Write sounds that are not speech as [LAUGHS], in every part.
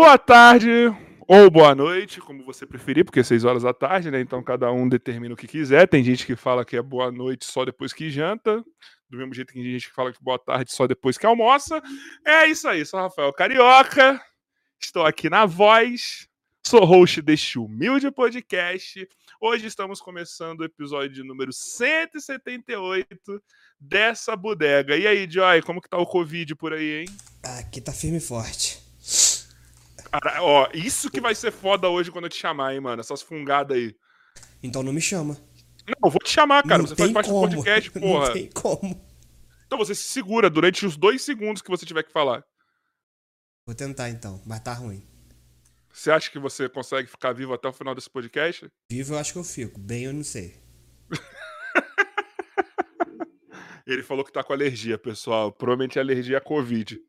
Boa tarde ou boa noite, como você preferir, porque é 6 horas da tarde, né? Então cada um determina o que quiser. Tem gente que fala que é boa noite só depois que janta, do mesmo jeito que tem gente que fala que boa tarde só depois que almoça. É isso aí, sou Rafael Carioca, estou aqui na voz, sou host deste humilde podcast. Hoje estamos começando o episódio número 178 dessa bodega. E aí, Joy, como que tá o Covid por aí, hein? Aqui tá firme e forte. Cara, ó, isso que vai ser foda hoje quando eu te chamar, hein, mano? Essas fungadas aí. Então não me chama. Não, eu vou te chamar, cara. Não você faz parte como. do podcast, [LAUGHS] porra. Não tem como. Então você se segura durante os dois segundos que você tiver que falar. Vou tentar então, mas tá ruim. Você acha que você consegue ficar vivo até o final desse podcast? Vivo eu acho que eu fico, bem eu não sei. [LAUGHS] Ele falou que tá com alergia, pessoal. Provavelmente é alergia à Covid.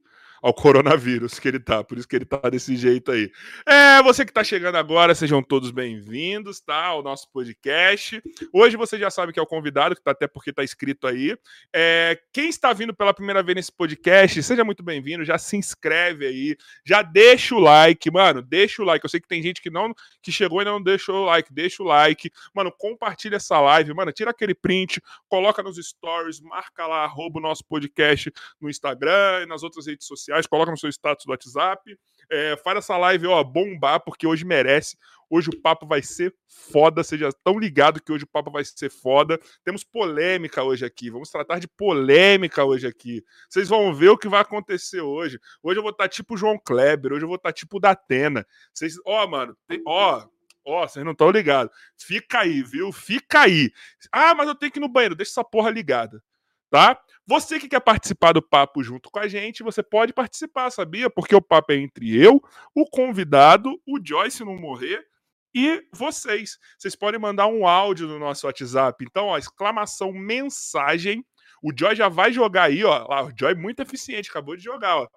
Ao coronavírus que ele tá, por isso que ele tá desse jeito aí. É, você que tá chegando agora, sejam todos bem-vindos, tá? Ao nosso podcast. Hoje você já sabe que é o convidado, que tá até porque tá escrito aí. É, quem está vindo pela primeira vez nesse podcast, seja muito bem-vindo, já se inscreve aí, já deixa o like, mano, deixa o like. Eu sei que tem gente que não que chegou e não deixou o like, deixa o like. Mano, compartilha essa live, mano, tira aquele print, coloca nos stories, marca lá, arroba o nosso podcast no Instagram e nas outras redes sociais, coloca no seu status do WhatsApp. É, faz essa live, ó, bombar, porque hoje merece. Hoje o papo vai ser foda, seja tão ligado que hoje o papo vai ser foda. Temos polêmica hoje aqui, vamos tratar de polêmica hoje aqui. Vocês vão ver o que vai acontecer hoje. Hoje eu vou estar tipo João Kleber, hoje eu vou estar tipo o Datena. Vocês, ó, mano, tem- ó, ó, vocês não estão ligados. Fica aí, viu? Fica aí. Ah, mas eu tenho que ir no banheiro, deixa essa porra ligada. Tá? Você que quer participar do papo junto com a gente, você pode participar, sabia? Porque o papo é entre eu, o convidado, o Joyce não morrer e vocês. Vocês podem mandar um áudio no nosso WhatsApp. Então, ó, exclamação mensagem. O Joy já vai jogar aí, ó. O Joy é muito eficiente, acabou de jogar, ó.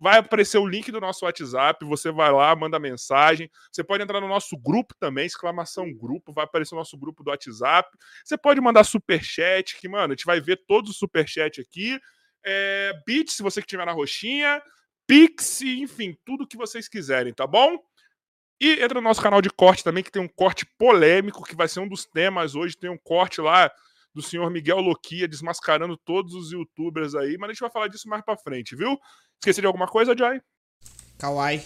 Vai aparecer o link do nosso WhatsApp, você vai lá, manda mensagem. Você pode entrar no nosso grupo também, exclamação grupo, vai aparecer o nosso grupo do WhatsApp. Você pode mandar superchat, que, mano, a gente vai ver todos os superchat aqui. É, Bit, se você que tiver na roxinha. Pix, enfim, tudo que vocês quiserem, tá bom? E entra no nosso canal de corte também, que tem um corte polêmico, que vai ser um dos temas hoje. Tem um corte lá do senhor Miguel Loquia desmascarando todos os youtubers aí, mas a gente vai falar disso mais pra frente, viu? Esqueci de alguma coisa, Joy? Kawaii.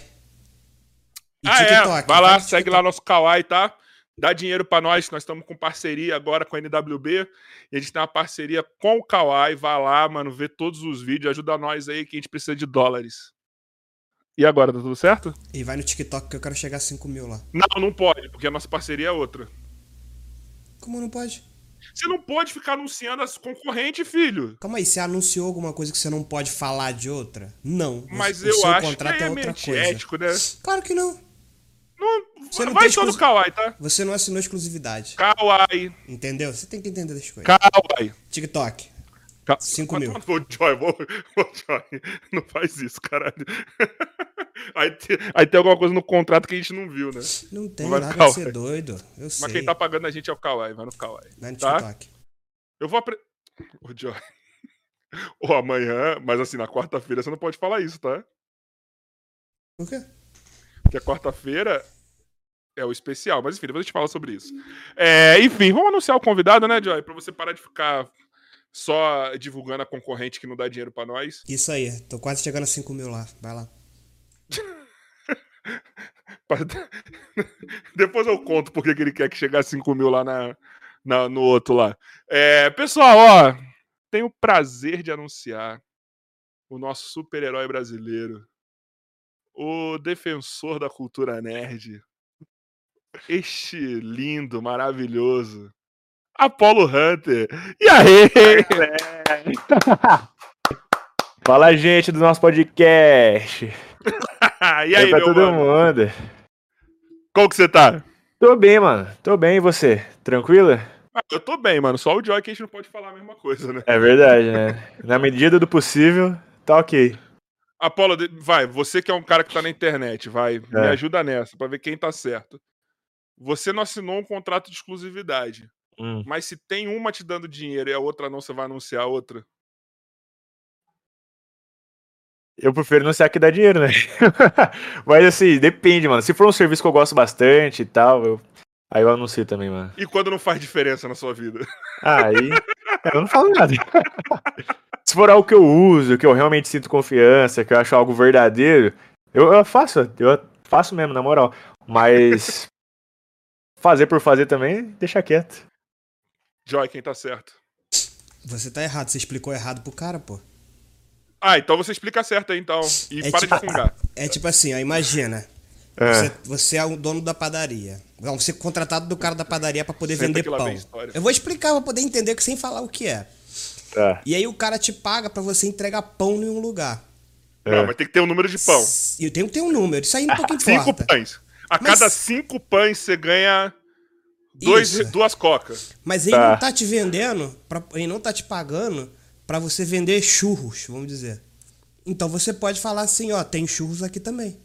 E ah, é. Vai lá, Faz segue TikTok. lá nosso Kawaii, tá? Dá dinheiro pra nós, nós estamos com parceria agora com a NWB. E a gente tem uma parceria com o Kawaii. Vai lá, mano, vê todos os vídeos, ajuda nós aí que a gente precisa de dólares. E agora, tá tudo certo? E vai no TikTok que eu quero chegar a 5 mil lá. Não, não pode, porque a nossa parceria é outra. Como não pode? Você não pode ficar anunciando as concorrentes, filho. Calma aí, você anunciou alguma coisa que você não pode falar de outra? Não. Mas o eu seu acho contrato que é é outra coisa. ético, né? Claro que não. Não, Você não vai no Kawaii, tá? Você não assinou exclusividade. Kawaii, Entendeu? Você tem que entender das coisas. Kawaii. TikTok. Ka- Cinco Vai mil. tomar no- Ô, Joy, vou, [LAUGHS] ô, Joy, não faz isso, caralho. [LAUGHS] Aí, te- aí tem alguma coisa no contrato que a gente não viu, né? Não tem Vai nada de ser doido. Eu sei. Mas quem tá pagando a gente é o Kawaii, vai no Kawaii. Vai no tá? TikTok. Eu vou apre... Ô, Joy. [LAUGHS] Ou amanhã, mas assim, na quarta-feira você não pode falar isso, tá? Por quê? Porque a quarta-feira é o especial. Mas enfim, depois a gente fala sobre isso. É, enfim, vamos anunciar o convidado, né, Joy? Pra você parar de ficar só divulgando a concorrente que não dá dinheiro pra nós. Isso aí. Tô quase chegando a 5 mil lá. Vai lá. [LAUGHS] [LAUGHS] Depois eu conto porque que ele quer que chegar a 5 mil lá na, na- no outro lá. É, pessoal, ó, tenho o prazer de anunciar o nosso super-herói brasileiro, o defensor da cultura nerd, este lindo, maravilhoso, Apollo Hunter. E aí? [LAUGHS] Fala, gente, do nosso podcast. [LAUGHS] e aí, pra todo mano? mundo. Como que você tá? Tô bem, mano. Tô bem, e você? Tranquila? Ah, eu tô bem, mano. Só o Joy que a gente não pode falar a mesma coisa, né? É verdade, né? Na medida do possível, tá ok. Apolo, vai, você que é um cara que tá na internet, vai, me É. ajuda nessa, pra ver quem tá certo. Você não assinou um contrato de exclusividade, Hum. mas se tem uma te dando dinheiro e a outra não, você vai anunciar a outra? Eu prefiro não ser a que dá dinheiro, né? [LAUGHS] Mas assim, depende, mano. Se for um serviço que eu gosto bastante e tal, eu... aí eu anuncio também, mano. E quando não faz diferença na sua vida? Aí. [LAUGHS] eu não falo nada. [LAUGHS] Se for algo que eu uso, que eu realmente sinto confiança, que eu acho algo verdadeiro, eu, eu faço. Eu faço mesmo, na moral. Mas. fazer por fazer também, deixa quieto. Joy, quem tá certo? Você tá errado, você explicou errado pro cara, pô. Ah, então você explica certo aí, então. E É para tipo- de fungar. É tipo assim, ó, imagina. É. Você, você é o dono da padaria. Não, você é contratado do cara da padaria pra poder Senta vender pão. Eu vou explicar pra poder entender que sem falar o que é. Tá. E aí o cara te paga pra você entregar pão em um lugar. Não, mas tem que ter um número de pão. Eu tenho que ter um número. Isso aí um pouco Cinco importa. pães. A Mas- cada cinco pães você ganha dois, Isso. duas cocas. Mas ele Tá. não tá te vendendo, pra, ele não tá te pagando pra você vender churros, vamos dizer. Então você pode falar assim, ó, tem churros aqui também.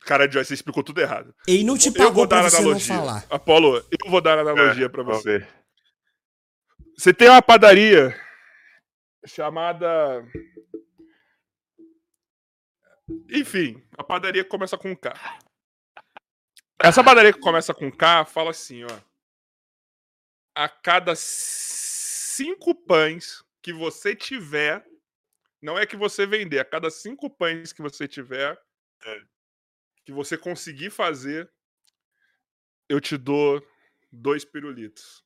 Cara, Joy, você explicou tudo errado. Ele não te eu vou pagou dar pra você não analogia. falar. Apolo, eu vou dar analogia pra Vamos você. Você tem uma padaria chamada. Enfim, a padaria começa com K. Essa padaria que começa com K fala assim, ó. A cada cinco pães que você tiver, não é que você vender, a cada cinco pães que você tiver, que você conseguir fazer, eu te dou dois pirulitos.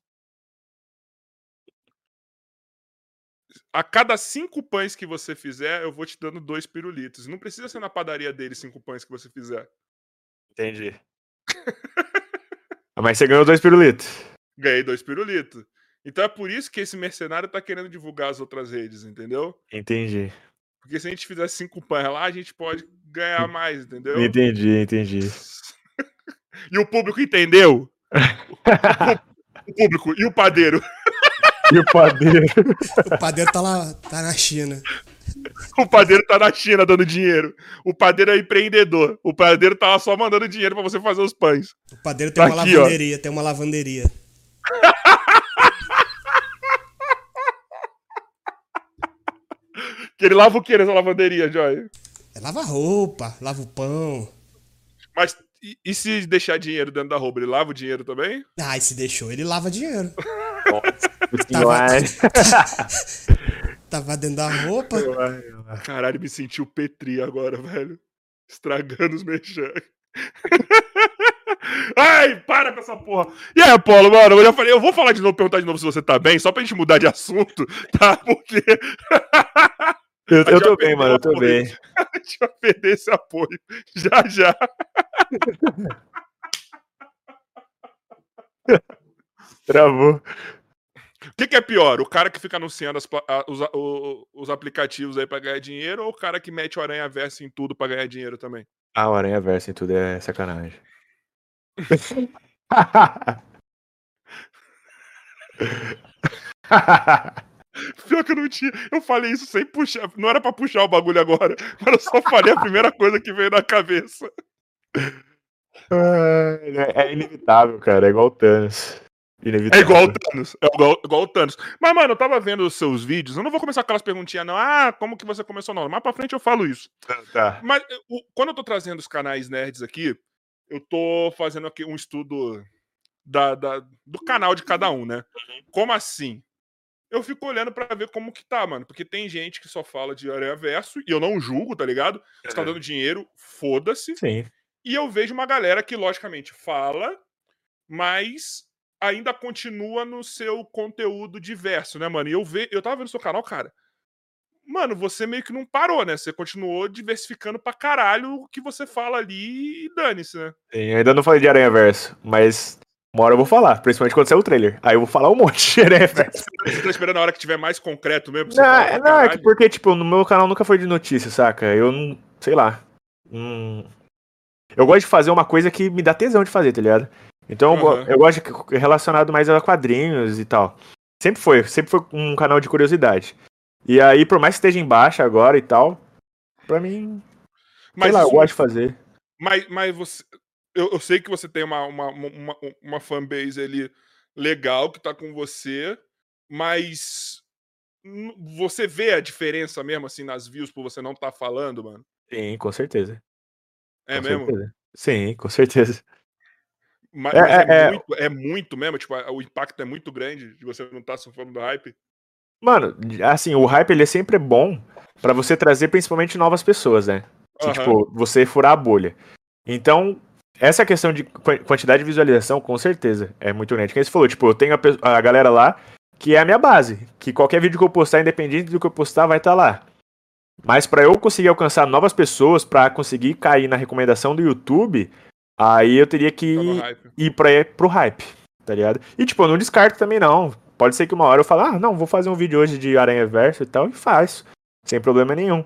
A cada cinco pães que você fizer, eu vou te dando dois pirulitos. Não precisa ser na padaria dele cinco pães que você fizer. Entendi. [LAUGHS] Mas você ganhou dois pirulitos. Ganhei dois pirulitos. Então é por isso que esse mercenário tá querendo divulgar as outras redes, entendeu? Entendi. Porque se a gente fizer cinco pães lá, a gente pode ganhar mais, entendeu? Entendi, entendi. [LAUGHS] E o público entendeu? [LAUGHS] o público e o padeiro. E o padeiro? O padeiro tá lá, tá na China. [LAUGHS] O padeiro tá na China dando dinheiro. O padeiro é empreendedor. O padeiro tá lá só mandando dinheiro pra você fazer os pães. O padeiro tem Tá uma aqui, ó. lavanderia, tem uma lavanderia. [LAUGHS] Que ele lava o que nessa lavanderia, Joy? É lava roupa, lava o pão. Mas e, e se deixar dinheiro dentro da roupa, ele lava o dinheiro também? Ai, se deixou, ele lava dinheiro. [LAUGHS] Senhora. Tava dentro da roupa. Caralho, me senti o Petri agora, velho. Estragando os mexãs. [LAUGHS] Ai, para com essa porra. E aí, Apolo, mano, eu já falei, eu vou falar de novo, perguntar de novo se você tá bem, só pra gente mudar de assunto, [LAUGHS] tá? Porque [LAUGHS] Eu, eu tô bem, mano, eu tô apoio. bem. a gente vai perder esse apoio já já. Travou. O que, que é pior? O cara que fica anunciando as a- os, a- o- os aplicativos aí pra ganhar dinheiro ou o cara que mete o aranha verso em tudo pra ganhar dinheiro também? Ah, o Aranha Verso em tudo é sacanagem. [LAUGHS] Pior que eu não tinha. Eu falei isso sem puxar. Não era pra puxar o bagulho agora. [LAUGHS] Mas eu só falei a primeira coisa que veio na cabeça. é, é inevitável, cara. É igual o Thanos. É Inevitável. igual o Thanos. É igual, igual o Thanos. Mas, mano, eu tava vendo os seus vídeos. Eu não vou começar aquelas perguntinhas, não. Ah, como que você começou, não. Mais pra frente eu falo isso. Tá. Mas eh, o- quando eu tô trazendo os canais nerds aqui, eu tô fazendo aqui um estudo da, da- do canal de cada um, né? Como assim? Eu fico olhando pra ver como que tá, mano. Porque tem gente que só fala de Aranha Verso, e eu não julgo, tá ligado? Você tá Uhum. dando dinheiro, foda-se. Sim. E eu vejo uma galera que, logicamente, fala, mas ainda continua no seu conteúdo diverso, né, mano? E eu, ve... eu tava vendo seu canal, cara. Mano, você meio que não parou, né? Você continuou diversificando pra caralho o que você fala ali e dane-se, né? Sim, eu ainda não falei de Aranha Verso, mas uma hora eu vou falar, principalmente quando sair o trailer. Aí eu vou falar um monte de Aranha Verso. Você tá esperando a hora que tiver mais concreto mesmo? pra você Não, falar é- não, é porque, tipo, no meu canal nunca foi de notícia, saca? Eu não. Sei lá. Hum, eu gosto de fazer uma coisa que me dá tesão de fazer, tá ligado? Então eu, go- Aham. eu gosto de relacionado mais a quadrinhos e tal. Sempre foi, sempre foi um canal de curiosidade. E aí, por mais que esteja em baixa agora e tal, pra mim, sei lá, eu gosto de fazer. Mas, mas você. Eu, eu sei que você tem uma, uma, uma, uma fanbase ali legal que tá com você, mas você vê a diferença mesmo, assim, nas views por você não estar falando, mano? Sim, com certeza. É com mesmo? certeza. Sim, com certeza. É, Mas é, é, é. muito, é muito mesmo, tipo, o impacto é muito grande de você não estar surfando do hype. Mano, assim, o hype ele é sempre bom pra você trazer principalmente novas pessoas, né? Aham. tipo, você furar a bolha. Então, essa questão de qua- quantidade de visualização, com certeza, é muito grande. Quem você falou, tipo, eu tenho a, a galera lá que é a minha base. Que qualquer vídeo que eu postar, independente do que eu postar, vai estar lá. Mas pra eu conseguir alcançar novas pessoas, pra conseguir cair na recomendação do YouTube, aí eu teria que ir pra, pro hype, tá ligado? E tipo, eu não descarto também não. Pode ser que uma hora eu fale, ah, não, vou fazer um vídeo hoje de Aranha Verso e tal, e faço. Sem problema nenhum.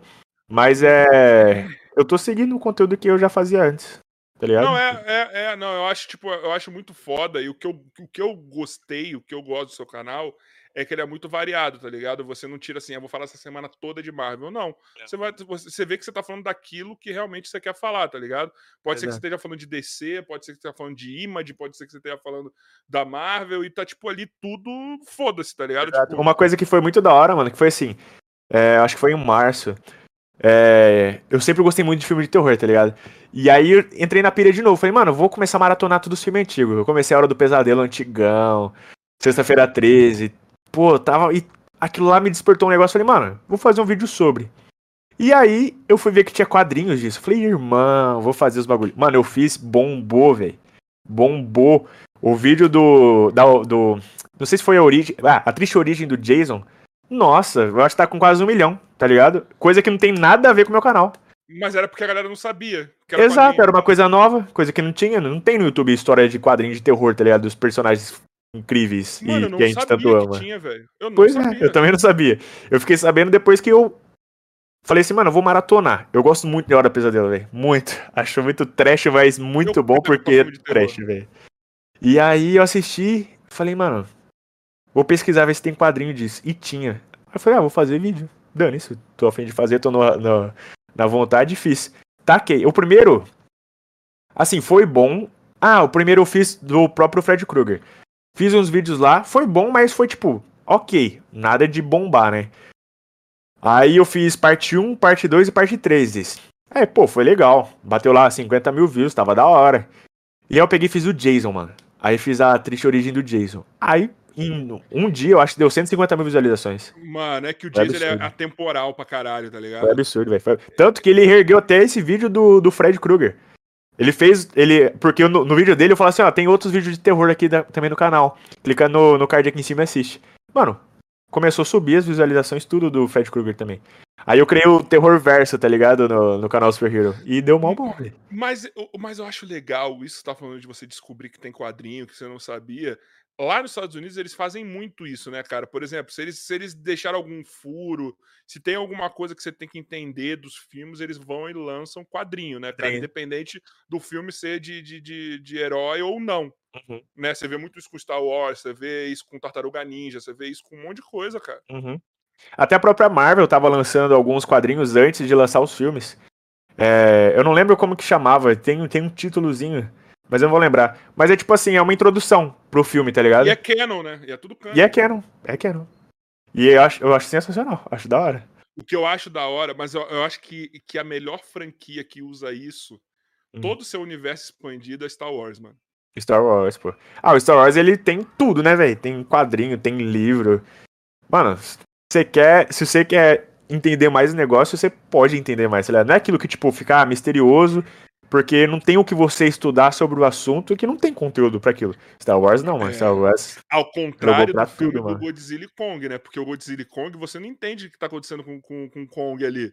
Mas é. Eu tô seguindo o conteúdo que eu já fazia antes. Tá ligado? Não, é, é, é, não, eu acho, tipo, eu acho muito foda. E o que, eu, o que eu gostei, o que eu gosto do seu canal, é que ele é muito variado, tá ligado? Você não tira assim, eu vou falar essa semana toda de Marvel. Não. É. Você, vai, você vê que você tá falando daquilo que realmente você quer falar, tá ligado? Pode ser que você esteja falando de DC, pode ser que você esteja falando de Image, pode ser que você esteja falando da Marvel, e tá, tipo, ali tudo foda-se, tá ligado? Tipo, Uma coisa que foi muito da hora, mano, que foi assim. é, acho que foi em março. é, eu sempre gostei muito de filme de terror, tá ligado? E aí eu entrei na pilha de novo. Falei, mano, vou começar a maratonar todos os filmes antigos. Eu comecei a Hora do Pesadelo Antigão, Sexta-feira 13. Pô, tava. E aquilo lá me despertou um negócio. Falei, mano, vou fazer um vídeo sobre. E aí eu fui ver que tinha quadrinhos disso. Falei, irmão, vou fazer os bagulhos. Mano, eu fiz bombou, velho. Bombou. O vídeo do, da, do. Não sei se foi a origem. Ah, a triste origem do Jason. Nossa, eu acho que tá com quase um milhão, tá ligado? Coisa que não tem nada a ver com o meu canal. Mas era porque a galera não sabia. que era Exato, quadrinho. era uma coisa nova, coisa que não tinha. Não tem no YouTube história de quadrinho de terror, tá ligado? Dos personagens incríveis Mano, e que a gente sabia tanto que ama. tinha. Eu não Pois sabia. é, eu também não sabia. Eu fiquei sabendo depois que eu falei assim, mano, eu vou maratonar. Eu gosto muito de Hora do Pesadelo, velho. Muito. Acho muito trash, mas muito Eu bom porque é trash, velho. E aí eu assisti, falei, mano, vou pesquisar ver se tem quadrinho disso. E tinha. Aí eu falei, ah, vou fazer vídeo. Dane isso. Tô a fim de fazer, tô no, no- na vontade e fiz. Taquei. O primeiro, assim, foi bom. Ah, o primeiro eu fiz do próprio Fred Krueger. Fiz uns vídeos lá, foi bom, mas foi tipo, ok, nada de bombar, né? Aí eu fiz parte 1, parte 2 e parte 3 desse. Aí, pô, foi legal. Bateu lá 50 mil views, tava da hora. E aí eu peguei e fiz o Jason, mano. Aí fiz a triste origem do Jason. Aí, em um dia, eu acho que deu 150 mil visualizações. Mano, é que o Foi Jason é atemporal pra caralho, tá ligado? Foi absurdo, velho. Foi- Tanto que ele ergueu até esse vídeo do, do Fred Krueger. Ele fez. ele Porque no, no vídeo dele eu falo assim, ó, tem outros vídeos de terror aqui da- também no canal. Clica no, no card aqui em cima e assiste. Mano, começou a subir as visualizações, tudo do Fred Krueger também. Aí eu criei o Terror Verso, tá ligado? No, no canal Super Hero. E deu mal bom. Mas, mas eu acho legal isso que você tá falando de você descobrir que tem quadrinho, que você não sabia. Lá nos Estados Unidos eles fazem muito isso, né, cara? Por exemplo, se eles, se eles deixaram algum furo, se tem alguma coisa que você tem que entender dos filmes, eles vão e lançam quadrinho, né, cara? Sim. Independente do filme ser de, de, de, de herói ou não. Uhum. Né? Você vê muito isso com Star Wars, você vê isso com Tartaruga Ninja, você vê isso com um monte de coisa, cara. Uhum. Até a própria Marvel tava lançando alguns quadrinhos antes de lançar os filmes. É, eu não lembro como que chamava, tem, tem um títulozinho, mas eu não vou lembrar. Mas é tipo assim, é uma introdução pro filme, tá ligado? E é canon, né? E é tudo canon. E é canon, é canon. E eu acho, eu acho sensacional, acho da hora. O que eu acho da hora, mas eu, eu acho que, que a melhor franquia que usa isso, Hum. todo o seu universo expandido é Star Wars, mano. Star Wars, pô. Ah, o Star Wars ele tem tudo, né, velho? Tem quadrinho, tem livro. Mano, você quer, se você quer entender mais o negócio, você pode entender mais, tá ligado? Não é aquilo que, tipo, fica ah, misterioso, porque não tem o que você estudar sobre o assunto que não tem conteúdo pra aquilo. Star Wars não, mano. É. Star Wars. Ao contrário do filme tudo, do. Godzilla e Kong, né? Porque o Godzilla e Kong, você não entende o que tá acontecendo com, com, com Kong ali.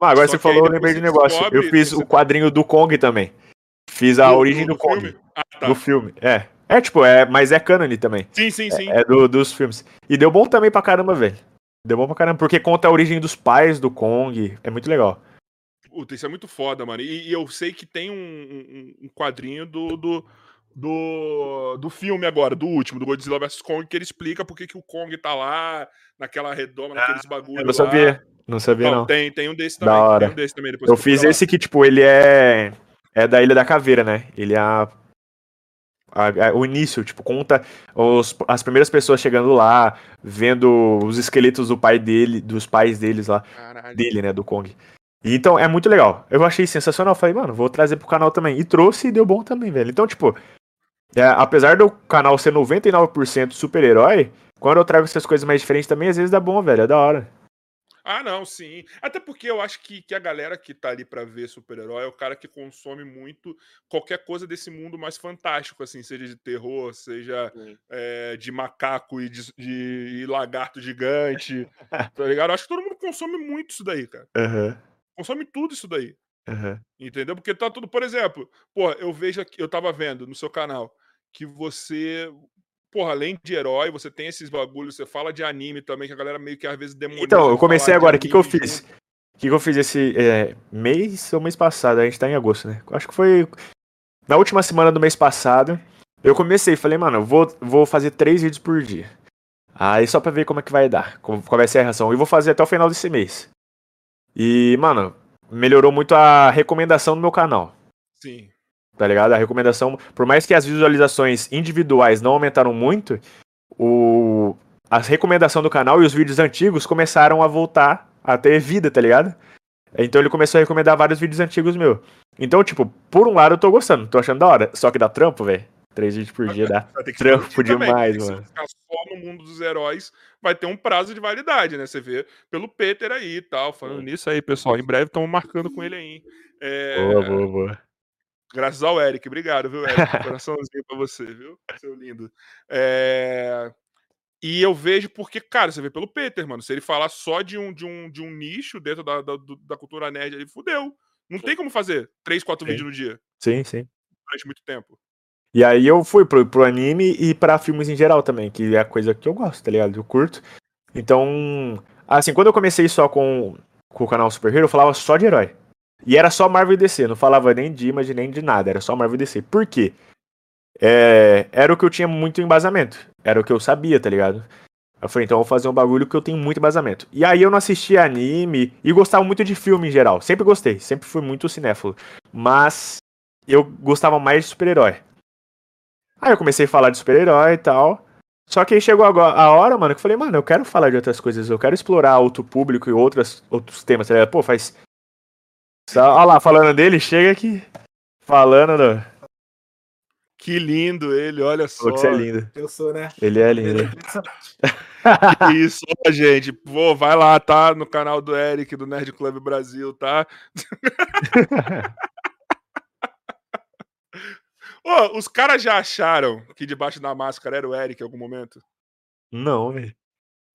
Ah, agora Só você falou, eu lembrei de negócio. descobre, Eu fiz você- o quadrinho do Kong também. Fiz a Do- origem do, Kong. filme? Ah, tá. Do filme. É. É, tipo, é, mas é canon também. Sim, sim, sim. É do- dos filmes. E deu bom também pra caramba, velho. Deu bom pra caramba, porque conta a origem dos pais do Kong. É muito legal. Puta, isso é muito foda, mano. E, e eu sei que tem um, um- um quadrinho do, do, do, do filme agora, do último, do Godzilla vs Kong, que ele explica por que o Kong tá lá, naquela redoma, naqueles bagulhos. Eu não sabia. Não sabia, Não, não. Tem, tem um desse Da também. hora. Tem um desse também. Eu fiz procura lá. esse que, tipo, ele é. É da Ilha da Caveira, né? Ele é a- o início, tipo, conta os- as primeiras pessoas chegando lá, vendo os esqueletos do pai dele, dos pais deles lá, Caralho. dele, né, do Kong. Então, é muito legal. Eu achei sensacional. Falei, mano, vou trazer pro canal também. E trouxe e deu bom também, velho. Então, tipo, é, apesar do canal ser 99% super-herói, quando eu trago essas coisas mais diferentes também, às vezes dá bom, velho. É da hora. Ah, não, sim. Até porque eu acho que, que a galera que tá ali pra ver super-herói é o cara que consome muito qualquer coisa desse mundo mais fantástico, assim, seja de terror, seja é, de macaco e de, de- e lagarto gigante, tá ligado? Eu acho que todo mundo consome muito isso daí, cara. Aham, Consome tudo isso daí. aham. Entendeu? Porque tá tudo, por exemplo, porra, eu vejo aqui, eu tava vendo no seu canal que você, porra, além de herói, você tem esses bagulhos, você fala de anime também, que a galera meio que às vezes demoniza. Então, eu comecei agora. O que, que eu fiz? O que, que eu fiz esse é, mês ou mês passado? A gente tá em agosto, né? Acho que foi na última semana do mês passado. Eu comecei, falei, mano, vou, vou fazer três vídeos por dia. Aí só pra ver como é que vai dar, como- qual vai ser a reação. E vou fazer até o final desse mês. E, mano, melhorou muito a recomendação do meu canal. Sim. Tá ligado? A recomendação, por mais que as visualizações individuais não aumentaram muito, o, a recomendação do canal e os vídeos antigos começaram a voltar a ter vida, tá ligado? Então ele começou a recomendar vários vídeos antigos meu. Então, tipo, por um lado eu tô gostando, tô achando da hora. Só que dá trampo, velho. Três vídeos por dia dá. Trampo também, demais, porque mano. Se ficar só no mundo dos heróis, vai ter um prazo de validade, né? Você vê pelo Peter aí e tal. Falando nisso aí, pessoal, em breve estamos marcando com ele aí. hein? É, Boa, boa, boa. Graças ao Eric. Obrigado, viu, Eric? Coraçãozinho pra você, viu? Seu lindo. É, E eu vejo porque, cara, você vê pelo Peter, mano. Se ele falar só de um, de um, de um nicho dentro da, da, da cultura nerd, ele fudeu. Não tem como fazer três, quatro Sim. vídeos no dia Sim, sim. durante muito tempo. E aí eu fui pro, pro anime e pra filmes em geral também, que é a coisa que eu gosto, tá ligado? Eu curto. Então, assim, quando eu comecei só com, com o canal Super Hero, eu falava só de herói. E era só Marvel e DC, não falava nem de Image, nem de nada, era só Marvel e DC. Por quê? É, era o que eu tinha muito embasamento. Era o que eu sabia, tá ligado? Eu falei, então eu vou fazer um bagulho que eu tenho muito embasamento. E aí eu não assistia anime e gostava muito de filme em geral. Sempre gostei, sempre fui muito cinéfilo. Mas eu gostava mais de super-herói. Aí eu comecei a falar de super-herói e tal. Só que aí chegou agora a hora, mano, que eu falei, mano, eu quero falar de outras coisas, eu quero explorar outro público e outras, outros temas, tá? Pô, faz. Olha lá, falando dele, chega aqui. Falando do. Que lindo ele, olha só. Você é lindo. Eu sou, né? Ele é lindo. [LAUGHS] [LAUGHS] Que Isso, gente. Pô, vai lá, tá? No canal do Eric, do Nerd Club Brasil, tá? [LAUGHS] Ô, os caras já acharam que debaixo da máscara era o Eric em algum momento? Não, velho.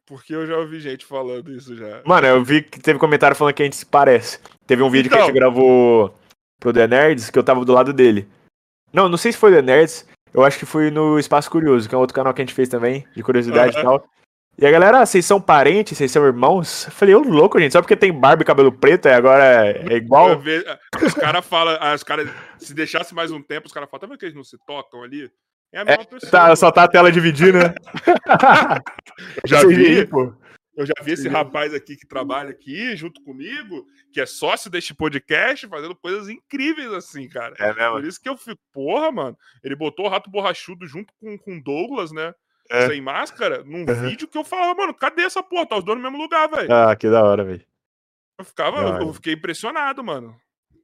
Porque eu já ouvi gente falando isso já. Mano, eu vi que teve comentário falando que a gente se parece. Teve um vídeo que a Então. gente gravou pro The Nerds que eu tava do lado dele. Não, não sei se foi The Nerds. Eu acho que foi no Espaço Curioso, que é um outro canal que a gente fez também, de curiosidade e Aham. tal. E a galera, ah, vocês são parentes, vocês são irmãos? Eu falei, ô louco, gente, só porque tem barba e cabelo preto, e agora é, é igual? ve- Os caras falam, ah, os caras, se deixasse mais um tempo, os caras falam, tá vendo que eles não se tocam ali? É a mesma pessoa. Tá, só tá a tela dividindo, né? [LAUGHS] Já vi, aí, pô. Eu já vi esse rapaz aqui que trabalha aqui junto comigo, que é sócio deste podcast, fazendo coisas incríveis assim, cara. É mesmo? Por isso que eu fico, porra, mano. Ele botou o rato borrachudo junto com com o Douglas, né? É. Sem máscara, num Uhum. vídeo que eu falava, mano, cadê essa porra? Tá os dois no mesmo lugar, velho. Ah, que da hora, velho. Eu ficava, eu, eu fiquei impressionado, mano.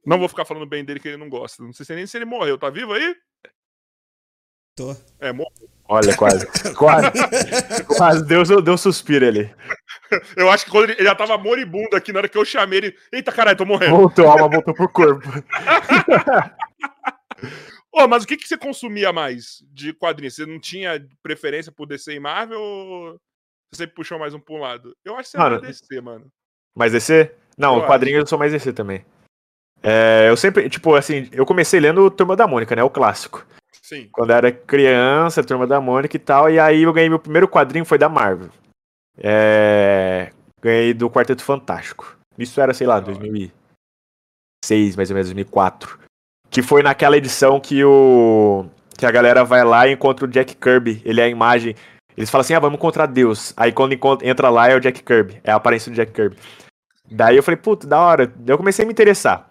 Não vou ficar falando bem dele que ele não gosta. Não sei nem se ele morreu. Tá vivo aí? Tô. É, morreu. Olha, quase. [LAUGHS] quase. quase. Deu, deu um suspiro ali. Eu acho que quando ele, ele já tava moribundo aqui, na hora que eu chamei ele. Eita, caralho, tô morrendo. Voltou, a alma voltou pro corpo. [LAUGHS] Ô, mas o que, que você consumia mais de quadrinhos? Você não tinha preferência por DC e Marvel ou você sempre puxou mais um pra um lado? Eu acho que você Mano, era DC, mano. Mais DC? Não, Eu o quadrinho eu sou mais DC também. É, eu sempre, tipo, assim, eu comecei lendo Turma da Mônica, né? O clássico. Sim. Quando eu era criança, Turma da Mônica e tal, e aí eu ganhei meu primeiro quadrinho, foi da Marvel. É, ganhei do Quarteto Fantástico. Isso era, sei lá, Da hora. 2006, mais ou menos, 2004. Que foi naquela edição que o. Que a galera vai lá e encontra o Jack Kirby. Ele é a imagem. Eles falam assim: ah, vamos encontrar Deus. Aí quando encontra- entra lá é o Jack Kirby. É a aparência do Jack Kirby. Daí eu falei, puta, da hora. Eu comecei a me interessar.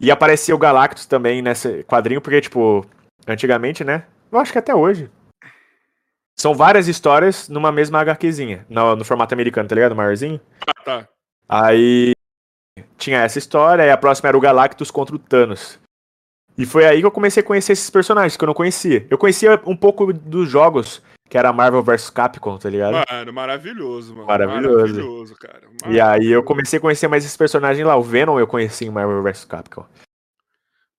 E aparecia o Galactus também nesse quadrinho, porque, tipo, antigamente, né? Eu acho que até hoje. São várias histórias numa mesma HQzinha, no, no formato americano, tá ligado? Maiorzinho. Ah, tá. Aí tinha essa história, e a próxima era o Galactus contra o Thanos. E foi aí que eu comecei a conhecer esses personagens que eu não conhecia. Eu conhecia um pouco dos jogos, que era Marvel vs Capcom, tá ligado? Mano, maravilhoso, mano. Maravilhoso. Maravilhoso, cara. E aí eu comecei a conhecer mais esses personagens lá. O Venom eu conheci em Marvel vs Capcom.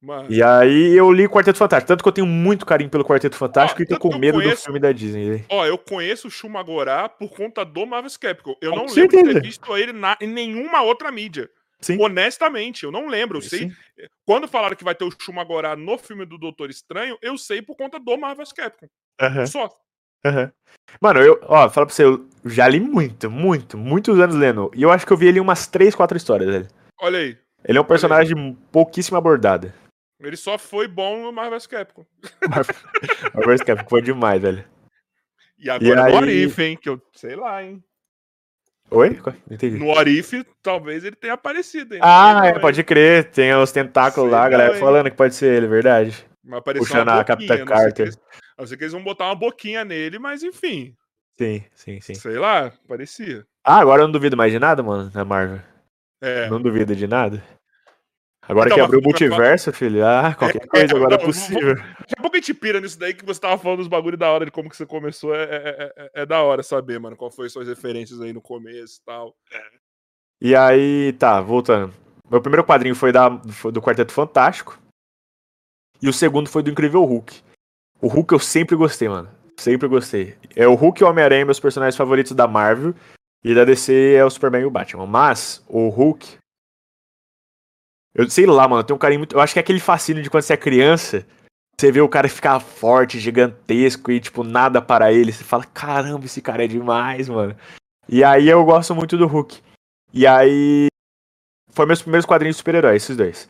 Mano. E aí eu li o Quarteto Fantástico. Tanto que eu tenho muito carinho pelo Quarteto Fantástico Ó, e tô com medo do conheço- filme da Disney. Ó, eu conheço o Shumagorá por conta do Marvel Capcom. Eu Com não lembro de certeza. ter visto ele na- em nenhuma outra mídia. Sim. Honestamente, eu não lembro. Eu sei. Sim. Quando falaram que vai ter o Shumagorá no filme do Doutor Estranho, eu sei por conta do Marvel Capcom. Aham, Só. aham. Mano, eu, ó, fala pra você, eu já li muito, muito, muitos anos lendo. E eu acho que eu vi ele umas 3, 4 histórias, velho. Olha aí. Ele é um personagem pouquíssimo abordado. Ele só foi bom no Marvel Capcom. [LAUGHS] Marvel vs Capcom foi demais, velho. E agora no aí- Orif, hein? Que eu sei lá, hein? Oi? Não entendi. No Orif, talvez ele tenha aparecido, hein? Ah, Não é, não, pode crer. Tem os tentáculos Sei lá, a não, galera hein? falando que pode ser ele, verdade. Mas apareceu puxando a Capitã não Carter. eles- Eu sei que eles vão botar uma boquinha nele, mas enfim. Sim, sim, sim. Sei lá, parecia. Ah, agora eu não duvido mais de nada, mano, na Marvel. É. Não duvido de nada. Agora Então, que abriu o multiverso, filho, ah, qualquer coisa agora é não, possível. Daqui a pouco a gente pira nisso daí que você tava falando dos bagulho da hora de como que você começou. É, é, é- é da hora saber, mano, qual foi suas referências aí no começo e tal. E aí, tá, voltando. Meu primeiro quadrinho foi, da, foi do Quarteto Fantástico. E o segundo foi do Incrível Hulk. O Hulk eu sempre gostei, mano. Sempre gostei. É o Hulk e o Homem-Aranha, meus personagens favoritos da Marvel. E da DC é o Superman e o Batman. Mas, o Hulk. Eu sei lá, mano, tenho um carinho muito. Eu acho que é aquele fascínio de quando você é criança. Você vê o cara ficar forte, gigantesco e, tipo, nada para ele. Você fala, caramba, esse cara é demais, mano. E aí eu gosto muito do Hulk. E aí. Foi meus primeiros quadrinhos de super-heróis, esses dois.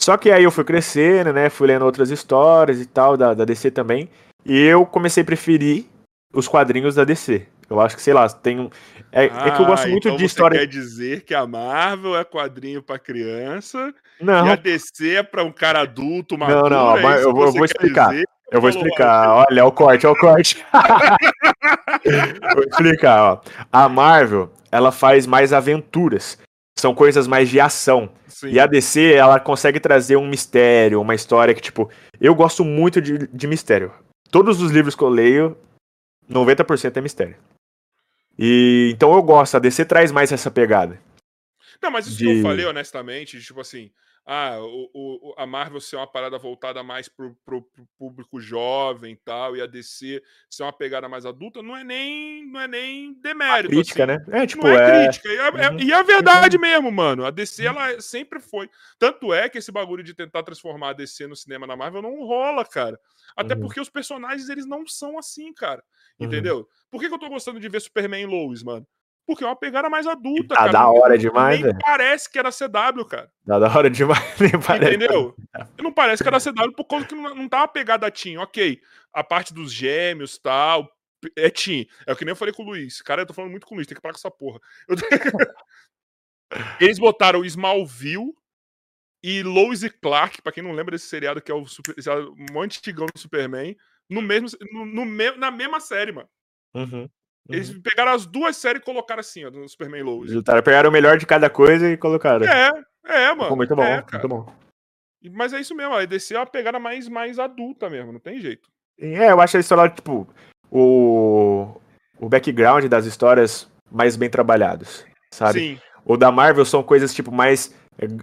Só que aí eu fui crescendo, né? Fui lendo outras histórias e tal, da, da DC também. E eu comecei a preferir os quadrinhos da DC. Eu acho que, sei lá, tem um. É, é que eu gosto Ah, muito então de você história. quer dizer que a Marvel é quadrinho pra criança Não, e a DC é pra um cara adulto, maduro. não, a é eu vou- eu vou explicar. dizer? eu vou explicar. Olha, é o corte, é o corte. vou explicar, ó. A Marvel, ela faz mais aventuras. São coisas mais de ação. Sim. E a DC, ela consegue trazer um mistério, uma história que, tipo, eu gosto muito de, de mistério. Todos os livros que eu leio, 90% é mistério. E então eu gosto, a DC traz mais essa pegada. Não, mas isso que de- eu falei honestamente, tipo assim, ah, o, o- a Marvel ser uma parada voltada mais pro, pro- pro público jovem e tal, e a DC ser uma pegada mais adulta, não é nem, não é nem demérito. Crítica, assim. né? É, tipo, não é, é. crítica. E é, é- Uhum. e é verdade mesmo, mano. A DC, ela sempre foi. Tanto é que esse bagulho de tentar transformar a DC no cinema na Marvel não rola, cara. Até Uhum. porque os personagens, eles não são assim, cara. Uhum. Entendeu? Por que, que eu tô gostando de ver Superman e Lois, mano? Porque é uma pegada mais adulta, Tá cara. da hora demais, Nem velho. parece que era CW, cara. Tá da hora demais, [LAUGHS] nem parece. Entendeu? Não parece que era CW por causa que não, não tá uma pegada teen. Ok, a parte dos gêmeos tal. É teen. É o que nem eu falei com o Luiz. Cara, eu tô falando muito com o Luiz, tem que parar com essa porra. Eu- [LAUGHS] Eles botaram Smallville e Lois e Clark, pra quem não lembra desse seriado que é o super, um antigão do Superman, no mesmo, no, no na mesma série, mano. Uhum. Eles pegaram as duas séries e colocaram assim, ó, no Superman Lois. Juntaram, pegaram o melhor de cada coisa e colocaram. É, é, mano. Ficou muito bom, é, muito bom. Mas é isso mesmo, a EDC é uma pegada mais, mais adulta mesmo, não tem jeito. É, eu acho a história, tipo, o, o background das histórias mais bem trabalhados, sabe? Sim, O da Marvel são coisas, tipo, mais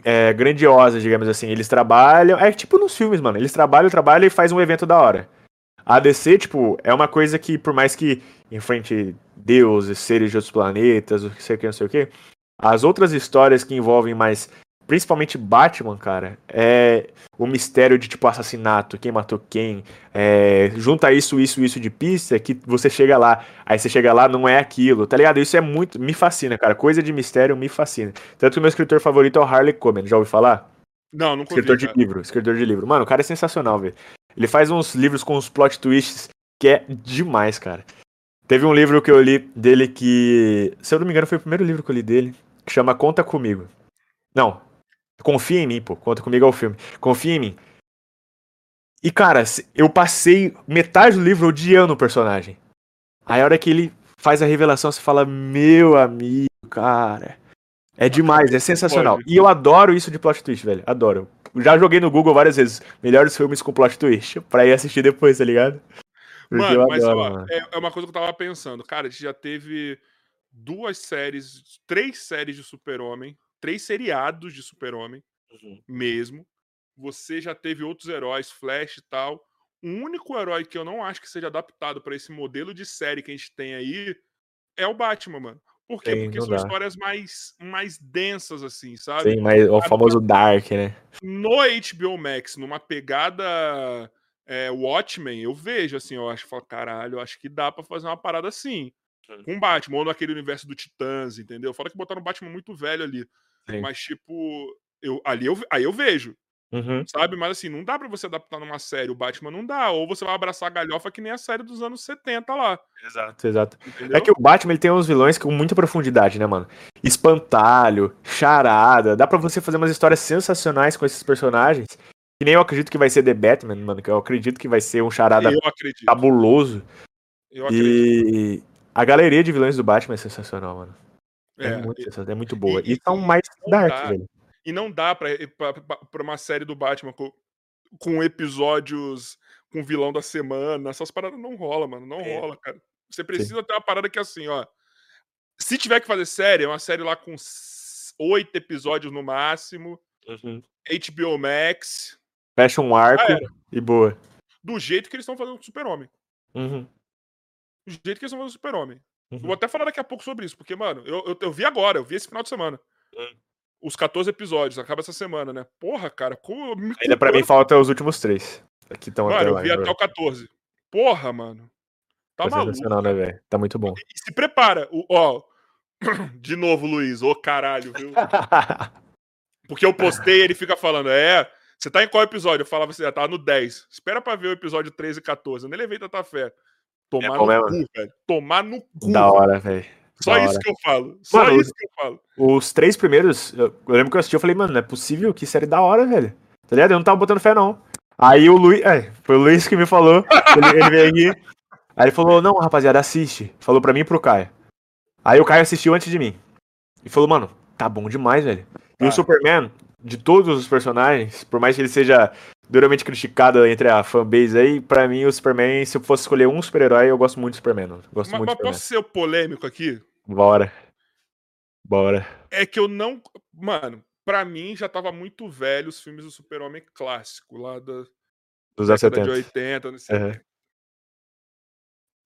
é, grandiosas, digamos assim. Eles trabalham. É tipo nos filmes, mano. Eles trabalham, trabalham e faz um evento da hora. A DC, tipo, é uma coisa que, por mais que enfrente deuses, seres de outros planetas, o que sei o que, não sei o que, as outras histórias que envolvem mais. Principalmente Batman, cara, é o mistério de, tipo, assassinato, quem matou quem. É, junta isso, isso, isso de pista que você chega lá. Aí você chega lá, não é aquilo, tá ligado? Isso é muito. Me fascina, cara. Coisa de mistério me fascina. Tanto que o meu escritor favorito é o Harley Coben, já ouviu falar? não, nunca Escritor ouvi, de livro, escritor de livro. Mano, o cara é sensacional, velho. Ele faz uns livros com uns plot twists que é demais, cara. Teve um livro que eu li dele que, se eu não me engano, foi o primeiro livro que eu li dele, que chama Conta Comigo. Não, Confia em mim, pô. Conta Comigo é o filme. Confia em mim. E, cara, eu passei metade do livro odiando o personagem. Aí a hora que ele faz a revelação, você fala, meu amigo, cara. É demais, é sensacional. E eu adoro isso de plot twist, velho. Adoro. Já joguei no Google várias vezes. Melhores filmes com plot twist. Pra ir assistir depois, tá ligado? Porque Mano, mas adoro, ó, mano. é, é uma coisa que eu tava pensando. Cara, a gente já teve duas séries, três séries de Super-Homem, três seriados de Super-Homem Uhum. mesmo. Você já teve outros heróis, Flash e tal. O único herói que eu não acho que seja adaptado pra esse modelo de série que a gente tem aí é o Batman, mano. Por quê? Sim, Porque são dá. histórias mais, mais densas, assim, sabe? Sim, mas o famoso Dark, né? no HBO Max, numa pegada é, Watchmen, eu vejo assim, eu acho, falo, caralho, eu acho que dá pra fazer uma parada assim. Sim. Com Batman, ou naquele universo do Titãs, entendeu? Fora que botaram o Batman muito velho ali. Sim. Mas, tipo, eu, ali eu, aí eu vejo, Uhum. sabe? Mas assim, não dá pra você adaptar numa série. O Batman não dá. Ou você vai abraçar a galhofa que nem a série dos anos 70 lá. Exato, exato. Entendeu? É que o Batman ele tem uns vilões com muita profundidade, né, mano? Espantalho, charada. Dá pra você fazer umas histórias sensacionais com esses personagens. Que nem eu acredito que vai ser The Batman, mano. Que eu acredito que vai ser um charada eu acredito. cabuloso. Eu acredito. E a galeria de vilões do Batman é sensacional, mano. É, É, muito, sensacional, é muito boa. e- E, são mais dark, velho. E não dá pra- pra uma série do Batman com, com episódios com vilão da semana. Essas paradas não rola, mano. Não É. rola, cara. Você precisa ter uma parada que é assim, ó. Se tiver que fazer série, é uma série lá com oito episódios no máximo. HBO Max. Fecha um arco Ah, e boa. Do jeito que eles estão fazendo com o Super-Homem. Uhum, Do jeito que eles estão fazendo com o Super-Homem. Uhum. Vou até falar daqui a pouco sobre isso, porque, mano, eu, eu, eu vi agora, eu vi esse final de semana. Hum. Os 14 episódios, acaba essa semana, né? Porra, cara, como Ainda pra mim falta os últimos três. Aqui estão até eu lá. vi até o 14. Porra, mano. Tá Tá maluco. né, velho? Tá muito bom. E se prepara. O, ó, [CLEARS THROAT] de novo, Luiz. Ô, caralho, viu? [LAUGHS] Porque eu postei ele fica falando, é. Você tá em qual episódio? Eu falava assim, ah, tá no 10. Espera pra ver o episódio 13 e 14. Eu nem levei tanta fé. Tomar É no mesmo? cu, velho. Tomar no cu. da hora, velho. Só isso que eu falo. Só Mano, isso que eu falo. Os três primeiros, eu, eu lembro que eu assisti, eu falei, mano, não é possível, que série da hora, velho. Tá ligado? Eu não tava botando fé, não. Aí o Luiz, é, foi o Luiz que me falou, ele, ele veio aqui. [LAUGHS] Aí ele falou, não, rapaziada, assiste. Falou pra mim e pro Caio. Aí o Caio assistiu antes de mim. E falou, mano, tá bom demais, velho. E o Tá. Superman, de todos os personagens, por mais que ele seja duramente criticado entre a fanbase aí, pra mim o Superman, se eu fosse escolher um super-herói, eu gosto muito do Superman. Gosto Mas, muito mas do Superman. posso ser polêmico aqui? Bora. Bora. É que eu não. Mano, pra mim já tava muito velho os filmes do Super-Homem clássico, lá da Dos anos década de 70. 80, anos Aham. 70.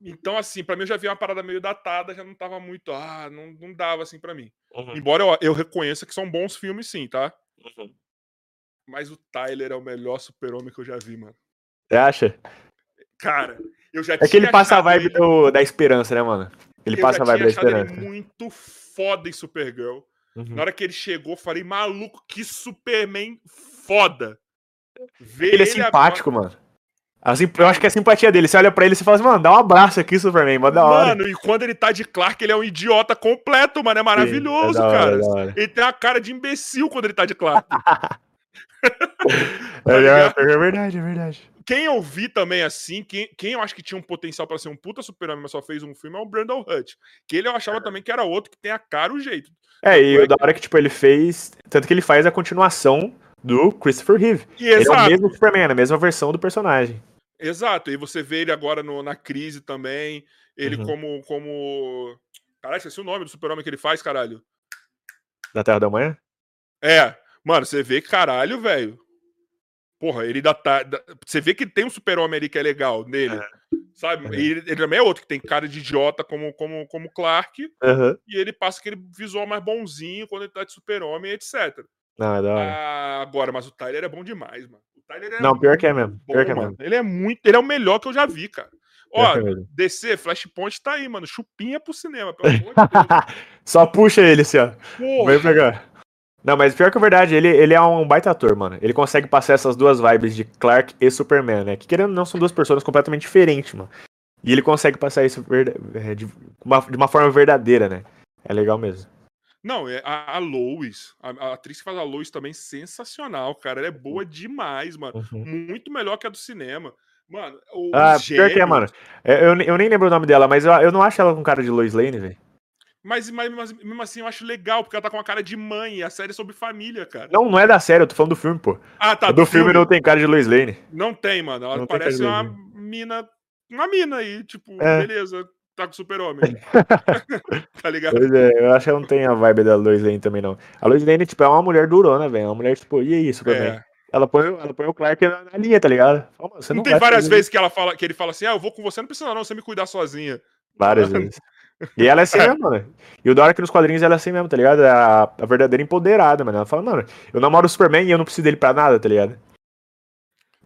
Então, assim, pra mim eu já vi uma parada meio datada, já não tava muito. Ah, não, não dava assim pra mim. Uhum. Embora eu, eu reconheça que são bons filmes, sim, tá? Mas o Tyler é o melhor super-homem que eu já vi, mano. Você acha? Cara, eu já É que ele passa a vibe ele- do- da esperança, né, mano? Ele eu passa a vibe da esperança. ele muito foda em Supergirl. Uhum. Na hora que ele chegou, eu falei, maluco, que Superman foda. Ver Ele é simpático, mano. A sim- Eu acho que é a simpatia dele. Você olha pra ele e fala assim, mano, dá um abraço aqui, Superman, mó da hora. Mano, e quando ele tá de Clark, ele é um idiota completo, mano. É maravilhoso, Sim, é hora, cara. é. Ele tem a cara de imbecil quando ele tá de Clark. [LAUGHS] [LAUGHS] É, é, ligado? é verdade, é verdade. Quem eu vi também assim, quem, quem eu acho que tinha um potencial pra ser um puta super-homem, mas só fez um filme, é o Brandon Hutt. Que ele eu achava também que era outro que tem a cara o jeito. É, e Ué, o da hora que, tipo, ele fez. Tanto que ele faz a continuação do Christopher Reeve. E Ele é o exato, mesmo Superman, a mesma versão do personagem. exato. E você vê ele agora no- na crise também. Ele Uhum. como. como. Caralho, esqueci o nome do super-homem que ele faz, caralho. Da Terra da Manhã? É, mano, você vê que caralho, velho. Porra, ele dá, tá, dá- Você vê que tem um super-homem ali que é legal nele. Sabe? Uhum. E ele, ele também é outro que tem cara de idiota como, como, como Clark. Aham. E ele passa aquele visual mais bonzinho quando ele tá de super-homem, etc. É hora. Ah, agora, mas o Tyler é bom demais, mano. O Tyler é Não, pior que é mesmo. bom, Pior que é mesmo. Ele é muito. Ele é o melhor que eu já vi, cara. Ó, é. DC, Flashpoint tá aí, mano. Chupinha pro cinema, pelo amor de Deus. [LAUGHS] Só puxa ele, assim, ó. Porra. Vem cá. Não, mas pior que a verdade, ele, ele é um baita ator, mano. Ele consegue passar essas duas vibes de Clark e Superman, né? Que querendo ou não, são duas pessoas completamente diferentes, mano. E ele consegue passar isso é, de, uma, de uma forma verdadeira, né? É legal mesmo. Não, é a, a Lois, a, a atriz que faz a Lois também sensacional, cara. Ela é boa demais, mano. Uhum. Muito melhor que a do cinema. Mano, os Ah, pior que é, gêmeos- mano. É, Eu, eu nem lembro o nome dela, mas eu, eu não acho ela com cara de Lois Lane, velho. Mas, mas, mas mesmo assim eu acho legal, porque ela tá com uma cara de mãe. A série é sobre família, cara. Não, não é da série, eu tô falando do filme, pô. Ah, tá. do, filme, não tem cara de Lois Lane. Não tem, mano. Ela Não parece uma mina. Uma mina aí, tipo, É. beleza, tá com super-homem. [LAUGHS] [LAUGHS] tá ligado? Pois é, eu acho que ela não tem a vibe da Lois Lane também, não. A Lois Lane, tipo, é uma mulher durona, velho. É uma mulher, tipo, e aí, Superman? É. Ela, põe, ela põe o Clark na, na linha, tá ligado? Fala, "Mano, você Não, não tem várias vezes que, ela fala, que ele fala assim: ah, eu vou com você, não precisa não, você me cuidar sozinha. Várias [LAUGHS] vezes. E ela é assim mesmo, mano. E o da hora que nos quadrinhos ela é assim mesmo, tá ligado? É a, a verdadeira empoderada, mano. Ela fala, mano, eu namoro o Superman e eu não preciso dele pra nada, tá ligado?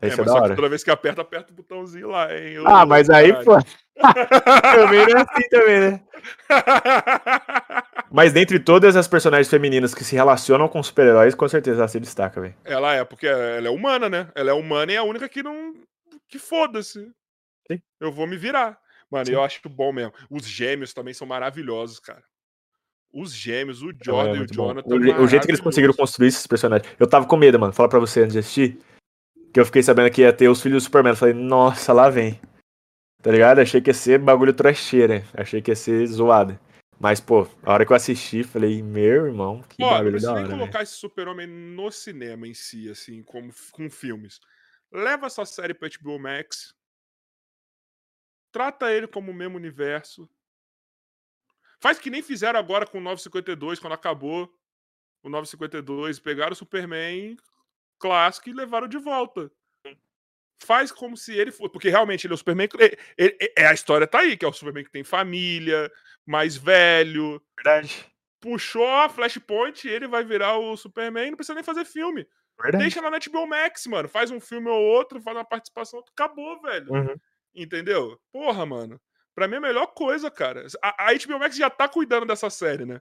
É, Isso é, mas da só que toda vez que aperta, aperta o botãozinho lá, hein? Ah, Ô, mas aí, caralho. pô. [LAUGHS] também não é assim também, né? [LAUGHS] Mas dentre todas as personagens femininas que se relacionam com super-heróis, com certeza ela se destaca, velho. ela é, porque ela é humana, né? Ela é humana e é a única que não. que foda-se. Eu vou me virar. Mano, Sim. eu acho bom mesmo. Os gêmeos também são maravilhosos, cara. Os gêmeos, o É, Jordan e o. Jonathan. O, o jeito que eles conseguiram construir esses personagens. Eu tava com medo, mano. Fala pra você antes de assistir. Que eu fiquei sabendo que ia ter os filhos do Superman. Eu falei, nossa, lá vem. Tá ligado? Achei que ia ser bagulho trecheira. Achei que ia ser zoada. Mas, pô, a hora que eu assisti, falei, meu irmão, que Ó, não precisa da hora. velho. colocar esse super-homem no cinema em si, assim, como com filmes. Leva essa série pra HBO Max. Trata ele como o mesmo universo. Faz que nem fizeram agora com o 952, quando acabou o 952. Pegaram o Superman clássico e levaram de volta. Faz como se ele fosse. Porque realmente ele é o Superman. ele- ele- é, a história tá aí, que é o Superman que tem família, mais velho, Verdade. puxou a Flashpoint, ele vai virar o Superman, não precisa nem fazer filme. Verdade. Deixa na HBO Max, mano. Faz um filme ou outro, faz uma participação, acabou, velho. Uhum. Entendeu? Porra, mano. Pra mim é a melhor coisa, cara. A, a HBO Max já tá cuidando dessa série, né?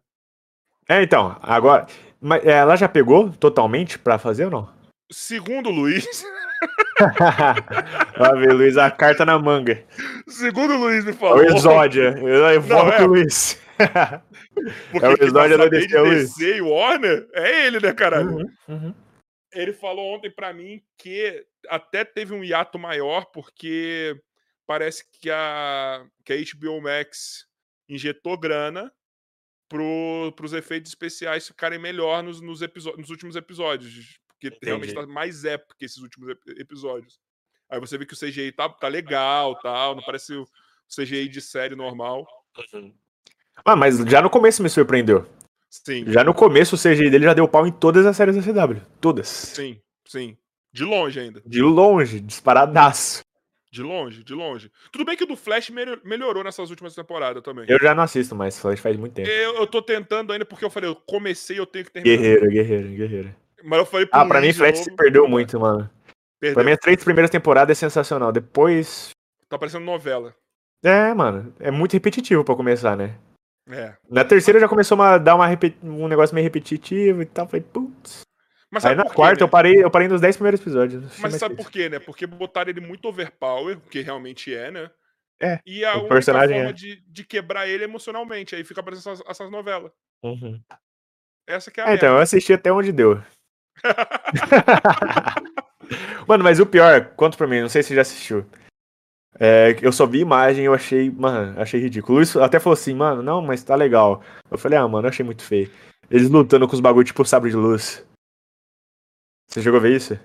É, então, agora. Mas é, ela já pegou totalmente pra fazer ou não? Segundo o Luiz, [LAUGHS] Vai ver, Luiz, a carta na manga. segundo o Luiz me É falou. o Exódia. Eu [LAUGHS] evoco é. o Luiz. [LAUGHS] Porque é o quem Exódia da DC, é Luiz. DC e Warner é ele, né, caralho? Uhum, uhum. ele falou ontem pra mim que até teve um hiato maior porque parece que a, que a HBO Max injetou grana pro, pros efeitos especiais ficarem melhor nos, nos, nos últimos episódios. Porque realmente tá mais épico que esses últimos ep- episódios. Aí você vê que o CGI tá, tá legal, tal, não parece o CGI de série normal. Ah, mas já no começo me surpreendeu. Sim, Já no começo o CGI dele já deu pau em todas as séries da CW. Todas. sim, sim. De longe ainda. De longe, disparadaço. De longe, de longe. Tudo bem que o do Flash melho- melhorou nessas últimas temporadas também. Eu já não assisto mais, Flash faz muito tempo. Eu, eu tô tentando ainda porque eu falei, eu comecei, eu tenho que terminar. Guerreiro, guerreiro, guerreiro. Mas eu falei Ah, pra mim Flash novo, se perdeu muito, mano. Perdeu. Pra mim as três primeiras temporadas é sensacional. Depois. Tá parecendo novela. É, mano. É muito repetitivo pra começar, né? É. Na terceira já começou a dar uma um negócio meio repetitivo e tal. Falei, putz. Mas Aí na quê, quarta né? eu parei, eu parei nos 10 primeiros episódios. Mas sabe por quê, né? Porque botaram ele muito overpower, que realmente é, né? É, E a o única personagem forma é. de, de quebrar ele emocionalmente. Aí fica parecendo essas, essas novelas. isso. Uhum. Essa que é a É, então, eu assisti até onde deu. [LAUGHS] mano, mas o pior, conta pra mim, não sei se você já assistiu. É, eu só vi imagem e eu achei, mano, achei ridículo. O Luiz até falou assim, mano, não, mas tá legal. Eu falei, ah, mano, eu achei muito feio. Eles lutando com os bagulho tipo sabre de luz. Você chegou a ver isso?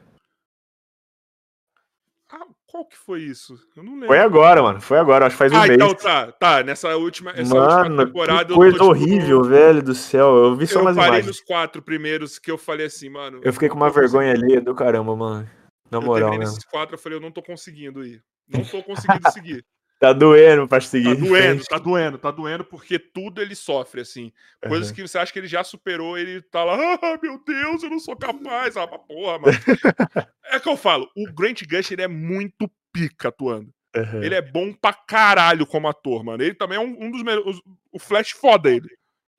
Ah, qual que foi isso? Eu não lembro. Foi agora, mano. Foi agora, acho que faz um ah, mês. então tá, tá. Nessa última, essa última Mano, temporada que eu coisa tô, tipo, horrível, velho do céu. Eu vi só Eu umas parei imagens. nos quatro primeiros que eu falei assim, mano. Eu fiquei com uma vergonha ali do caramba, mano. Na Eu moral, terminei mesmo. nesses quatro, eu falei, eu não tô conseguindo ir. Não tô conseguindo seguir. Tá doendo pra seguir. Tá doendo, tá doendo, tá doendo, porque tudo ele sofre, assim. Coisas Aham. que você acha que ele já superou, ele tá lá, ah, meu Deus, eu não sou capaz. Ah, porra, mano. [LAUGHS] é que eu falo, o Grant Gush, ele é muito pica atuando. Aham. Ele é bom pra caralho como ator, mano. Ele também é um, um dos melhores. O Flash foda ele.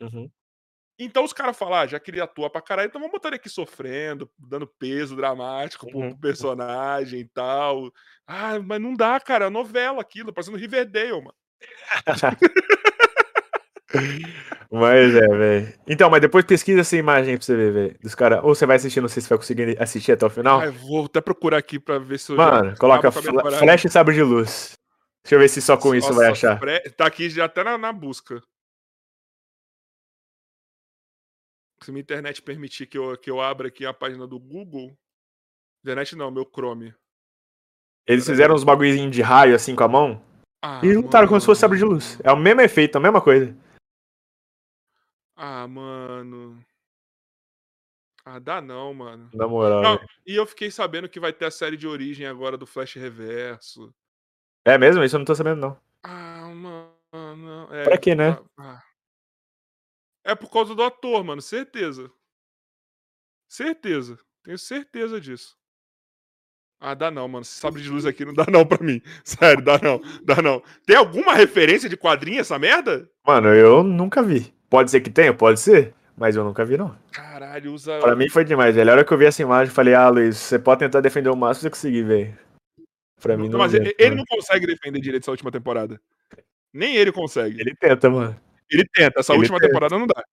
Uhum. Então os caras falam, ah, já que ele atua pra caralho, então vamos botar ele aqui sofrendo, dando peso dramático pro, Uhum. personagem e tal. Ah, mas não dá, cara, é novela aquilo, parecendo Riverdale, mano. [LAUGHS] Mas é, velho. Então, mas depois pesquisa essa imagem pra você ver, velho. Dos caras. Ou você vai assistir, não sei se vai conseguir assistir até o final. Ai, vou até procurar aqui pra ver se eu Mano, já coloca coragem. flash e sabre de luz. Deixa eu ver se só com isso Nossa, vai achar. Tá aqui já até na, na busca. Se minha internet permitir que eu, que eu abra aqui a página do Google. Internet não, meu Chrome. Eles fizeram uns bagulhozinhos de raio assim com a mão Ah, e lutaram como se fosse sabre de luz. É o mesmo efeito, a mesma coisa. Ah, mano. Ah, dá não, mano. Na moral. Não, velho. e eu fiquei sabendo que vai ter a série de origem agora do Flash Reverso. É mesmo? Isso eu não tô sabendo, não. Ah, mano. É, Pra quê, né? ah, ah. É por causa do ator, mano, certeza. Certeza. Tenho certeza disso. Ah, dá não, mano. Esse sabre de luz aqui não dá não pra mim. [LAUGHS] Sério, dá não. Dá não. Tem alguma referência de quadrinho essa merda? Mano, eu nunca vi. Pode ser que tenha, pode ser. Mas eu nunca vi, não. Caralho, usa. Pra mim foi demais, velho. A hora que eu vi essa imagem, eu falei, ah, Luiz, você pode tentar defender o máximo que você conseguir, velho. Pra mim não Mas adianta, ele, ele mano. não consegue defender direito essa última temporada. Nem ele consegue. Ele tenta, mano. Tenta. Essa ele última tenta. temporada não dá.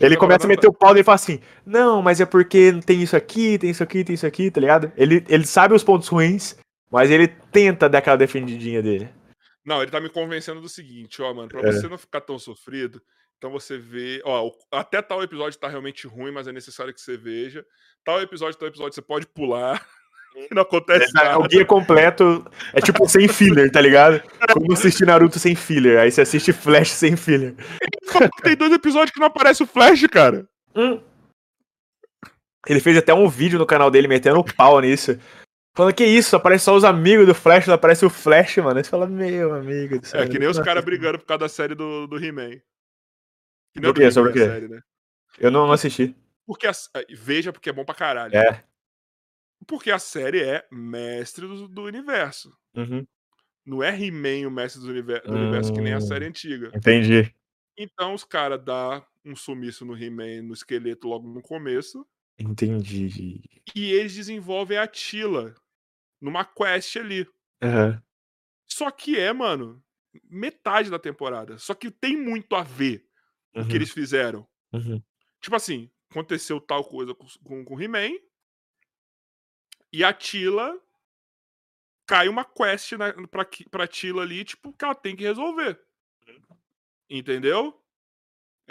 Ele começa a meter o pau e ele fala assim: Não, mas é porque tem isso aqui, tem isso aqui, tem isso aqui, tá ligado? Ele, ele sabe os pontos ruins, mas ele tenta dar aquela defendidinha dele. Não, ele tá me convencendo do seguinte, ó, mano, pra É. você não ficar tão sofrido, então você vê, ó, até tal episódio tá realmente ruim, mas é necessário que você veja. Tal episódio, tal episódio você pode pular. [LAUGHS] [LAUGHS] não acontece É, nada. o guia completo é tipo sem filler, tá ligado? Como assistir Naruto sem filler. Aí você assiste Flash sem filler. [LAUGHS] Tem dois episódios que não aparece o Flash, cara. Hum. Ele fez até um vídeo no canal dele metendo pau nisso. Falando que isso, aparece só os amigos do Flash, não aparece o Flash, mano. Aí você fala, meu amigo do céu. É que nem os não caras brigando por causa da série do, do He-Man. Que Do quê? Sobre o quê? a série, né? Eu não, não assisti. Porque a, veja porque é bom pra caralho. É. Porque a série é mestre do, do universo. Uhum. Não é He-Man o mestre do, univer- do universo, que nem a Hum. série antiga. Entendi. Então os caras dão um sumiço no He-Man, no esqueleto logo no começo. Entendi. E eles desenvolvem a Tila numa quest ali. Aham. Só que é, mano, metade da temporada. Só que tem muito a ver o que Uhum. eles fizeram. Uhum. Tipo assim, aconteceu tal coisa com, com, com o He-Man. E a Tila cai uma quest na, pra, pra Tila ali, tipo, que ela tem que resolver. Entendeu?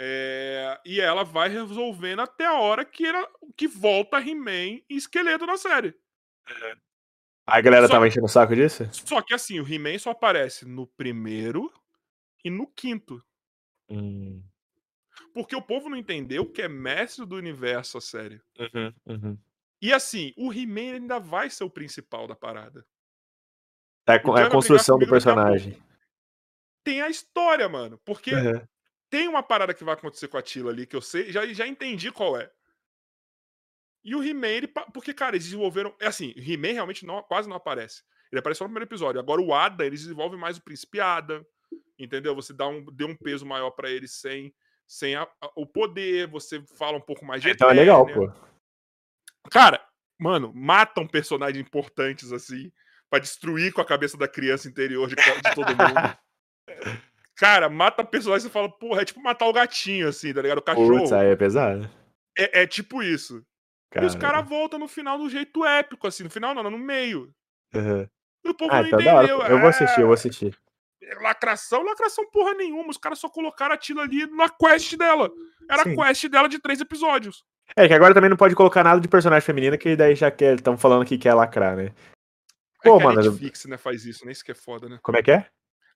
É, e ela vai resolvendo até a hora que, ela, que volta He-Man e esqueleto na série. Aí a galera Só- tava enchendo o saco disso? Só que assim, o He-Man só aparece no primeiro e no quinto. Hum. Porque o povo não entendeu que é mestre do universo a série. Uhum. Uhum. E assim, o He-Man ainda vai ser o principal da parada. É, O co- John é vai a construção do personagem. Tem a história, mano. Porque Uhum. tem uma parada que vai acontecer com a Tila ali que eu sei, já, já entendi qual é. E o He-Man, porque, cara, eles desenvolveram. É assim, o He-Man realmente não, quase não aparece. Ele aparece só no primeiro episódio. Agora o Ada, eles desenvolvem mais o Príncipe Ada. Entendeu? Você dá um, dê um peso maior pra ele sem, sem a- a- o poder, você fala um pouco mais de Então é legal, pô. Cara, mano, matam personagens importantes assim pra destruir com a cabeça da criança interior de, de todo mundo. [LAUGHS] Cara, mata personagem e fala, porra, é tipo matar o gatinho, assim, tá ligado? O cachorro. Putz, aí é pesado. É, é tipo isso. Cara. E os caras voltam no final do jeito épico, assim. No final, não, no meio. Uhum. E o povo Ah, não hora. entendeu. Eu vou assistir, eu vou É, assistir. Lacração, lacração porra nenhuma. Os caras só colocaram a Tila ali na quest dela. Era Sim. a quest dela de três episódios. É que agora também não pode colocar nada de personagem feminina, que daí já quer. Estamos falando que quer lacrar, né? É Pô, que mano, a Netflix, né, faz isso, né? Isso que é foda, né? Como é que é?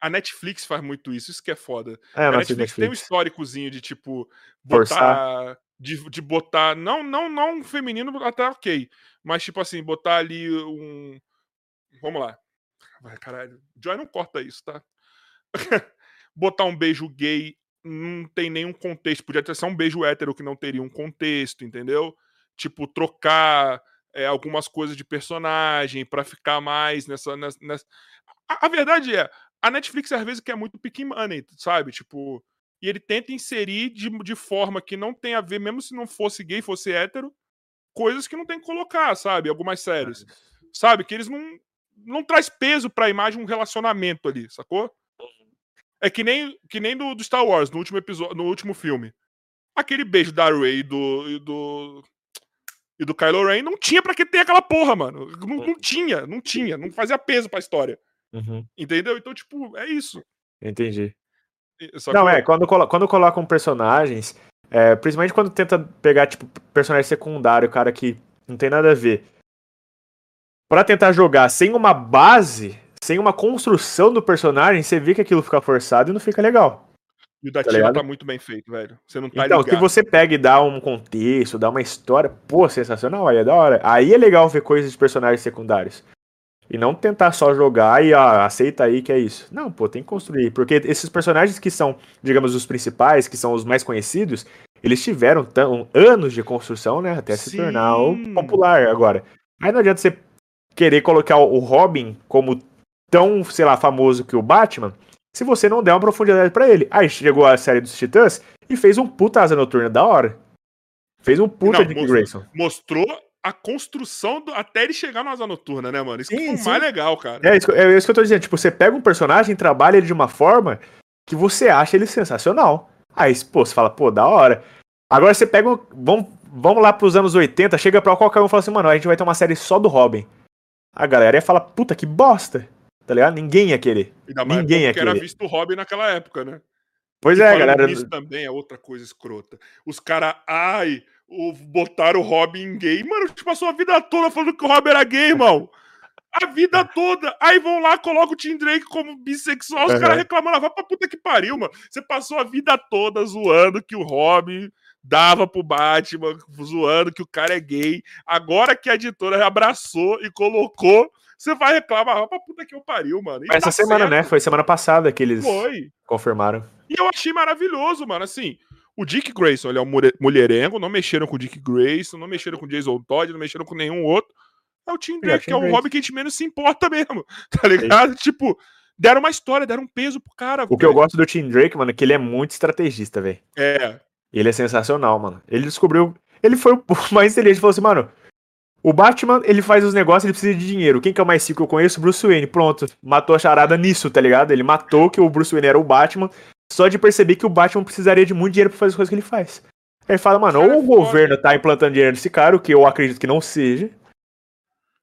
A Netflix faz muito isso, isso que é foda. É, a Netflix, Netflix. tem um históricozinho de, tipo, botar. De, de botar. Não, não, não feminino, até ok. Mas, tipo assim, botar ali um. Vamos lá. Vai, caralho. Joy não corta isso, tá? [LAUGHS] botar um beijo gay não tem nenhum contexto. Podia ter só um beijo hétero que não teria um contexto, entendeu? Tipo, trocar é, algumas coisas de personagem pra ficar mais nessa. nessa, nessa- A, a verdade é, a Netflix às vezes quer muito pick money, sabe? Tipo. E ele tenta inserir de, de forma que não tem a ver, mesmo se não fosse gay, fosse hétero, coisas que não tem que colocar, sabe? Algumas séries. Sabe? Que eles não. Não traz peso pra imagem um relacionamento ali, sacou? É que nem, que nem do, do Star Wars, no último episódio, no último filme. Aquele beijo da Rey e do, e do. E do Kylo Ren não tinha pra que ter aquela porra, mano. Não, não tinha, não tinha. Não fazia peso pra história. Uhum, Entendeu? Então, tipo, é isso. entendi. Só Não, que- é, quando, quando colocam personagens, é, principalmente quando tenta pegar, tipo, personagem secundário, cara que não tem nada a ver. Pra tentar jogar sem uma base, sem uma construção do personagem, você vê que aquilo fica forçado e não fica legal. E o da tá ligado? tá muito bem feito, velho. Você não tá então, ligado. se você pega e dá um contexto, dá uma história, pô, sensacional, aí é da hora. Aí é legal ver coisas de personagens secundários. E não tentar só jogar e ah, aceita aí que é isso. Não, pô, tem que construir. Porque esses personagens que são, digamos, os principais, que são os mais conhecidos, eles tiveram tão, anos de construção, né? Até se Sim. tornar o popular agora. Aí não adianta você querer colocar o Robin como tão, sei lá, famoso que o Batman, se você não der uma profundidade pra ele. Aí chegou a série dos Titãs e fez um puta asa noturna da hora. Fez um puta Não, mostrou- Grayson. Mostrou a construção do- até ele chegar na asa noturna, né, mano? Isso que Sim, foi o sim. mais legal, cara. É isso, que- é isso que eu tô dizendo. Tipo, você pega um personagem, trabalha ele de uma forma que você acha ele sensacional. Aí, pô, você fala, pô, da hora. Agora você pega um. Vamos, vamos lá pros anos 80, chega pra qualquer um e fala assim, mano, a gente vai ter uma série só do Robin. A galera ia falar, puta, que bosta. Tá ligado? Ninguém ia querer. Ainda mais Ninguém ia era querer. visto o Robin naquela época, né? Pois E é, galera. nisso também é outra coisa escrota. Os caras, ai, o, botaram o Robin gay. Mano, a gente passou a vida toda falando que o Robin era gay, irmão. A vida [LAUGHS] toda. Aí vão lá, colocam o Tim Drake como bissexual. Os Uhum. caras reclamando, ah, vai pra puta que pariu, mano. Você passou a vida toda zoando que o Robin dava pro Batman, zoando que o cara é gay. Agora que a editora abraçou e colocou, você vai reclamar, vai pra puta que eu pariu, mano. E Essa tá semana, certo. né? Foi semana passada que eles Foi. confirmaram. E eu achei maravilhoso, mano. Assim, o Dick Grayson, ele é um mulher- mulherengo, não mexeram com o Dick Grayson, não mexeram com o Jason Todd, não mexeram com nenhum outro. É o Tim Drake, que é o. Robin que a gente menos se importa mesmo, [LAUGHS] tá ligado? Tipo, deram uma história, deram um peso pro cara. O que eu gosto do Tim Drake, mano, é que ele é muito estrategista, velho. É, Ele é sensacional, mano. Ele descobriu. Ele foi o [LAUGHS] mais inteligente. Falou assim, mano. O Batman, ele faz os negócios, ele precisa de dinheiro. Quem que é o mais rico que eu conheço? Bruce Wayne. Pronto. Matou a charada nisso, tá ligado? Ele matou que o Bruce Wayne era o Batman. Só de perceber que o Batman precisaria de muito dinheiro pra fazer as coisas que ele faz. Aí ele fala, mano, ou o governo tá implantando dinheiro nesse cara, o que eu acredito que não seja,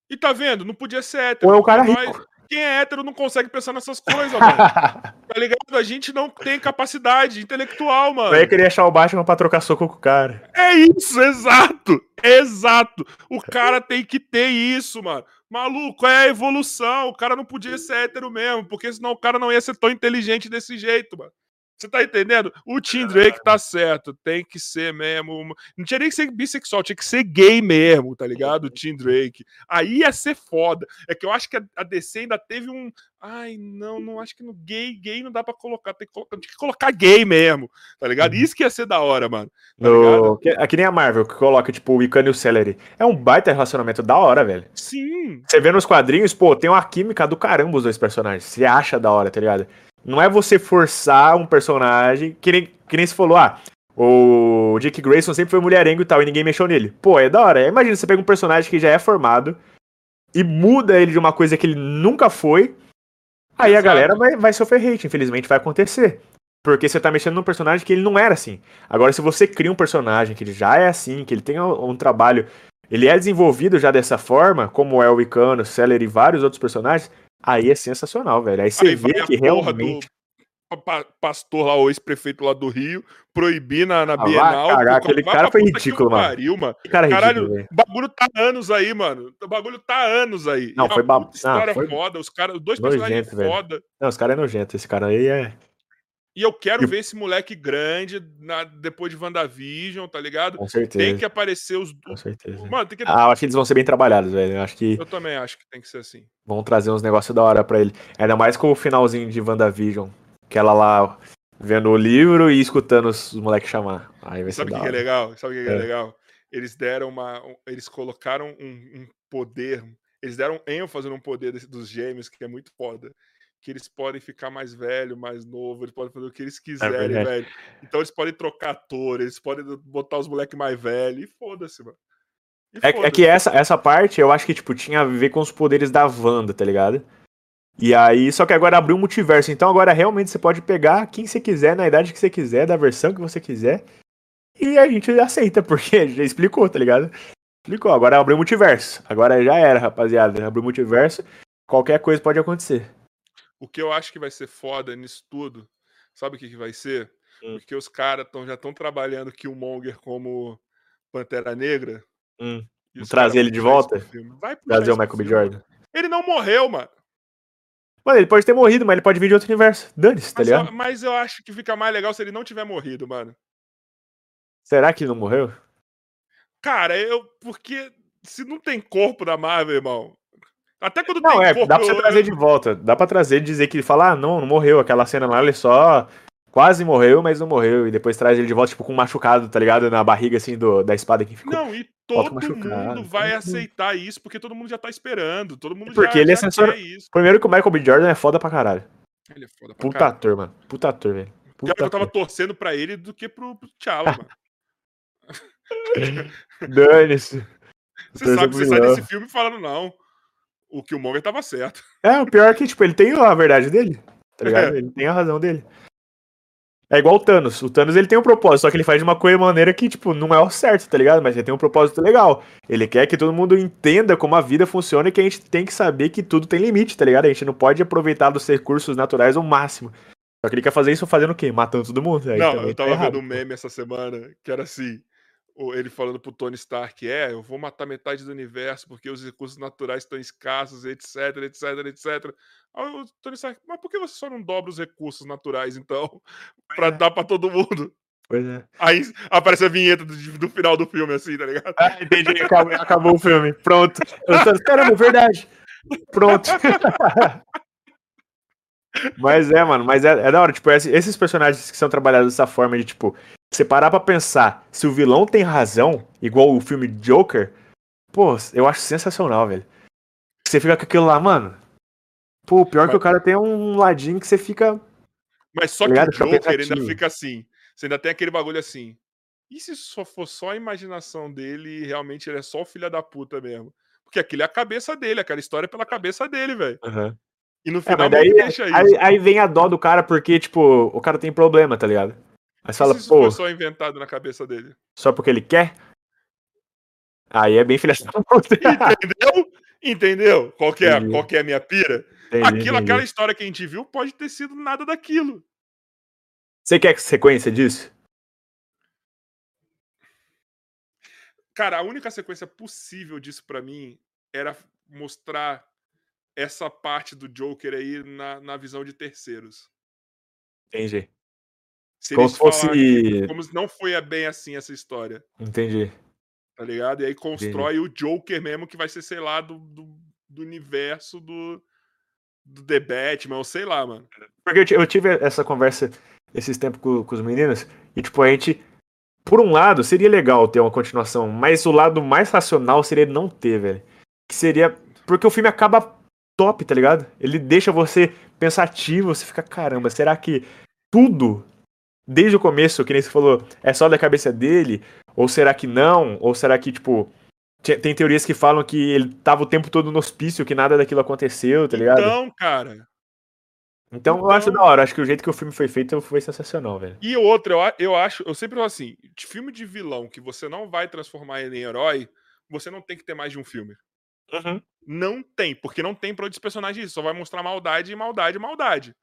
e tá vendo? Não podia ser hétero. ou é o cara rico. Quem é hétero não consegue pensar nessas coisas, mano. [LAUGHS] Tá ligado? A gente não tem capacidade intelectual, mano. Eu ia querer achar o Batman pra trocar soco com o cara. É isso, exato! Exato! O cara tem que ter isso, mano. Maluco, é a evolução. O cara não podia ser hétero mesmo, porque senão o cara não ia ser tão inteligente desse jeito, mano. Você tá entendendo? O Tim Drake tá certo. Tem que ser mesmo. Não tinha nem que ser bissexual, tinha que ser gay mesmo, tá ligado? O Tim Drake. Aí ia ser foda. É que eu acho que a- DC ainda teve um. Ai, não, não acho que no gay, gay não dá pra colocar. Tem que colocar, tem que colocar gay mesmo, tá ligado? Uhum. Isso que ia ser da hora, mano. Tá No... Que, é que nem a Marvel, que coloca, tipo, o Icano e o Celery. É um baita relacionamento da hora, velho. Sim, Você vê nos quadrinhos, pô, tem uma química do caramba os dois personagens. Você acha da hora, tá ligado? Não é você forçar um personagem, que nem, que nem se falou, ah, o Dick Grayson sempre foi mulherengo e tal, e ninguém mexeu nele. Pô, é da hora. Imagina, você pega um personagem que já é formado e muda ele de uma coisa que ele nunca foi, aí a Exato. galera vai, vai sofrer hate, infelizmente vai acontecer. Porque você tá mexendo num personagem que ele não era assim. Agora, se você cria um personagem que ele já é assim, que ele tem um, um trabalho, ele é desenvolvido já dessa forma, como é o Icano, Celery e vários outros personagens, aí é sensacional, velho. Aí você Aí vê que porra realmente. do pa- pastor lá, o ex-prefeito lá do Rio, proibir na, na Ah, Bienal. Pô, aquele cara foi ridículo, mano. Pariu, mano. Cara ridículo, Caralho, velho. o bagulho tá anos aí, mano. O bagulho tá anos aí. Não, E é foi uma ba- puta história ah, foi foda. Os, cara, os dois nojento, personagens velho. foda. Não, os caras é nojento. Esse cara aí é. E eu quero E- ver esse moleque grande na- depois de WandaVision, tá ligado? Com Tem certeza. que aparecer os. Com certeza. Mano, tem que. Ah, eu acho que eles vão ser bem trabalhados, velho. Eu acho que Eu também acho que tem que ser assim. vão trazer uns negócios da hora pra ele. Ainda mais com o finalzinho de WandaVision. Que ela lá vendo o livro e escutando os moleques chamar. Aí vai Sabe o que, que é legal? Sabe o que, é. É. legal? Eles deram uma. um- Eles colocaram um, um poder. Eles deram ênfase num poder dos gêmeos, que é muito foda. Que eles podem ficar mais velho, mais novo, eles podem fazer o que eles quiserem, É velho. Então eles podem trocar ator, eles podem botar os moleques mais velhos. E foda-se, mano. E É, é foda-se. que essa, essa parte eu acho que, tipo, tinha a ver com os poderes da Wanda, tá ligado? E aí, só que agora abriu um multiverso. Então agora realmente você pode pegar quem você quiser, na idade que você quiser, da versão que você quiser. E a gente aceita, [LAUGHS] porque já explicou, tá ligado? Explicou. Agora abriu o multiverso. Agora já era, rapaziada. Abriu o multiverso. Qualquer coisa pode acontecer. O que eu acho que vai ser foda nisso tudo, sabe o que, que vai ser? Hum. Porque os caras tão, já estão trabalhando Killmonger como Pantera Negra. Hum. Trazer ele de volta? Trazer o Michael B. Jordan. Ele não morreu, mano. Mano, ele pode ter morrido, mas ele pode vir de outro universo. Dane-se, tá ligado? eu, mas eu acho que fica mais legal se ele não tiver morrido, mano. Será que ele não morreu? Cara, eu. Porque se não tem corpo da Marvel, irmão. Até quando Não, tem é, corpo. dá pra você trazer de volta. Dá pra trazer e dizer que ele fala, ah, não, não morreu. Aquela cena lá, ele só quase morreu, mas não morreu. E depois traz ele de volta, tipo, com um machucado, tá ligado? Na barriga, assim, do, da espada que ficou. Não, e todo mundo vai aceitar isso, porque todo mundo já tá esperando. Todo mundo Porque já, ele é isso. Primeiro que o Michael B. Jordan é foda pra caralho. Ele é foda pra Puta caralho. ator, mano. Puta ator, velho. Pior Puta que eu tava ator. torcendo pra ele do que pro, pro T'Challa, mano. [LAUGHS] Dane-se. Você sabe, pro você sai desse filme falando, não. O Killmonger tava certo. [LAUGHS] É, o pior é que, tipo, ele tem a verdade dele. Tá ligado? É. Ele tem a razão dele. É igual o Thanos. O Thanos ele tem um propósito, só que ele faz de uma coisa maneira que, tipo, não é o certo, tá ligado? Mas ele tem um propósito legal. Ele quer que todo mundo entenda como a vida funciona e que a gente tem que saber que tudo tem limite, tá ligado? A gente não pode aproveitar dos recursos naturais ao máximo. Só que ele quer fazer isso fazendo o quê? Matando todo mundo. Aí não, eu tá tava errado, vendo um meme essa semana que era assim. Ele falando pro Tony Stark, é, eu vou matar metade do universo porque os recursos naturais estão escassos, etc, etc, etc. Aí o Tony Stark, mas por que você só não dobra os recursos naturais, então? [LAUGHS] Pra é. dar pra todo mundo. Pois é. Aí aparece a vinheta do, do final do filme, assim, tá ligado? Ah, entendi. Acabou, acabou o filme. Pronto. Eu tô, caramba, verdade. Pronto. [LAUGHS] mas é, mano, mas é, é da hora. Tipo, esse- esses personagens que são trabalhados dessa forma de, tipo, você parar pra pensar se o vilão tem razão, igual o filme Joker, pô, eu acho sensacional, velho. Você fica com aquilo lá, mano. Pô, pior é que o cara tem um ladinho que você fica. Mas só Tá que ligado? o Joker ainda fica assim. Você ainda tem aquele bagulho assim. E se só for só a imaginação dele e realmente ele é só o filho da puta mesmo? Porque aquilo é a cabeça dele, aquela história é pela cabeça dele, velho. E no É, final mas daí, deixa isso. aí, aí vem a dó do cara porque, tipo, o cara tem problema, tá ligado? E fala, isso pô, for só inventado na cabeça dele? só porque ele quer? Aí é bem filha da puta. Entendeu? Entendeu? Qual que é, Entendi. qual que é a minha pira? Entendi, Aquilo, entendi. aquela história que a gente viu pode ter sido nada daquilo. Você quer sequência disso? Cara, a única sequência possível disso pra mim era mostrar essa parte do Joker aí na, na visão de terceiros. Entendi. Se Como se fosse. falarem- como se não foi bem assim essa história, Entendi. tá ligado? E aí constrói o Joker mesmo, que vai ser, sei lá, do, do, do universo do, do The Batman, ou sei lá, mano. Porque eu, eu tive essa conversa esses tempos com, com os meninos, e tipo, a gente. Por um lado, seria legal ter uma continuação, mas o lado mais racional seria não ter, velho. Que seria. Porque o filme acaba top, tá ligado? Ele deixa você pensativo, você fica, caramba, será que tudo, desde o começo, que nem você falou, é só da cabeça dele? Ou será que não? Ou será que, tipo. te- Tem teorias que falam que ele tava o tempo todo no hospício, que nada daquilo aconteceu, tá ligado? Então, cara. Então, eu acho Então- da hora, acho que o jeito que o filme foi feito foi sensacional, velho. E outra, eu, eu acho, eu sempre falo assim, de filme de vilão que você não vai transformar ele em herói, você não tem que ter mais de um filme. Não tem, porque não tem pra outros personagens isso. Só vai mostrar maldade, maldade, maldade.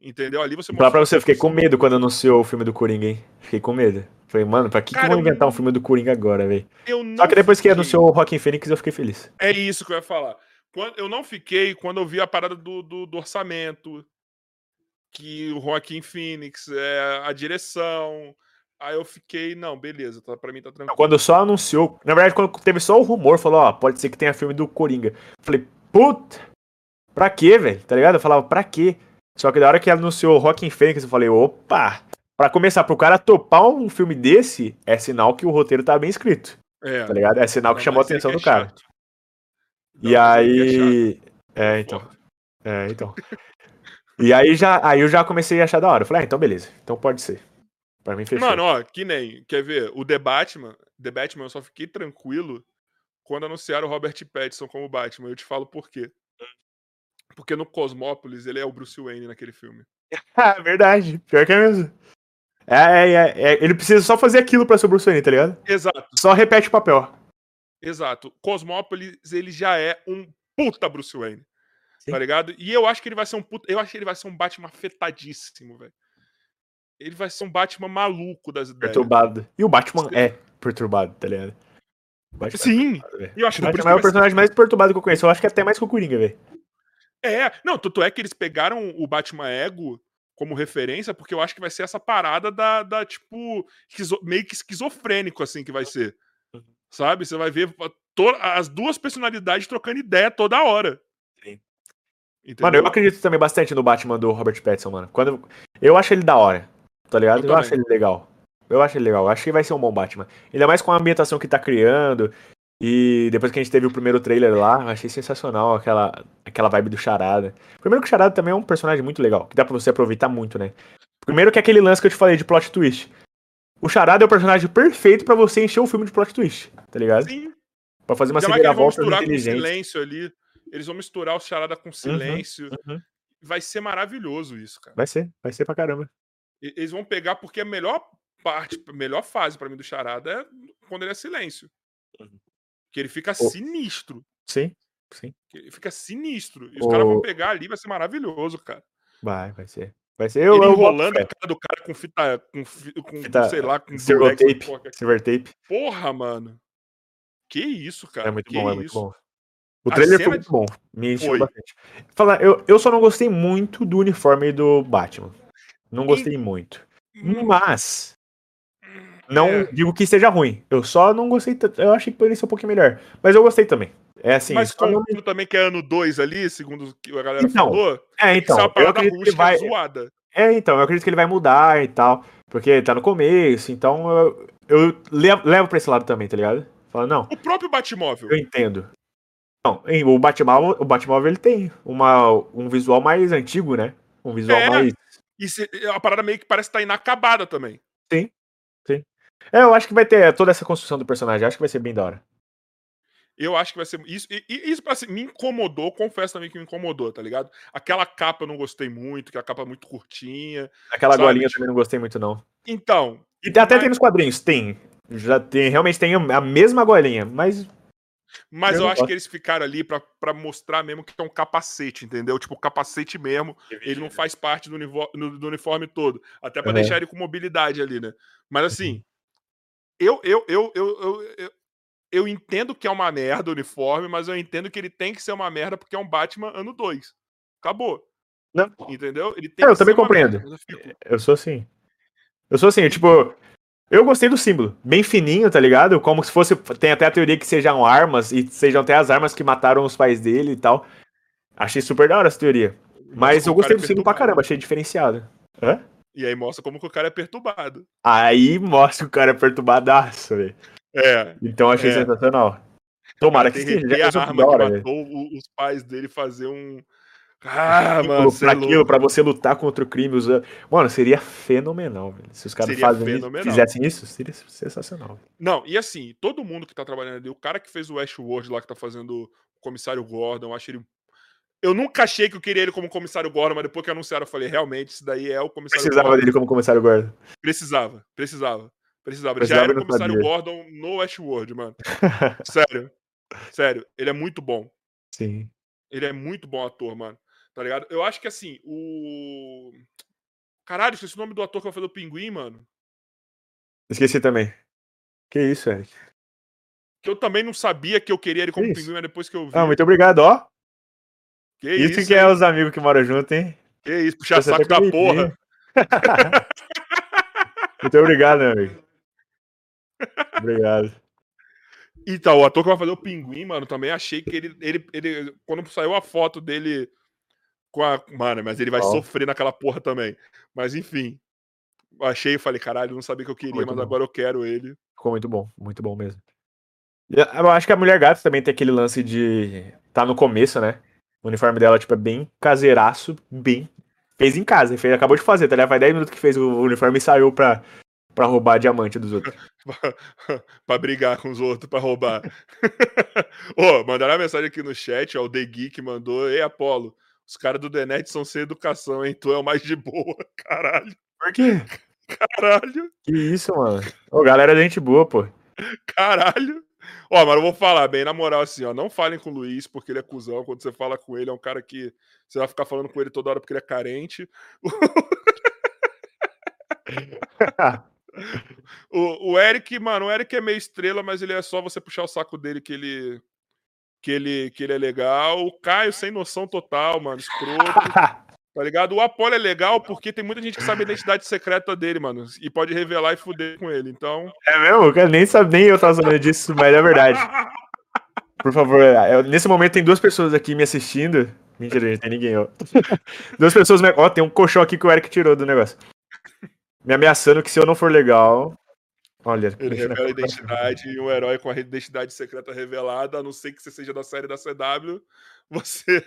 Entendeu? Ali você Falar pra mostra você, eu fiquei com medo quando anunciou o filme do Coringa, hein? Fiquei com medo. Falei, mano, pra que, que Cara, vão eu inventar um não- filme do Coringa agora, velho? Eu Só que depois que fiquei- anunciou o Rockin' Phoenix, eu fiquei feliz. É isso que eu ia falar. Quando, eu não fiquei quando eu vi a parada do, do, do orçamento, que o Joaquim Phoenix, é, a direção. Aí eu fiquei, não, beleza, tá, pra mim tá tranquilo. Quando só anunciou, na verdade, quando teve só o rumor, falou, ó, pode ser que tenha filme do Coringa. Falei, puta, pra quê, velho? Tá ligado? Eu falava, pra quê? Só que da hora que anunciou o Rockin' Phoenix, eu falei, opa, pra começar, pro cara topar um filme desse, é sinal que o roteiro tá bem escrito, É, tá ligado? É sinal que chamou a atenção é do cara. E Não, mas aí é aí. É, então. Foda. É, então. [LAUGHS] E aí já, aí eu já comecei a achar da hora. Eu falei, ah, então beleza. Então pode ser. Pra mim fechou. Mano, ó, que nem, quer ver? O The Batman, The Batman eu só fiquei tranquilo quando anunciaram o Robert Pattinson como Batman. Eu te falo por quê. Porque no Cosmópolis ele é o Bruce Wayne naquele filme. Ah, [LAUGHS] verdade. Pior que é mesmo. É, é, é, é, ele precisa só fazer aquilo pra ser o Bruce Wayne, tá ligado? Exato, Só repete o papel. exato. Cosmópolis ele já é um puta Bruce Wayne. Sim. Tá ligado? E eu acho que ele vai ser um puta. Eu acho que ele vai ser um Batman afetadíssimo, velho. Ele vai ser um Batman maluco das ideias. Perturbado. E o Batman é perturbado, tá ligado? Batman é Sim. E eu acho O Batman é o ser- personagem mais perturbado que eu conheço. Eu acho que até mais que o Coringa, velho. É, não, tanto é que eles pegaram o Batman Ego como referência, porque eu acho que vai ser essa parada da, da tipo, esquizo- meio que esquizofrênico, assim, que vai ser. Sabe? Você vai ver to- as duas personalidades trocando ideia toda hora. Sim. Entendeu? Mano, eu acredito também bastante no Batman do Robert Pattinson, mano. Quando... Eu acho ele da hora, tá ligado? Eu Eu, acho ele legal. Eu acho ele legal. Eu acho que vai ser um bom Batman. Ainda mais com a ambientação que tá criando. E depois que a gente teve o primeiro trailer lá, eu achei sensacional aquela, aquela vibe do Charada. Primeiro que o Charada também é um personagem muito legal, que dá pra você aproveitar muito, né? Primeiro que é aquele lance que eu te falei de plot twist. O Charada é o personagem perfeito pra você encher o filme de plot twist, tá ligado? Sim, Pra fazer uma reviravolta misturar com inteligente. silêncio ali. Eles vão misturar o charada com silêncio. Uhum. Vai ser maravilhoso isso, cara. Vai ser, vai ser pra caramba. Eles vão pegar porque a melhor parte, a melhor fase pra mim do charada é quando ele é silêncio. Uhum. Que ele fica O- sinistro. Sim, sim. que Ele fica sinistro. E os caras vão pegar ali, vai ser maravilhoso, cara. Vai, vai ser. Vai ser. Eu, ele eu enrolando a cara do cara com fita. com, com Fita- sei lá, com Silver tape. porra, que- Silver tape. Porra, mano. Que isso, cara. É muito que bom, é muito bom. O trailer foi muito bom. Me encheu bastante. Falar, eu, eu só não gostei muito do uniforme do Batman. Não gostei muito. Hum, Mas, não é. digo que seja ruim. Eu só não gostei. Eu achei que poderia ser um pouquinho melhor. Mas eu gostei também. É assim. Mas só não- também que é ano 2 ali, segundo o que a galera Então, falou, É, então. uma Eu parada acredito que ele rústica vai. zoada. É, então. Eu acredito que ele vai mudar e tal. Porque tá no começo. Então eu, eu levo, pra esse lado também, tá ligado? Fala, não. O próprio Batmóvel. Eu entendo. Não, o Batmóvel, o Batmóvel ele tem uma, um visual mais antigo, né? Um visual É. mais. E se- a parada meio que parece estar inacabada também. É, eu acho que vai ter toda essa construção do personagem. Acho que vai ser bem da hora. Eu acho que vai ser. Isso, e, isso assim, me incomodou, confesso também que me incomodou, tá ligado? Aquela capa eu não gostei muito, que é a capa muito curtinha. Aquela Sabe, golinha eu também não gostei muito, não. Então, E até Mas- tem nos quadrinhos, tem. Já tem, realmente tem a mesma golinha, mas. Mas Eu eu acho gosto. que eles ficaram ali pra, pra mostrar mesmo que é um capacete, entendeu? Tipo, o capacete mesmo, ele não faz parte do, univo- no- do uniforme todo. Até pra Uhum. deixar ele com mobilidade ali, né? Mas assim, eu, eu, eu, eu, eu, eu, eu entendo que é uma merda o uniforme, mas eu entendo que ele tem que ser uma merda porque é um Batman ano 2. Acabou. Não. Entendeu? Ele tem É, eu que também ser uma compreendo. merda, eu fico- Eu sou assim. Eu sou assim, tipo. Eu gostei do símbolo. Bem fininho, tá ligado? Como se fosse. Tem até a teoria que sejam armas, e sejam até as armas que mataram os pais dele e tal. Achei super da hora essa teoria. Mas eu gostei cara do é símbolo pra caramba, achei diferenciado. Hã? E aí mostra como que o cara é perturbado. Aí mostra que o cara é perturbadaço, velho. É. Então achei É. sensacional. Tomara que sim, já a que arma que matou os pais dele fazer um. Ah, mano, cê é pra aquilo, pra você lutar contra o crime usando. Mano, seria fenomenal, velho. Se os caras isso, fizessem isso, seria sensacional. Não, e assim, todo mundo que tá trabalhando ali, o cara que fez o Westworld lá, que tá fazendo o comissário Gordon, eu acho ele. Eu nunca achei que eu queria ele como comissário Gordon, mas depois que anunciaram, eu falei, realmente, isso daí é o comissário Precisava Gordon. dele como comissário guarda. Precisava, precisava. Precisava. Ele Precisava já era o comissário sabia. Gordon no Westworld, mano. [LAUGHS] Sério. Sério. Ele é muito bom. Sim. Ele é muito bom ator, mano. Tá ligado? Eu acho que assim, o. Caralho, esqueci o nome do ator que vai fazer o pinguim, mano. Esqueci também. Que isso, Eric. Que eu também não sabia que eu queria ele como isso? pinguim, mas depois que eu vi. Ah, muito obrigado, ó. que Isso, isso, que é os amigos que moram junto, hein? Que isso, puxar Você saco tá da comigo, porra. [LAUGHS] muito obrigado, meu amigo. Obrigado. Então, o ator que vai fazer o pinguim, mano, também achei que ele. ele, ele quando saiu a foto dele com a. Mano, mas ele vai Ó. sofrer naquela porra também. Mas enfim. Achei e falei, caralho, não sabia que eu queria, Muito mas bom. agora eu quero ele. Ficou muito bom, muito bom mesmo. Eu acho que a Mulher Gato também tem aquele lance de. Tá no começo, né? O uniforme dela, tipo, é bem caseiraço, bem. Fez em casa, fez, acabou de fazer, tá ligado? Faz 10 minutos que fez o uniforme e saiu pra, pra roubar diamante dos outros. [LAUGHS] pra brigar com os outros, pra roubar. [LAUGHS] Ô, mandaram uma mensagem aqui no chat, ó, o The Geek mandou, ei, Apolo, Os caras do Denet são sem educação, hein? Tu é o mais de boa, [LAUGHS] caralho. Por quê? Caralho, Que isso, mano? Ô, galera é gente boa, pô. caralho. Ó, mas eu vou falar bem, na moral, assim, ó. Não falem com o Luiz, porque ele é cuzão. Quando você fala com ele, é um cara que você vai ficar falando com ele toda hora porque ele é carente. [LAUGHS] O, o Eric, mano, o Eric é meio estrela, mas ele é só você puxar o saco dele que ele. Que ele, que ele é legal. O Caio, sem noção total, mano. Escroto. [LAUGHS] Tá ligado? O Apolo é legal porque tem muita gente que sabe a identidade secreta dele, mano. E pode revelar e fuder com ele. Então. É mesmo? Cara, nem sabe, nem eu tava sabendo disso, mas é verdade. Por favor, é, nesse momento tem duas pessoas aqui me assistindo. Mentira, não tem ninguém, ó. [LAUGHS] Duas pessoas. me- Ó, tem um colchão aqui que o Eric tirou do negócio. Me ameaçando que se eu não for legal. Olha, Ele revela a identidade e um herói com a identidade secreta revelada, a não ser que você seja da série da CW, [LAUGHS] você.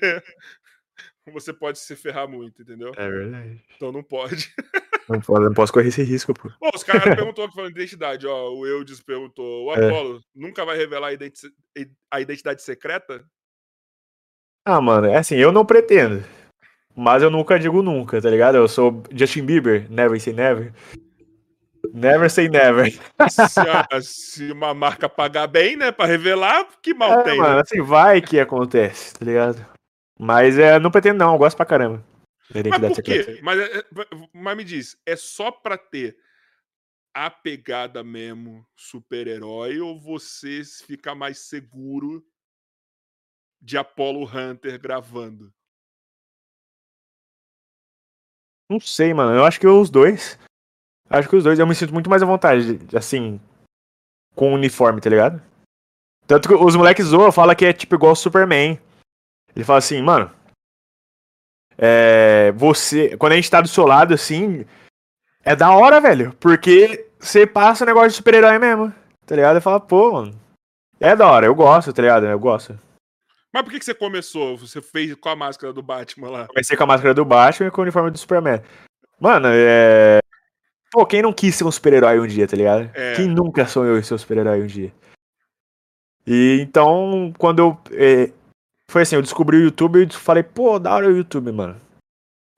Você pode se ferrar muito, entendeu? É verdade. Então não pode. [LAUGHS] Não posso, não posso correr esse risco, pô. Os caras [LAUGHS] perguntou aqui falando de identidade, ó. O Eudes perguntou: o É. Apolo nunca vai revelar a, identi- a identidade secreta? Ah, mano, é assim, eu não pretendo. Mas eu nunca digo nunca, tá ligado? Eu sou Justin Bieber, never say never. Never say never. Se, a- se uma marca pagar bem, né, pra revelar, que mal É, tem, mano, né? assim, vai que acontece, tá ligado? Mas é, não pretendo não, eu gosto pra caramba. Mas por quê? Mas, é- é- mas me diz, é só pra ter a pegada mesmo super-herói ou você fica mais seguro de Apollo Hunter gravando? Não sei, mano. Eu acho que os dois. Acho que os dois eu me sinto muito mais à vontade, assim, com o uniforme, tá ligado? Tanto que os moleques zoam, fala que é tipo igual o Superman. Ele fala assim, mano. É. Você. Quando a gente tá do seu lado, assim. É da hora, velho. Porque você passa o negócio de super-herói mesmo. Tá ligado? Eu falo, pô, mano. É da hora, eu gosto, tá ligado? Eu gosto. Mas por que, que você começou? Você fez com a máscara do Batman lá? Comecei com a máscara do Batman e com o uniforme do Superman. Mano, é. Pô, quem não quis ser um super-herói um dia, tá ligado? É. Quem nunca sonhou em ser um super-herói um dia? E então, quando eu. é, Foi assim, eu descobri o YouTube e falei, pô, da hora o YouTube, mano.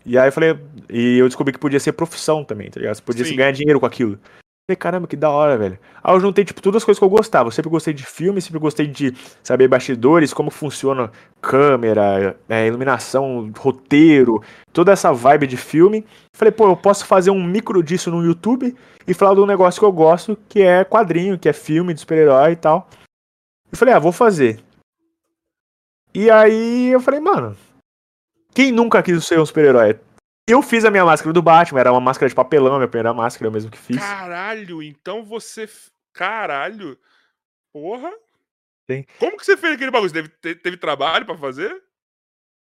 E aí eu falei. E eu descobri que podia ser profissão também, tá ligado? Você podia se ganhar dinheiro com aquilo. Falei, caramba, que da hora, velho. Aí eu juntei, tipo, todas as coisas que eu gostava. Eu sempre gostei de filme, sempre gostei de saber bastidores, como funciona câmera, é, iluminação, roteiro, toda essa vibe de filme. Falei, pô, eu posso fazer um micro disso no YouTube e falar de um negócio que eu gosto, que é quadrinho, que é filme de super-herói e tal. E falei, ah, vou fazer. E aí eu falei, mano, quem nunca quis ser um super-herói? Eu fiz a minha máscara do Batman, era uma máscara de papelão, a minha primeira máscara, eu mesmo que fiz. Caralho, então você. Caralho. Porra. Sim. Como que você fez aquele bagulho? Teve, te- teve trabalho pra fazer?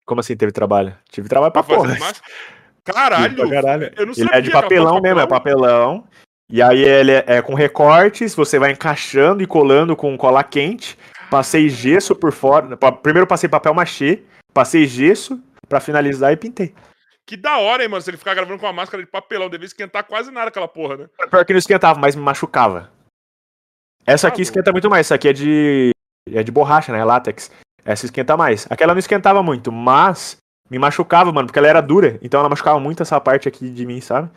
Como assim teve trabalho? Tive trabalho pra Pra porra. [LAUGHS] Caralho. Pra caralho. Eu não Ele é de era papelão mesmo, é papelão. E aí ele é, é com recortes, você vai encaixando e colando com cola quente. Passei gesso por fora. Primeiro passei papel machê, passei gesso pra finalizar e pintei. Que da hora, hein, mano? Se ele ficar gravando com uma máscara de papelão, devia esquentar quase nada aquela porra, né? Pior que não esquentava, mas me machucava. Essa Tá aqui bom. esquenta muito mais. Essa aqui é de. É de borracha, né? É látex. Essa esquenta mais. Aquela não esquentava muito, mas me machucava, mano, porque ela era dura. Então ela machucava muito essa parte aqui de mim, sabe?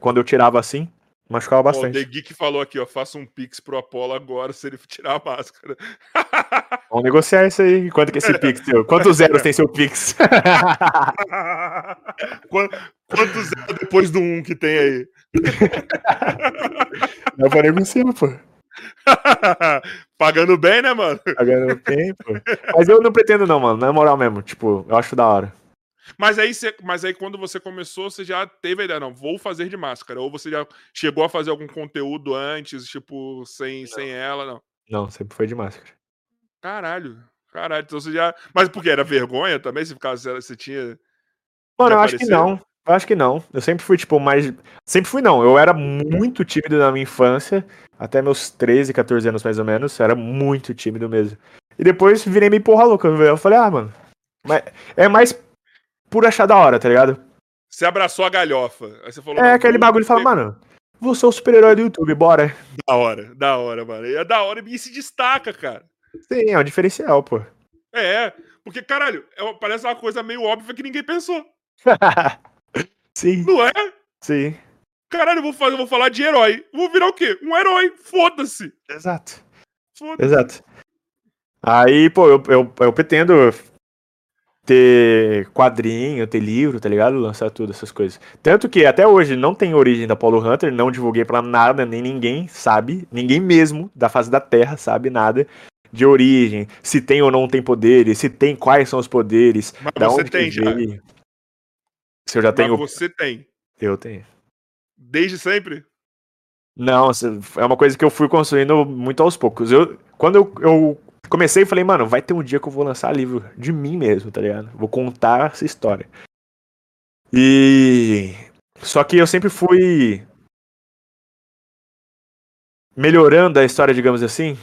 Quando eu tirava assim, machucava Ó, o bastante. The Geek falou aqui, ó. Faça um pix pro Apollo agora se ele tirar a máscara. [LAUGHS] Vamos negociar isso aí. Quanto que é esse Pix seu? Quantos zeros tem seu Pix? [LAUGHS] Quan- Quantos zero depois do um que tem aí? [LAUGHS] Não vou negociar, pô. Pagando bem, né, mano? Pagando tempo. Mas eu não pretendo, não, mano. Na moral mesmo. Tipo, eu acho da hora. Mas aí, você- mas aí quando você começou, você já teve a ideia, não, vou fazer de máscara. Ou você já chegou a fazer algum conteúdo antes, tipo, sem, sem ela, não. Não, sempre foi de máscara. Caralho. Caralho, então você já. Mas por que? Era vergonha também? Se caso você tinha. Mano, eu acho que não. Eu acho que não. Eu sempre fui, tipo, mais. Sempre fui, não. Eu era muito tímido na minha infância. Até meus 13, 14 anos, mais ou menos. Eu era muito tímido mesmo. E depois virei meio porra louca. Eu falei, ah, mano. Mas é mais por achar da hora, tá ligado? Você abraçou a galhofa. Aí você falou. É aquele bagulho e fala, mano. Vou ser o super-herói do YouTube, bora. Da hora, da hora, mano. É da hora e se destaca, cara. Sim, é um diferencial, pô. É, Porque, caralho, é, parece uma coisa meio óbvia que ninguém pensou. [LAUGHS] sim, Não é? sim. Caralho, eu vou, fazer, eu vou falar de herói. Vou virar o quê? Um herói. Foda-se. Exato. Foda-se. Exato. Aí, pô, eu, eu, eu pretendo ter quadrinho, ter livro, tá ligado? Lançar tudo, essas coisas. Tanto que até hoje não tem origem da Paulo Hunter, não divulguei pra nada, nem ninguém sabe, ninguém mesmo da face da Terra sabe nada de origem, se tem ou não tem poderes, se tem quais são os poderes, Mas da você onde tem já. Se eu já Mas tenho, você tem. eu tenho. Desde sempre? Não, é uma coisa que eu fui construindo muito aos poucos. Eu, quando eu, eu comecei, falei, mano, vai ter um dia que eu vou lançar livro de mim mesmo, tá ligado? Vou contar essa história. E. Só que eu sempre fui. melhorando a história, digamos assim.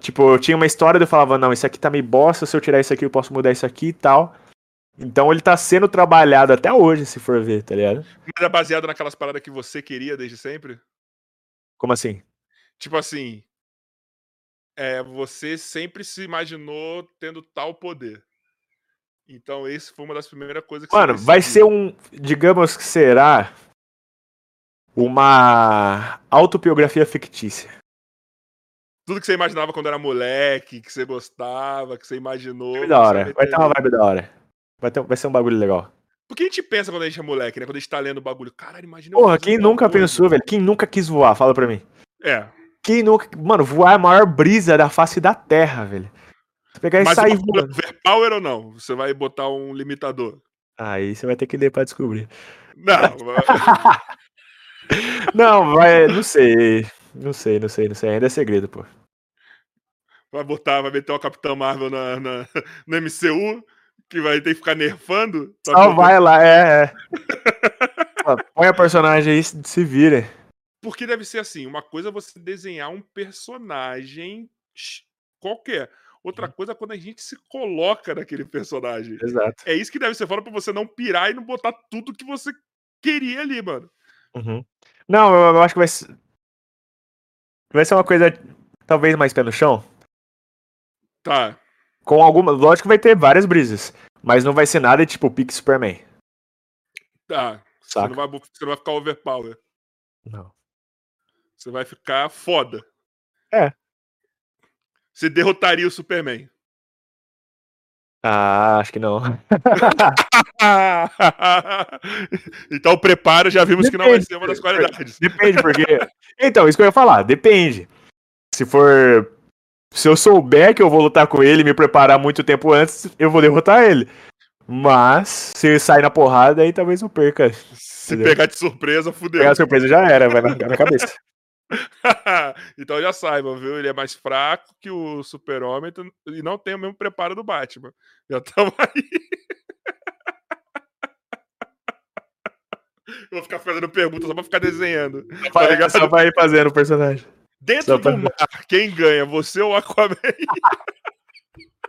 Tipo, eu tinha uma história e eu falava, não, isso aqui tá meio bosta, se eu tirar isso aqui eu posso mudar isso aqui e tal. Então ele tá sendo trabalhado até hoje, se for ver, tá ligado? Mas é baseado naquelas paradas que você queria desde sempre? Como assim? Tipo assim. É, você sempre se imaginou tendo tal poder. Então, esse foi uma das primeiras coisas que Mano, vai ser um. Digamos que será. Uma autobiografia fictícia. Tudo que você imaginava quando era moleque, que você gostava, que você imaginou. Vibe da hora. Vai ter uma vibe da hora. Vai, ter, vai ser um bagulho legal. Porque a gente pensa quando a gente é moleque, né? Quando a gente tá lendo o bagulho. Caralho, imagina. Porra, quem nunca coisa. pensou, velho? Quem nunca quis voar? Fala pra mim. É. Quem nunca. Mano, voar é a maior brisa da face da Terra, velho. Você pegar e Mas sair voando. overpower ou não? Você vai botar um limitador? Aí você vai ter que ler pra descobrir. Não. [LAUGHS] Não, vai. Não sei. Não sei, não sei, não sei. Ainda é segredo, pô. vai botar, vai meter o Capitão Marvel na, na- no MCU, que vai ter que ficar nerfando. Só vai lá, é, é. [LAUGHS] Põe a personagem aí, se se vira. Porque deve ser assim: uma coisa é você desenhar um personagem qualquer. Outra coisa é quando a gente se coloca naquele personagem. Exato. É isso que deve ser fora pra você não pirar e não botar tudo que você queria ali, mano. Uhum. Não, eu, eu acho que vai ser. Vai ser uma coisa talvez mais pé no chão. Tá. Com alguma. Lógico que vai ter várias brisas. Mas não vai ser nada tipo Pique Superman. Tá. Você não, vai, você não vai ficar overpower. Não. Você vai ficar foda. É. Você derrotaria o Superman. Ah, acho que não. [LAUGHS] então o preparo já vimos que não vai Depende. ser uma das qualidades. Depende, porque. [LAUGHS] Então, isso que eu ia falar, depende. Se for. Se eu souber que eu vou lutar com ele e me preparar muito tempo antes, eu vou derrotar ele. Mas, se ele sair na porrada, aí talvez eu perca. Se Entendeu? pegar de surpresa, fudeu. Pegar a surpresa já era, vai na, na cabeça. [LAUGHS] então já saiba, viu? Ele é mais fraco que o Super-Homem e não tem o mesmo preparo do Batman. Já estamos [LAUGHS] aí. Eu vou ficar fazendo perguntas só pra ficar desenhando. Tá Vai, ligado? só vai fazendo o personagem. Dentro Só do mar, quem ganha? Você ou Aquaman?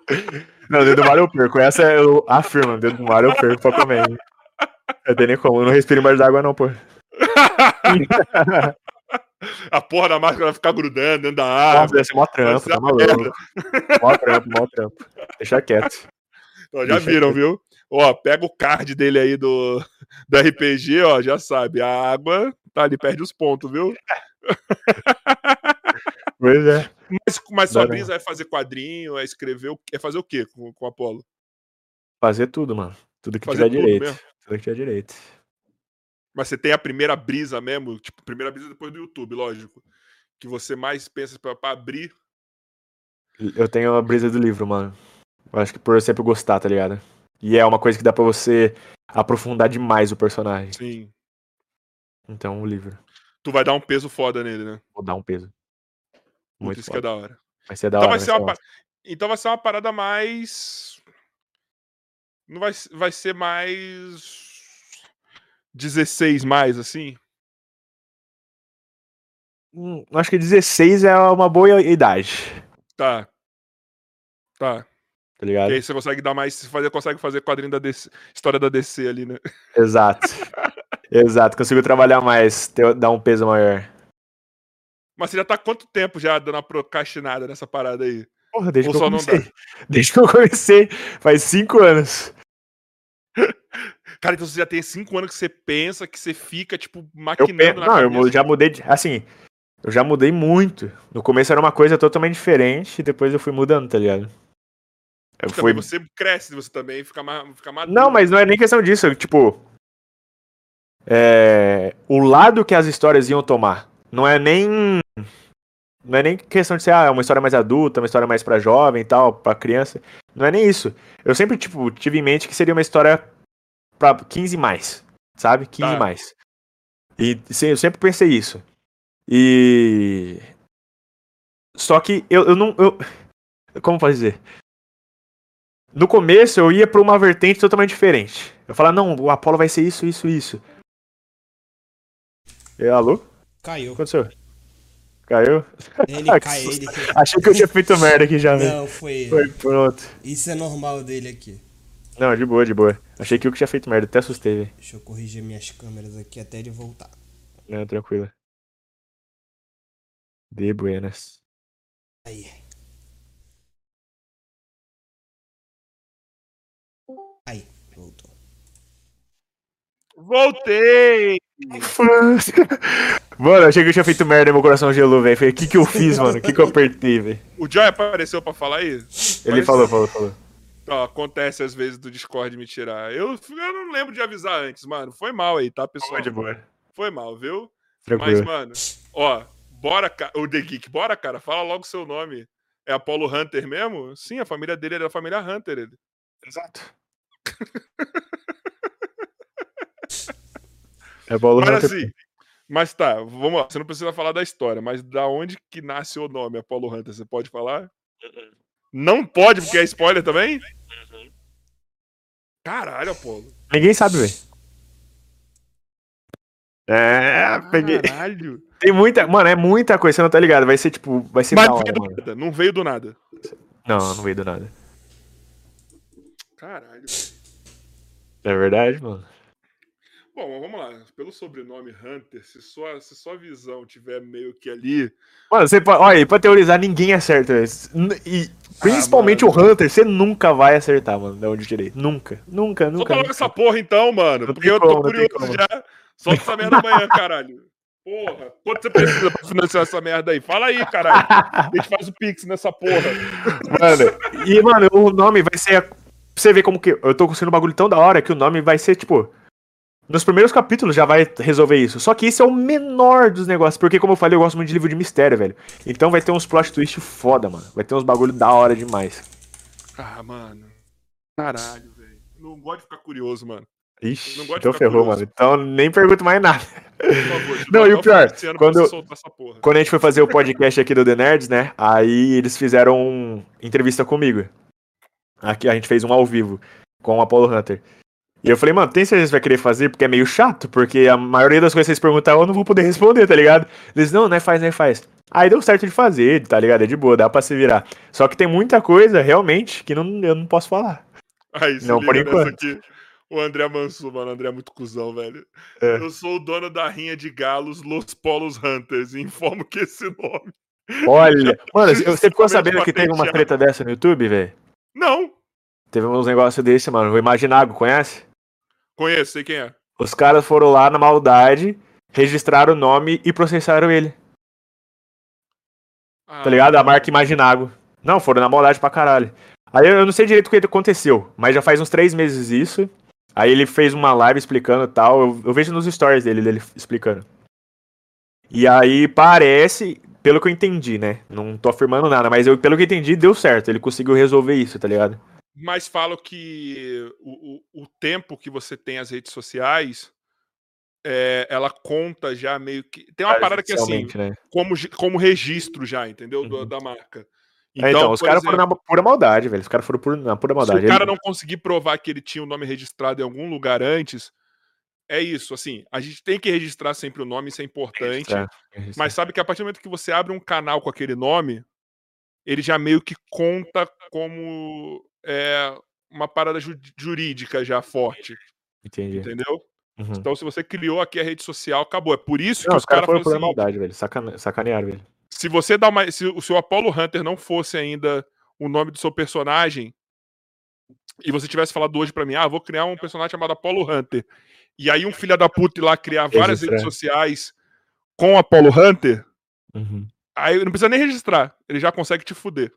[LAUGHS] Não, dedo do mar eu perco. Essa eu afirmo, dedo do mar eu perco pra. Não tem nem como, eu não respiro embaixo d'água não, pô. [LAUGHS] A porra da máscara vai ficar grudando dentro da água. Nossa, ser mó trampo, tá maluco. Mó trampo, mó trampo. Deixa quieto. [LAUGHS] Ó, já Deixa viram, quieto. viu? Ó, pega o card dele aí do, do RPG, ó, já sabe. A água tá ali, perde os pontos, viu? [LAUGHS] Pois é. Mas, mas sua brisa é fazer quadrinho, é escrever, é fazer o quê com, com o Apolo? Fazer tudo, mano. Tudo que Fazer tiver tudo direito. mesmo? Tudo que tiver direito. Mas você tem a primeira brisa mesmo, tipo, primeira brisa depois do YouTube, lógico. Que você mais pensa pra, pra abrir. Eu tenho a brisa do livro, mano. Eu acho que por eu sempre gostar, tá ligado? E é uma coisa que dá pra você aprofundar demais o personagem. Sim. Então, o livro. Tu vai dar um peso foda nele, né? Vou dar um peso. Muito Muito isso que é da hora. Vai ser da Então hora. vai, ser uma, então vai ser uma parada mais. Não vai, vai ser mais. 16 mais, assim? Hum, acho que 16 é uma boa idade, Tá. Tá. tá ligado? E aí você consegue dar mais. Você fazer, consegue fazer quadrinho da DC, história da DC ali, né? Exato. [LAUGHS] Exato, consigo trabalhar mais, ter, dar um peso maior. Mas você já tá quanto tempo já dando uma procrastinada nessa parada aí? Porra, desde Ou que eu comecei. [LAUGHS] Desde que eu comecei. Faz cinco anos. Cara, então você já tem cinco anos que você pensa, que você fica, tipo, Eu maquinando pe... na Não, eu cabeça. mu- já mudei. de- Assim, eu já mudei muito. No começo era uma coisa totalmente diferente, e depois eu fui mudando, tá ligado? Eu Também fui... você cresce, você também fica, ma fica maduro. Não, mas não é nem questão disso. eu, Tipo. É... O lado que as histórias iam tomar. Não é nem. Não é nem questão de ser ah, uma história mais adulta, uma história mais pra jovem e tal, pra criança. Não é nem isso. Eu sempre, tipo, tive em mente que seria uma história pra 15 mais. Sabe? 15 Tá. mais. E sim, eu sempre pensei isso. E. Só que eu, eu não. Eu... Como posso dizer? No começo eu ia pra uma vertente totalmente diferente. Eu falava, não, o Apollo vai ser isso, isso, isso. E, alô? O Caiu. que aconteceu? Caiu? Ele Ah, que cai, susto. [LAUGHS] ele. Achei que eu tinha feito merda aqui já. Não, foi ele. Foi, pronto. Isso é normal dele aqui. Não, de boa, de boa. Achei que eu que tinha feito merda, até assustei, velho. Deixa eu corrigir minhas câmeras aqui até ele voltar. Não, tranquilo. De buenas. Aí. Aí, voltou. Voltei! [LAUGHS] Mano, achei que eu tinha feito merda e meu coração gelou, velho. Falei, o que que eu fiz, [LAUGHS] mano? O que que eu apertei, velho? O Joy apareceu pra falar aí? Ele Apareceu. falou, falou, falou. Ó, acontece às vezes do Discord me tirar. Eu, eu não lembro de avisar antes, mano. Foi mal aí, tá, pessoal? Foi de boa. Foi mal, viu? Mas, Tranquilo. mano, ó, bora, o The Geek, bora, cara, fala logo seu nome. É Apollo Hunter mesmo? Sim, a família dele era a família Hunter. Ele. Exato. [LAUGHS] É Mas Hunter. assim, mas tá, vamos lá. Você não precisa falar da história, mas da onde que nasce o nome Apollo Hunter? Você pode falar? Não pode, porque é spoiler também? Caralho, Apollo. Ninguém sabe, velho. É, peguei. Caralho. Tem muita. Mano, é muita coisa, você não tá ligado. Vai ser tipo. Vai ser Mas não veio do nada. Não veio do nada. Não, não veio do nada. Caralho. É verdade, mano. Bom, vamos lá. Pelo sobrenome Hunter, se sua, se sua visão tiver meio que ali. Mano, você pode. Olha, pra teorizar, ninguém acerta. E principalmente mano. o Hunter, você nunca vai acertar, mano, da onde tirei. Nunca. Nunca, Solta nunca. logo nunca. essa porra então, mano. Não Porque eu tô como, curioso já. Solta essa merda amanhã, [LAUGHS] caralho. Porra. Quanto você precisa pra financiar essa merda aí? Fala aí, caralho. A gente faz o Pix nessa porra. Mano, e, mano, o nome vai ser. Pra você ver como que. Eu tô conseguindo um bagulho tão da hora que o nome vai ser, tipo. Nos primeiros capítulos já vai resolver isso. Só que esse é o menor dos negócios. Porque, como eu falei, eu gosto muito de livro de mistério, velho. Então vai ter uns plot twist foda, mano. Vai ter uns bagulho da hora demais. Ah, mano. Caralho, velho. Não gosto de ficar curioso, mano. Ixi, Não gosto de então ferrou, curioso. mano. Então nem pergunto mais nada. Favor, [LAUGHS] Não, e o pior, quando. Quando a gente foi fazer o podcast aqui do The Nerds, né? Aí eles fizeram um entrevista comigo. Aqui a gente fez um ao vivo com o Apollo Hunter. E eu falei, mano, tem certeza que você vai querer fazer? Porque é meio chato, porque a maioria das coisas que vocês perguntaram eu não vou poder [LAUGHS] responder, tá ligado? Eles, não, não é faz, não é faz. Aí deu certo de fazer, tá ligado? É de boa, dá pra se virar. Só que tem muita coisa, realmente, que não, eu não posso falar. Aí, se Não, por enquanto. aqui. O André Mansur, mano. O André é muito cuzão, velho. É. Eu sou o dono da rinha de galos Los Polos Hunters. E informo que esse nome. Olha, [LAUGHS] mano, você ficou sabendo que teve uma treta dessa no YouTube, velho? Não, Teve uns negócios desse, mano. O Imaginago, conhece? Conheço, sei quem é. Os caras foram lá na maldade, registraram o nome e processaram ele. Ah, Tá ligado? A marca Imaginago. Não, foram na maldade pra caralho. Aí eu não sei direito o que aconteceu, mas já faz uns três meses isso. Aí ele fez uma live explicando e tal. Eu, eu vejo nos stories dele, dele explicando. E aí parece, pelo que eu entendi, né? Não tô afirmando nada, mas eu, pelo que eu entendi, deu certo. Ele conseguiu resolver isso, tá ligado? Mas falo que o, o, o tempo que você tem as redes sociais, é, ela conta já meio que. Tem uma parada que é assim, né? como, como registro já, entendeu? Uhum. da marca. É, Então, os por caras foram na pura maldade, velho. Os caras foram por, na pura Se maldade. o cara Ele- não conseguir provar que ele tinha o nome registrado em algum lugar antes, é isso. Assim, a gente tem que registrar sempre o nome, isso é importante. É, Mas sabe que a partir do momento que você abre um canal com aquele nome, ele já meio que conta como é, uma parada ju- jurídica já forte, Entendi. entendeu? Uhum. Então, se você criou aqui a rede social, acabou. É por isso Não, que os caras caras foram assim, maldade, velho. Sacane... Sacanearam, velho. se você dá uma. Se o seu Apollo Hunter não fosse ainda o nome do seu personagem e você tivesse falado hoje pra mim, ah, vou criar um personagem chamado Apollo Hunter. E aí um filho da puta ir lá criar várias Registrar. redes sociais com Apollo Hunter, Uhum. aí não precisa nem registrar, ele já consegue te fuder.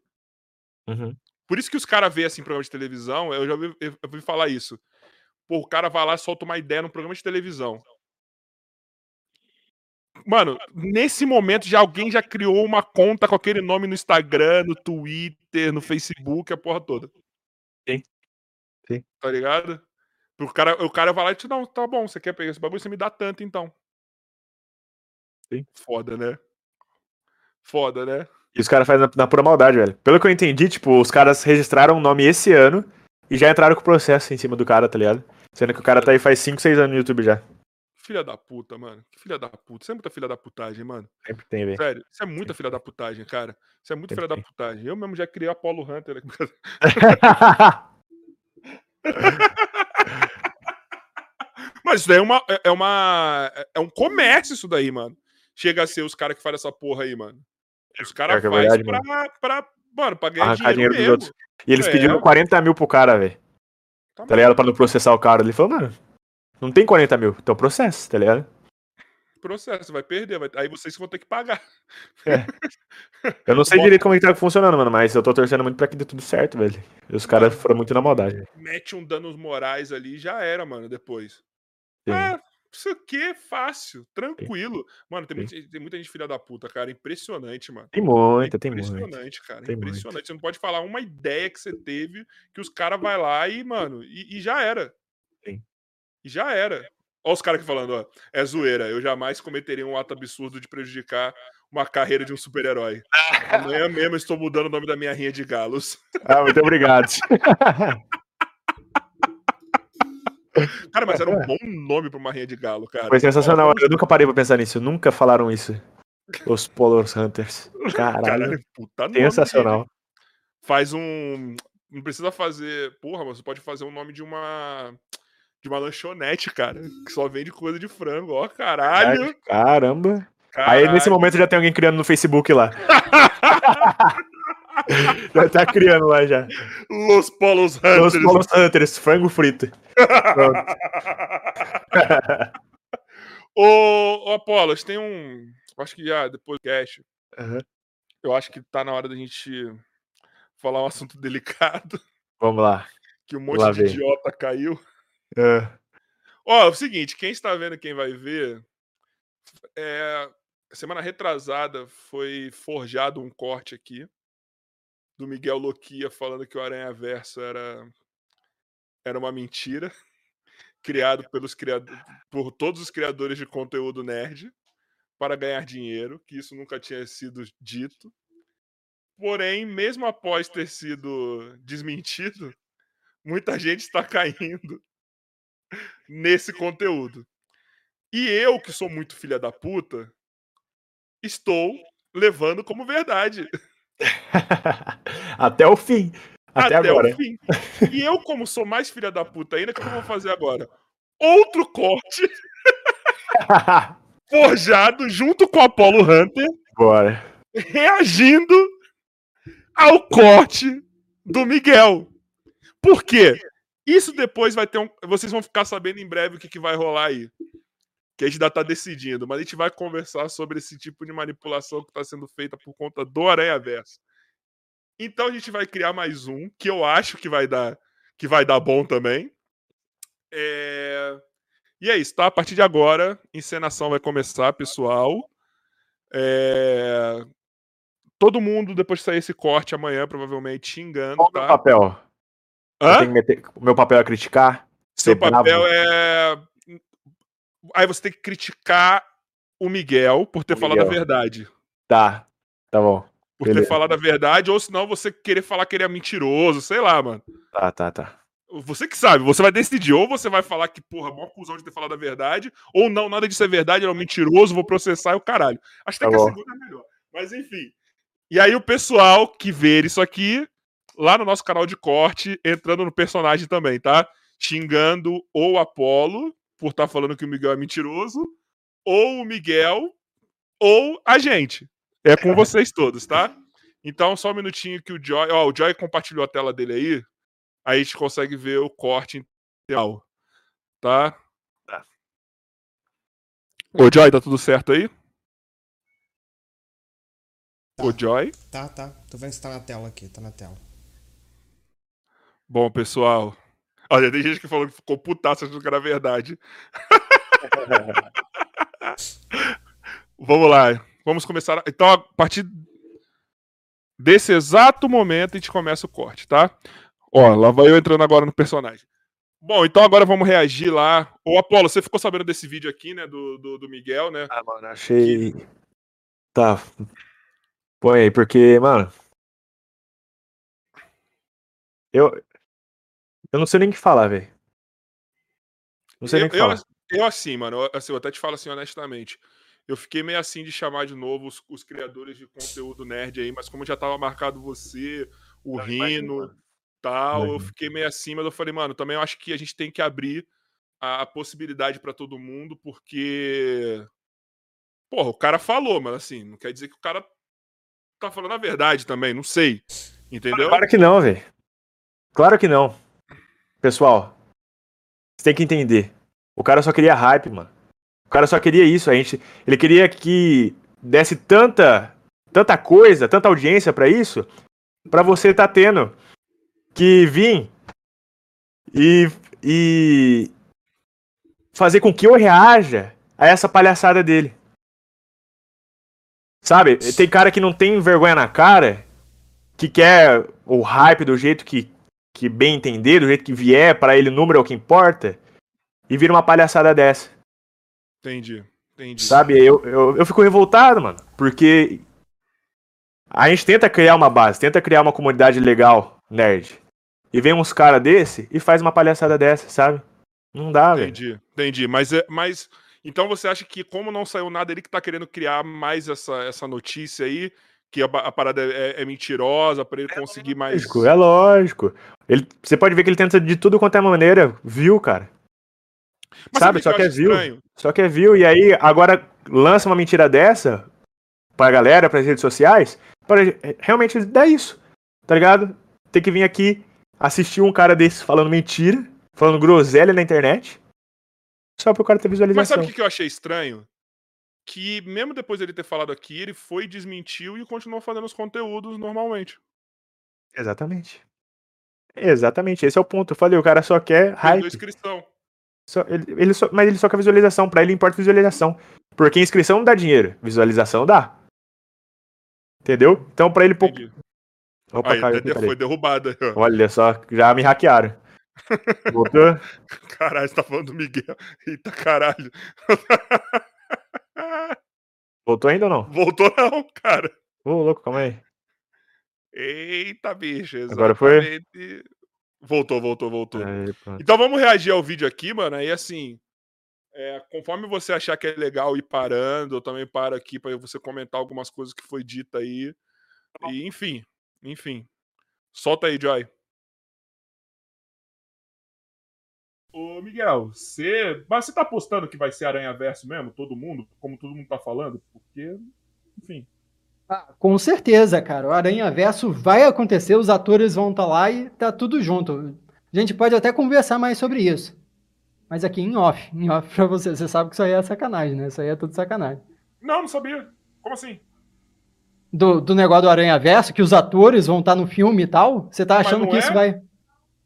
Uhum. Por isso que os caras veem assim programa de televisão, eu já ouvi, eu ouvi falar isso. Pô, o cara vai lá e solta uma ideia num programa de televisão. Mano, nesse momento já alguém já criou uma conta com aquele nome no Instagram, no Twitter, no Facebook, a porra toda. Sim. Sim. Tá ligado? O cara, o cara vai lá e te não, tá bom, você quer pegar esse bagulho, você me dá tanto então. Sim. Foda, né? Foda, né? E os caras fazem na, na pura maldade, velho. Pelo que eu entendi, tipo, os caras registraram o nome esse ano e já entraram com o processo em cima do cara, tá ligado? Sendo que o cara tá aí faz 5, 6 anos no YouTube já. Filha da puta, mano. Que filha da puta. Isso é muita filha da putagem, mano. Sempre tem, velho. Sério, isso é muita filha da putagem, cara. Isso é muito Sempre filha da tem. putagem. Eu mesmo já criei Apollo Hunter. né? [LAUGHS] Mas isso daí é uma. É é uma. É um comércio isso daí, mano. Chega a ser os caras que fazem essa porra aí, mano. Os caras é fazem verdade, pra, pra, mano, pra ganhar Arrancar dinheiro, dinheiro dos outros. E eles É. pediram 40 mil pro cara, velho. Tá Tá ligado? Pra não processar o cara. Ele falou, mano, não tem 40 mil, então processo, tá ligado? Processo, vai perder. vai- Aí vocês vão ter que pagar. [LAUGHS] Eu não sei Bota- direito como é que tá funcionando, mano, mas eu tô torcendo muito pra que dê tudo certo, velho. E os caras foram muito na maldade. Mete um danos morais ali e já era, mano, depois. Sim. Ah, isso aqui é fácil, tranquilo. Mano, tem, muita, tem muita gente filha da puta, cara. Impressionante, mano. Tem muita, tem muita. Impressionante, cara. Tem muito. impressionante. Você não pode falar uma ideia que você teve que os caras vai lá e, mano, e, e já era. Sim. E já era. Olha os caras aqui falando, ó. É zoeira. Eu jamais cometeria um ato absurdo de prejudicar uma carreira de um super-herói. [LAUGHS] Amanhã mesmo eu estou mudando o nome da minha rinha de galos. Ah, muito obrigado. [LAUGHS] [LAUGHS] Cara, mas era um [LAUGHS] bom nome pra uma rinha de galo, cara. Foi sensacional. Eu nunca parei pra pensar nisso. Nunca falaram isso. Os Polar Hunters. [LAUGHS] Caralho. Caralho, puta nome. Sensacional. Faz um. Não precisa fazer. Porra, mas você pode fazer o nome de uma. De uma lanchonete, cara. Que só vende coisa de frango. Ó, caralho. Caramba. caralho. Aí nesse momento já tem alguém criando no Facebook lá. [LAUGHS] [LAUGHS] já tá criando lá já. Los Polos Os Hunters. Polar Hunters, frango frito. Pronto. [LAUGHS] Ô, ô Apolos, tem um. Acho que já depois do cast. Aham. Eu acho que tá na hora da gente falar um assunto delicado. Vamos lá. Que um monte Lá de vem. idiota caiu. Ah, Ó, é o seguinte, quem está vendo, quem vai ver, é, semana retrasada foi forjado um corte aqui do Miguel Loquia falando que o Aranha Verso era era uma mentira, [LAUGHS] criado pelos criadores, por todos os criadores de conteúdo nerd para ganhar dinheiro, que isso nunca tinha sido dito. Porém, mesmo após ter sido desmentido, [LAUGHS] muita gente está caindo [LAUGHS] nesse conteúdo. E eu, que sou muito filha da puta, estou levando como verdade. [LAUGHS] Até o fim. Até, agora. o fim. E eu, como sou mais filha da puta ainda, o que eu vou fazer agora? Outro corte [LAUGHS] forjado junto com o Apollo Hunter, Bora. reagindo ao corte do Miguel. Por quê? Isso depois vai ter um. Vocês vão ficar sabendo em breve o que, que vai rolar aí. Que a gente ainda tá decidindo, mas a gente vai conversar sobre esse tipo de manipulação que está sendo feita por conta do Aranha Verso. Então a gente vai criar mais um, que eu acho que vai dar, que vai dar bom também. É... E é isso, tá? A partir de agora, encenação vai começar, pessoal. É... Todo mundo, depois de sair esse corte amanhã, provavelmente xingando, Qual o meu tá? papel? Meter- O meu papel é criticar? Seu ser bravo? papel é. Aí você tem que criticar o Miguel por ter falado a verdade. Tá. Tá bom. Por ter Beleza. falado a verdade, ou senão você querer falar que ele é mentiroso, sei lá, mano. Tá, tá, tá. Você que sabe, você vai decidir, ou você vai falar que, porra, mó cuzão de ter falado a verdade, ou não, nada disso é verdade, ele é um mentiroso, vou processar e o caralho. Acho até Tá que a bom. segunda é melhor. Mas enfim. E aí o pessoal que ver isso aqui, lá no nosso canal de corte, entrando no personagem também, tá? Xingando ou o Apolo, por estar falando que o Miguel é mentiroso, ou o Miguel, ou a gente. É com vocês todos, tá? Então, só um minutinho que o Joy. Ó, o Joy compartilhou a tela dele aí. Aí a gente consegue ver o corte integral. Tá? Tá. Ô, Joy, tá tudo certo aí? Tá. Ô, Joy? Tá, tá. Tô vendo se tá na tela aqui, tá na tela. Bom, pessoal. Olha, tem gente que falou que ficou putaça achando que era verdade. [LAUGHS] Vamos lá. Vamos começar. Então, a partir desse exato momento, a gente começa o corte, tá? Ó, lá vai eu entrando agora no personagem. Bom, então agora vamos reagir lá. Ô, Apolo, você ficou sabendo desse vídeo aqui, né? Do, do, do Miguel, né? Ah, mano, achei. Tá. Põe aí, porque, mano. Eu. Eu não sei nem o que falar, velho. Não sei nem o que eu, falar. eu, eu, assim, mano, eu, assim, eu até te falo assim honestamente. Eu fiquei meio assim de chamar de novo os, os criadores de conteúdo nerd aí, mas como já tava marcado você, o Eu imagino, Rino, mano. tal, eu Imagino. fiquei meio assim, mas eu falei, mano, também eu acho que a gente tem que abrir a, a possibilidade pra todo mundo, porque. Porra, o cara falou, mas assim, não quer dizer que o cara tá falando a verdade também, não sei. Entendeu? Claro que não, velho. Claro que não. Pessoal, você tem que entender. O cara só queria hype, mano. O cara só queria isso. A gente, ele queria que desse tanta, tanta coisa, tanta audiência pra isso, pra você tá tendo que vir e, e fazer com que eu reaja a essa palhaçada dele. Sabe? Tem cara que não tem vergonha na cara, que quer o hype do jeito que, que bem entender, do jeito que vier, pra ele o número é o que importa, e vira uma palhaçada dessa. Entendi, entendi. Sabe? Eu, eu, eu fico revoltado, mano. Porque a gente tenta criar uma base, tenta criar uma comunidade legal, nerd. E vem uns caras desse e faz uma palhaçada dessa, sabe? Não dá, velho. Entendi, entendi. Mas, é- mas então você acha que, como não saiu nada, ele que tá querendo criar mais essa, essa notícia aí, que a, a parada é, é mentirosa, pra ele conseguir mais. Lógico, é lógico. Ele, você pode ver que ele tenta de tudo quanto é maneira, viu, cara? Mas sabe, só que é view. estranho? Só que é view, e aí agora lança uma mentira dessa pra galera, pras redes sociais, para realmente dar isso, tá ligado? Tem que vir aqui assistir um cara desse falando mentira, falando groselha na internet, só pro cara ter Mas visualização. sabe o que que eu achei estranho? Que mesmo depois dele ter falado aqui, ele foi, desmentiu e continuou fazendo os conteúdos normalmente. Exatamente. Exatamente, esse é o ponto. Eu falei, o cara só quer hype. inscrição. Só- ele, ele só- mas ele só quer visualização, pra ele importa visualização. Porque inscrição não dá dinheiro, visualização dá. Entendeu? Então pra ele pouco. Opa, Aí, caiu foi derrubado aí, ó. Olha só, já me hackearam. [LAUGHS] Voltou? Caralho, você tá falando do Miguel. Eita caralho. [LAUGHS] Voltou ainda ou não? Voltou não, cara. Ô, louco, calma aí. Eita, bicho. Agora foi? Voltou, voltou, voltou. Aí. Então vamos reagir ao vídeo aqui, mano. Aí assim, é, conforme você achar que é legal ir parando, eu também paro aqui pra você comentar algumas coisas que foi dita aí. E enfim, enfim. Solta aí, Joy. Ô, Miguel, você. Mas você tá apostando que vai ser Aranha Verso mesmo? Todo mundo? Como todo mundo tá falando? Porque. Enfim. Ah, com certeza, cara. O Aranha Verso vai acontecer, os atores vão estar lá e tá tudo junto. A gente pode até conversar mais sobre isso. Mas aqui em off, em off pra você. Você sabe que isso aí é sacanagem, né? Isso aí é tudo sacanagem. Não, não sabia. Como assim? Do, do negócio do Aranha Verso, que os atores vão estar no filme e tal, você tá achando que é? isso vai.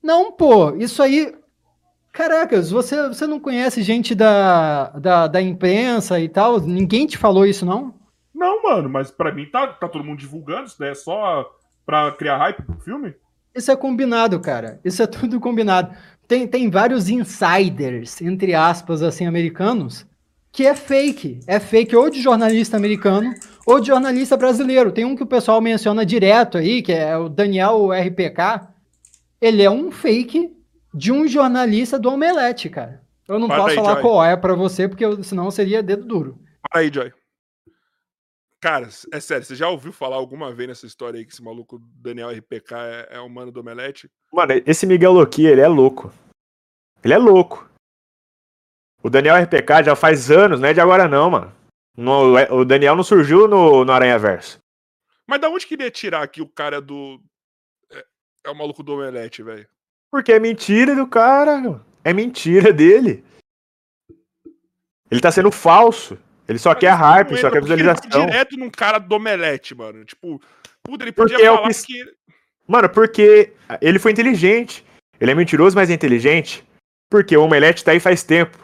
Não, pô, isso aí. Caracas, você, você não conhece gente da, da, da imprensa e tal? Ninguém te falou isso, não? Não, mano, mas pra mim tá, tá todo mundo divulgando isso daí é só pra criar hype pro filme? Isso é combinado, cara. Isso é [LAUGHS] tudo combinado. Tem, tem vários insiders, entre aspas, assim, americanos, que é fake. É fake ou de jornalista americano ou de jornalista brasileiro. Tem um que o pessoal menciona direto aí, que é o Daniel RPK. Ele é um fake de um jornalista do Omelete, cara. Eu não Para posso aí, falar Joy. qual é pra você, porque eu- senão seria dedo duro. Para aí, Joy. Cara, é sério, você já ouviu falar alguma vez nessa história aí que esse maluco Daniel RPK é, é o mano do Omelete? Mano, esse Miguel Loki, ele é louco. Ele é louco. O Daniel RPK já faz anos, não é de agora não, mano. No- o Daniel não surgiu no, no Aranha Verso. Mas da onde queria tirar que o cara é do. É, é o maluco do Omelete, velho? Porque é mentira do cara. É mentira dele. Ele tá sendo falso. Ele só Mas quer não hype, só entra, quer porque ele visualização. direto num cara do Omelete, mano. Tipo, puta, ele podia Porque é falar que- que. Mano, porque ele foi inteligente. Ele é mentiroso, mas é inteligente. Porque o Omelete tá aí faz tempo.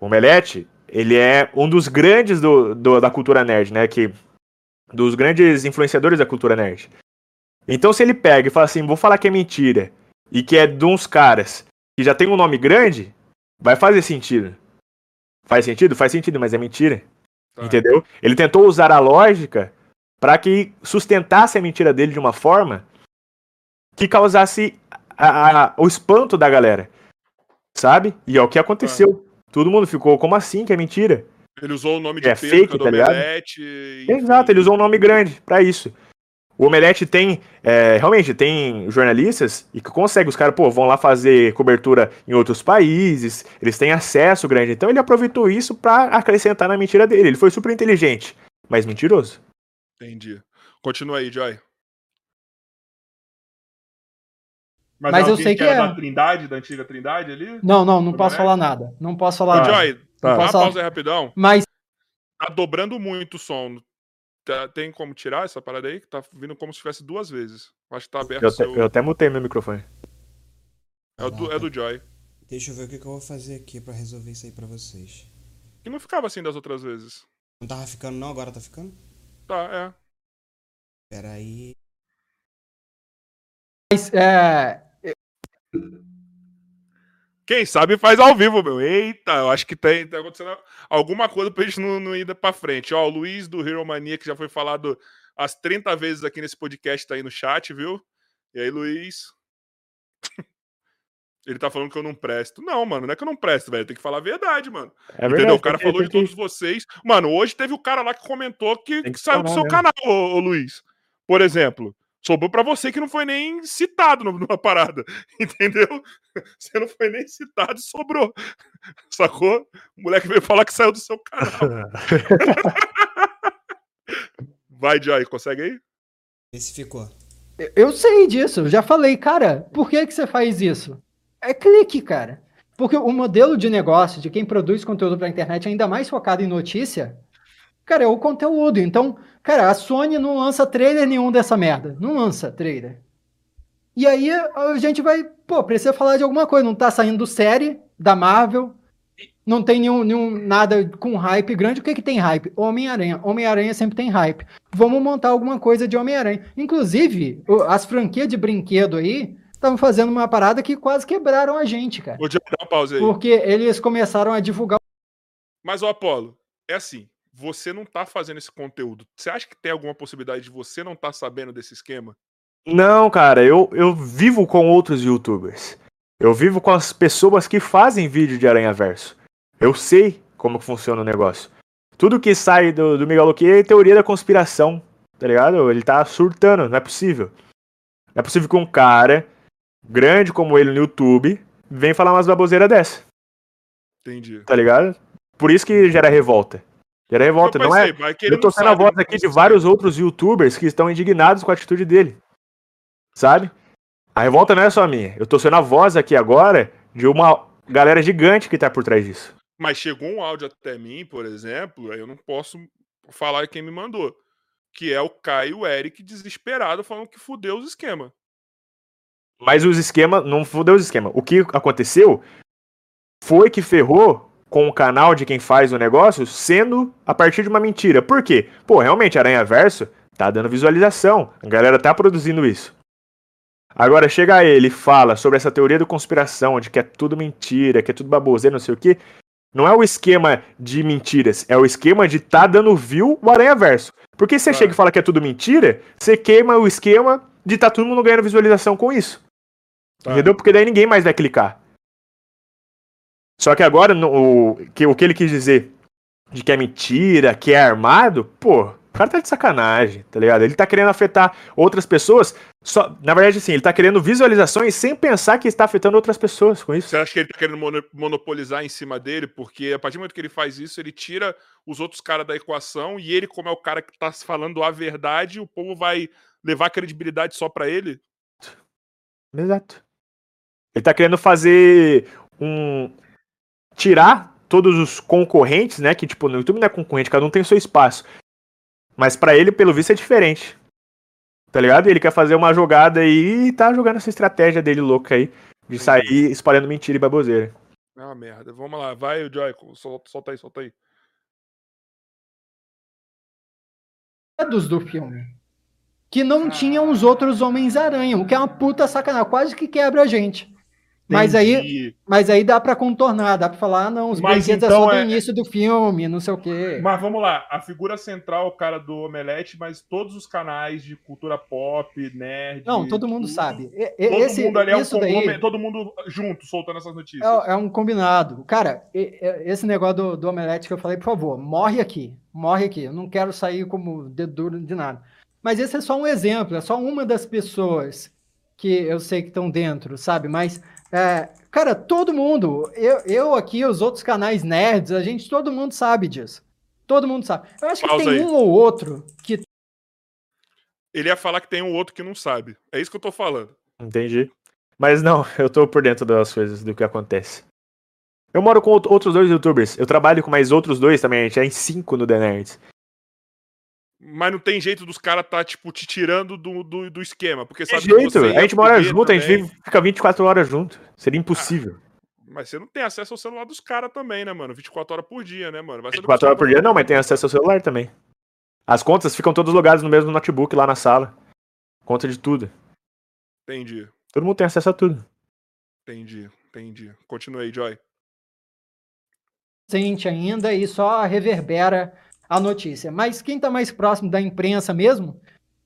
O Omelete, ele é um dos grandes do, do- da cultura nerd, né? Que, dos grandes influenciadores da cultura nerd. Então, se ele pega e fala assim, vou falar que é mentira, e que é de uns caras que já tem um nome grande, vai fazer sentido. Faz sentido? Faz sentido, mas é mentira. Tá. Entendeu? Ele tentou usar a lógica para que sustentasse a mentira dele de uma forma que causasse a- a- o espanto da galera. Sabe? E é o que aconteceu. Todo mundo ficou, como assim que é mentira? Ele usou o nome de É Pedro, fake, tá ligado? Omelete. Exato, ele usou um nome grande para isso. O Omelete tem, é, realmente, tem jornalistas e que consegue, os caras, pô, vão lá fazer cobertura em outros países, eles têm acesso grande. Então ele aproveitou isso para acrescentar na mentira dele. Ele foi super inteligente, mas mentiroso. Entendi. Continua aí, Joy. Mas eu alguém sei que era é. da Trindade, da antiga Trindade ali? Não, não, não posso falar nada. Não posso falar Ô, nada. Joy, Tá. dá uma Posso falar? pausa aí rapidão. Mas Tá dobrando muito o som. Tá- Tem como tirar essa parada aí? Que tá vindo como se tivesse duas vezes. Acho que tá aberto Eu, seu... eu até mutei meu microfone. É, o do, é do Joy. Deixa eu ver o que, que eu vou fazer aqui pra resolver isso aí pra vocês. Que não ficava assim das outras vezes. Não tava ficando não, agora tá ficando? Tá, é. Pera aí. Mas, é, Quem sabe faz ao vivo, meu. Eita, eu acho que tem, tá acontecendo alguma coisa pra gente não, não ir pra frente. Ó, o Luiz do Hero Mania, que já foi falado as 30 vezes aqui nesse podcast, tá aí no chat, viu? E aí, Luiz? [LAUGHS] Ele tá falando que eu não presto. Não, mano, não é que eu não presto, velho. Tem que falar a verdade, mano. É Entendeu? verdade, O cara falou de todos vocês. Mano, hoje teve o cara lá que comentou que, que saiu do seu né? canal, ô, ô, Luiz. Por exemplo. Sobrou pra você que não foi nem citado numa parada. [LAUGHS] Entendeu? Você não foi nem citado e sobrou. [LAUGHS] Sacou? O moleque veio falar que saiu do seu canal. [LAUGHS] Vai, Jai, consegue aí? Esse ficou. eu sei disso, já falei, cara, por que, que você faz isso? É clique, cara. Porque o modelo de negócio de quem produz conteúdo pra internet, ainda mais focado em notícia, cara, é o conteúdo. Então, cara, a Sony não lança trailer nenhum dessa merda. Não lança trailer. E aí a gente vai, pô, precisa falar de alguma coisa. Não tá saindo série da Marvel. Não tem nenhum, nenhum nada com hype grande. O que que tem hype? Homem-Aranha. Homem-Aranha sempre tem hype. Vamos montar alguma coisa de Homem-Aranha. Inclusive, o- as franquias de brinquedo aí estavam fazendo uma parada que quase quebraram a gente, cara. Jai, dá uma pausa aí. Porque eles começaram a divulgar. Mas, ô Apolo, é assim. Você não tá fazendo esse conteúdo. Você acha que tem alguma possibilidade de você não tá sabendo desse esquema? Não, cara, eu, eu vivo com outros youtubers. Eu vivo com as pessoas que fazem vídeo de Aranha Verso. Eu sei como funciona o negócio. Tudo que sai do, do Megaloki é teoria da conspiração, tá ligado? Ele tá surtando, não é possível. Não é possível que um cara grande como ele no YouTube venha falar umas baboseiras dessa, Entendi. tá ligado? Por isso que gera revolta. Gera revolta, Eu não é? ele Eu tô sendo a voz aqui de vários outros youtubers que estão indignados com a atitude dele. Sabe? A revolta não é só minha. Eu tô sendo a voz aqui agora de uma galera gigante que tá por trás disso. Mas chegou um áudio até mim, por exemplo, aí eu não posso falar quem me mandou. Que é o Caio o Eric desesperado falando que fudeu os esquemas. Mas os esquemas, não fudeu os esquemas. O que aconteceu foi que ferrou com o canal de quem faz o negócio sendo a partir de uma mentira. Por quê? Pô, realmente, Aranha Verso tá dando visualização. A galera tá produzindo isso. Agora chega ele e fala sobre essa teoria da conspiração, de que é tudo mentira, que é tudo baboseira, não sei o quê. Não é o esquema de mentiras, é o esquema de tá dando view o Aranha Verso. Porque você Ah. chega e fala que é tudo mentira, você queima o esquema de tá todo mundo ganhando visualização com isso. Tá. Entendeu? Porque daí ninguém mais vai clicar. Só que agora, o, que, o que ele quis dizer de que é mentira, que é armado, pô, o cara tá de sacanagem, tá ligado? Ele tá querendo afetar outras pessoas, Só, na verdade, assim, ele tá querendo visualizações sem pensar que está afetando outras pessoas com isso. Você acha que ele tá querendo mono- monopolizar em cima dele? Porque a partir do momento que ele faz isso, ele tira os outros caras da equação e ele, como é o cara que tá falando a verdade, o povo vai levar credibilidade só pra ele? Exato. Ele tá querendo fazer um. Tirar todos os concorrentes, né? Que, tipo, no YouTube não é concorrente, cada um tem seu espaço. Mas pra ele, pelo visto, é diferente. Tá ligado? Ele quer fazer uma jogada aí e tá jogando essa estratégia dele louca aí. De sair espalhando mentira e baboseira. É uma merda. Vamos lá, vai, o Joy, solta, solta aí, solta aí. Dos do filme. Que não tinham os outros Homens-Aranha, o que é uma puta sacanagem, quase que quebra a gente. Mas aí, mas aí dá pra contornar, dá pra falar, ah, não, os Mas brinquedos então é só do é- início do filme, não sei o quê. Mas vamos lá, a figura central, o cara do Omelete, mas todos os canais de cultura pop, nerd. Não, todo mundo tudo, sabe. E- Todo Esse, mundo ali é um daí todo mundo junto, soltando essas notícias. é, é um combinado. Cara, esse negócio do, do omelete que eu falei, por favor, morre aqui. Morre aqui. Eu não quero sair como dedo duro de nada. Mas esse é só um exemplo, é só uma das pessoas que eu sei que estão dentro, sabe? Mas, é, cara, todo mundo, eu, eu aqui, os outros canais nerds, a gente, todo mundo sabe disso. Todo mundo sabe. Eu acho que Pausa tem aí. um ou outro que Ele ia falar que tem um outro que não sabe. É isso que eu tô falando. Entendi. Mas não, [LAUGHS] eu tô por dentro das coisas, do que acontece. Eu moro com out- outros dois youtubers. Eu trabalho com mais outros dois também. A gente é em cinco no The Nerds. Mas não tem jeito dos caras tá, tipo, te tirando do, do, do esquema. Porque Tem sabe que jeito. A gente mora junto, a gente também. vive, fica 24 horas junto. Seria impossível. Mas você não tem acesso ao celular dos caras também, né, mano? 24 horas por dia, né, mano? Vai ser 24 horas por dia, não, mas tem acesso ao celular também. As contas ficam todas logadas no mesmo notebook lá na sala. Conta de tudo. Entendi, Todo mundo tem acesso a tudo. entendi, entendi. Continue aí, Joy. sente ainda e só reverbera a notícia. Mas quem tá mais próximo da imprensa mesmo,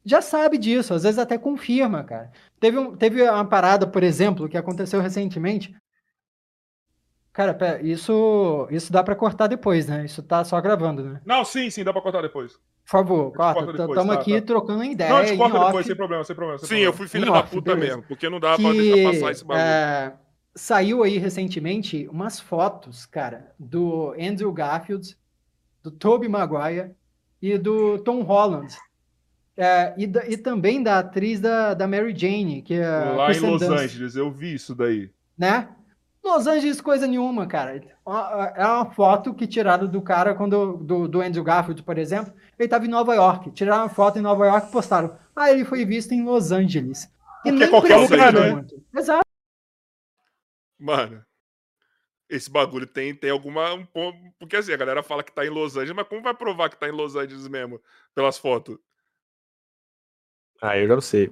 já sabe disso, às vezes até confirma, cara. Teve, um, teve uma parada, por exemplo, que aconteceu recentemente. Cara, pera, isso, isso dá pra cortar depois, né? Isso tá só gravando, né? Não, sim, sim, dá pra cortar depois. Por favor, te corta. Estamos tá, aqui tá. trocando ideia. não, a gente em corta off, depois, sem problema, sem problema. sem Sim, problema. eu fui filho da off, puta beleza. mesmo, porque não dá pra deixar que passar esse bagulho. é, saiu aí recentemente umas fotos, cara, do Andrew Garfield, do Tobey Maguire e do Tom Holland. É, e, da- e também da atriz da, da Mary Jane, que é Lá em Los Dunst, Angeles, eu vi isso daí. né? Los Angeles, coisa nenhuma, cara. É uma foto que tiraram do cara quando do, do Andrew Garfield, por exemplo. Ele estava em Nova York. Tiraram uma foto em Nova York e postaram. Ah, ele foi visto em Los Angeles. E Porque nem qualquer lugar, né? Exato. Mano, esse bagulho tem, tem alguma. Um, porque assim, a galera fala que tá em Los Angeles, mas como vai provar que tá em Los Angeles mesmo? Pelas fotos. Ah, eu já não sei.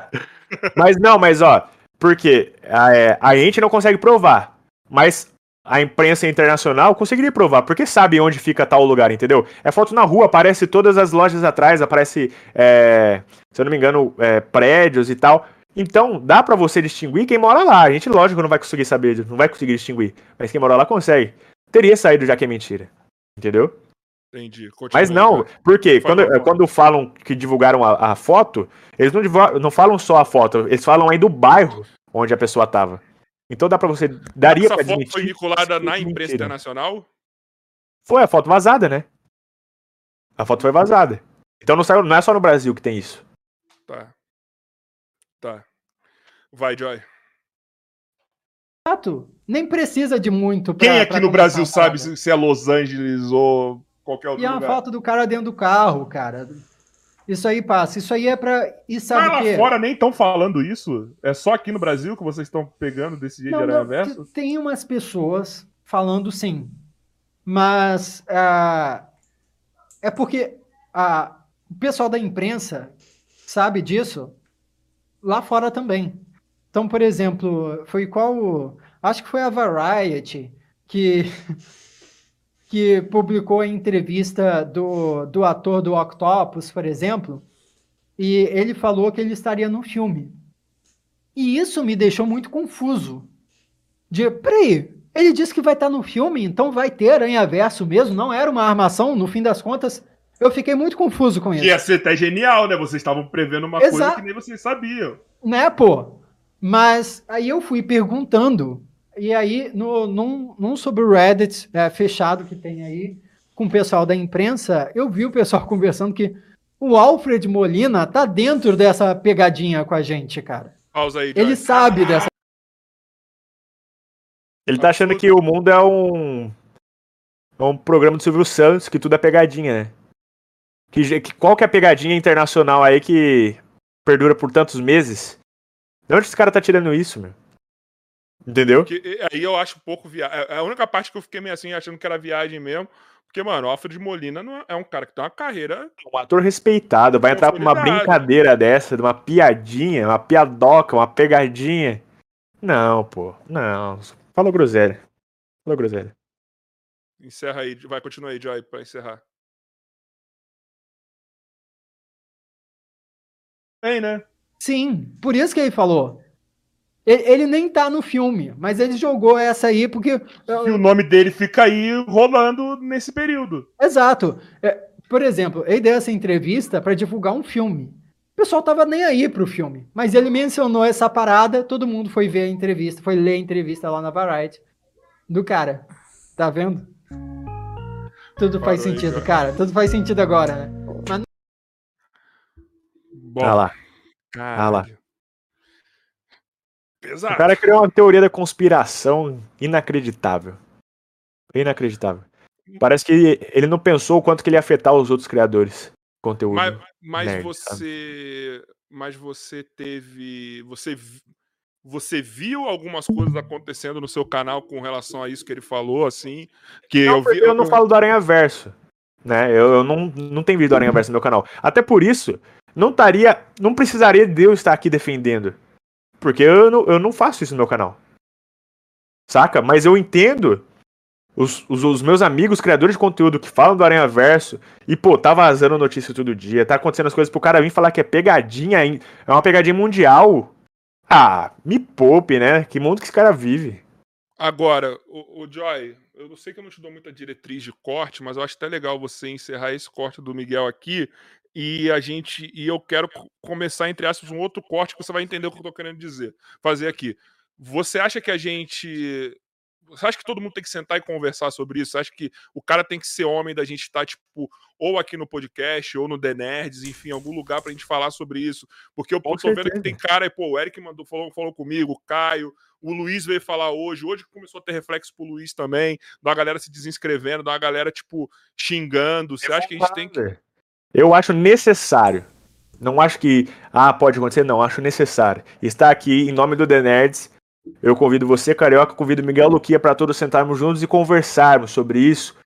[LAUGHS] mas não, mas ó, porque a, é, a gente não consegue provar, mas a imprensa internacional conseguiria provar, porque sabe onde fica tal lugar, entendeu? É foto na rua, aparece todas as lojas atrás, aparece, é, se eu não me engano, é, prédios e tal. Então, dá pra você distinguir quem mora lá. A gente, lógico, não vai conseguir saber, não vai conseguir distinguir. Mas quem mora lá consegue. Teria saído já que é mentira. Entendeu? Entendi. Continua Mas não, Joy. porque quando, quando falam que divulgaram a, a foto, eles não, divulgam- não falam só a foto, eles falam aí do bairro onde a pessoa tava. Então dá pra você. Daria Essa pra foto foi vinculada na foi imprensa mentira. internacional? Foi a foto vazada, né? A foto foi vazada. Então não, saiu, não é só no Brasil que tem isso. Tá. Tá. Vai, Joy. Exato. Nem precisa de muito pra, Quem aqui no Brasil sabe parada. se, se é Los Angeles ou qualquer outro E é uma lugar? foto do cara dentro do carro, cara. Isso aí passa. Isso aí é pra. E sabe Ah, lá quê? fora nem estão falando isso? É só aqui no Brasil que vocês estão pegando desse jeito Não, de aranha verso? te- tem umas pessoas falando sim. Mas ah, é porque ah, o pessoal da imprensa sabe disso lá fora também. Então, por exemplo, foi qual. Acho que foi a Variety que, [LAUGHS] que publicou a entrevista do, do ator do Octopus, por exemplo, e ele falou que ele estaria no filme. E isso me deixou muito confuso. De, peraí, ele disse que vai estar no filme, então vai ter Aranha Verso mesmo, não era uma armação, no fim das contas. Eu fiquei muito confuso com isso. Que ia ser até genial, né? Vocês estavam prevendo uma coisa que nem vocês sabiam. Né, pô? Mas aí eu fui perguntando, e aí no, num, num subreddit é, fechado que tem aí, com o pessoal da imprensa, eu vi o pessoal [LAUGHS] conversando que o Alfred Molina tá dentro dessa pegadinha com a gente, cara. Pausa aí, Ele sabe dessa. Ele tá achando que o mundo é um. É um programa do Silvio Santos, que tudo é pegadinha, né? Que, que, qual que é a pegadinha internacional aí que perdura por tantos meses? De onde esse cara tá tirando isso, meu? Entendeu? Que, e- aí eu acho um pouco viagem. É a única parte que eu fiquei meio assim, achando que era viagem mesmo. Porque, mano, o Alfred Molina não é- é um cara que tem uma carreira. Um ator respeitado vai entrar pra uma brincadeira dessa, de uma piadinha, uma piadoca, uma pegadinha. Não, pô. Não. Fala groselha. Fala groselha. Encerra aí, vai, continua aí, Joy, pra encerrar. Tem, né? Sim, por isso que ele falou. Ele, ele nem tá no filme, mas ele jogou essa aí porque. E o nome dele fica aí rolando nesse período. Exato. É, por exemplo, ele deu essa entrevista para divulgar um filme. O pessoal tava nem aí pro filme, mas ele mencionou essa parada, todo mundo foi ver a entrevista, foi ler a entrevista lá na Variety do cara. Tá vendo? Tudo faz Parou aí, sentido, cara. cara. Tudo faz sentido agora, né? Bom, Ah lá. caralho. ah lá. Pesado. O cara criou uma teoria da conspiração inacreditável. Inacreditável. Parece que ele não pensou o quanto que ele ia afetar os outros criadores conteúdo. Mas, mas nerd, você. Mas você teve. Você, você viu algumas coisas acontecendo no seu canal com relação a isso que ele falou, assim? Que Não, eu vi. eu não falo do Aranha Verso. Né? Eu, eu não, não tenho vídeo do Aranha Verso no meu canal. Até por isso, não estaria. Não precisaria de eu estar aqui defendendo. Porque eu não, eu não faço isso no meu canal. Saca? Mas eu entendo os, os, os meus amigos criadores de conteúdo que falam do Aranha Verso e, pô, tá vazando notícia todo dia, tá acontecendo as coisas pro cara vir falar que é pegadinha, é uma pegadinha mundial. Ah, me poupe, né? Que mundo que esse cara vive. Agora, o, o Joy, eu não sei que eu não te dou muita diretriz de corte, mas eu acho até legal você encerrar esse corte do Miguel aqui e a gente e eu quero co- começar entre aspas um outro corte que você vai entender o que eu tô querendo dizer, fazer aqui. Você acha que a gente você acha que todo mundo tem que sentar e conversar sobre isso? Você acha que o cara tem que ser homem da gente estar, tipo, ou aqui no podcast, ou no The Nerds, enfim, algum lugar pra gente falar sobre isso? Porque eu Com tô vendo que certeza. tem cara, e, pô, o Eric mandou, falou, falou comigo, o Caio, o Luiz veio falar hoje. Hoje começou a ter reflexo pro Luiz também. Da galera se desinscrevendo, da galera, tipo, xingando. Você acha que a gente tem que. Eu acho necessário. Não acho que, ah, pode acontecer, não. Acho necessário. Estar aqui em nome do The Nerds. Eu convido você, Carioca, convido Miguel Luquia para todos sentarmos juntos e conversarmos sobre isso.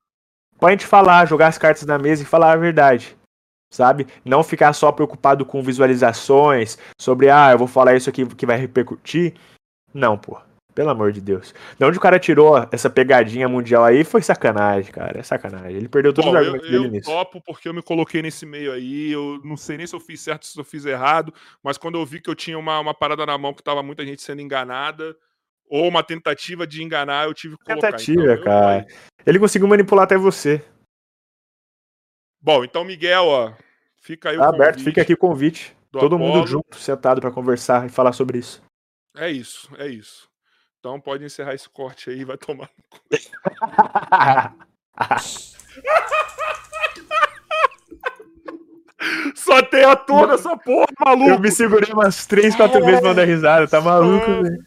Pra gente falar, jogar as cartas na mesa e falar a verdade. Sabe? Não ficar só preocupado com visualizações, sobre, ah, eu vou falar isso aqui que vai repercutir. Não, pô. Pelo amor de Deus. De onde o cara tirou essa pegadinha mundial aí foi sacanagem, cara. É sacanagem. Ele perdeu todos Bom, os eu, argumentos eu dele nisso. topo porque eu me coloquei nesse meio aí. Eu não sei nem se eu fiz certo, se eu fiz errado, mas quando eu vi que eu tinha uma, uma parada na mão que tava muita gente sendo enganada, ou uma tentativa de enganar, eu tive que colocar. Tentativa, Então, eu- cara. Ele conseguiu manipular até você. Bom, então, Miguel, ó, fica aí o Tá aberto, convite fica aqui o convite. do Todo mundo Apollo. junto, sentado pra conversar e falar sobre isso. É isso, é isso. Então pode encerrar esse corte aí, vai tomar. [LAUGHS] Só tem ator nessa porra, maluco! Eu me segurei umas 3, 4 vezes pra dar risada, tá maluco, velho.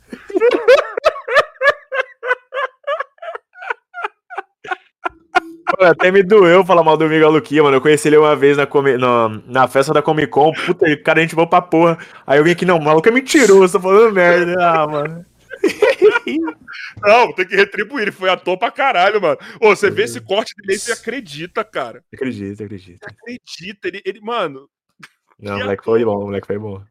Até me doeu falar mal do Miguel Luquia, mano. Eu conheci ele uma vez na, Comi- na, na festa da Comic Con. Puta, e, cara, a gente voou pra porra. Aí eu vim aqui, não, maluco é mentiroso, tô falando merda. Ah, mano. [LAUGHS] Não, tem que retribuir. Ele foi ator pra caralho, mano. Ô, você vê esse corte dele aí, você acredita, cara. Acredito, acredito. Acredita. Ele, ele mano, Não, Que moleque foi bom, moleque foi bom.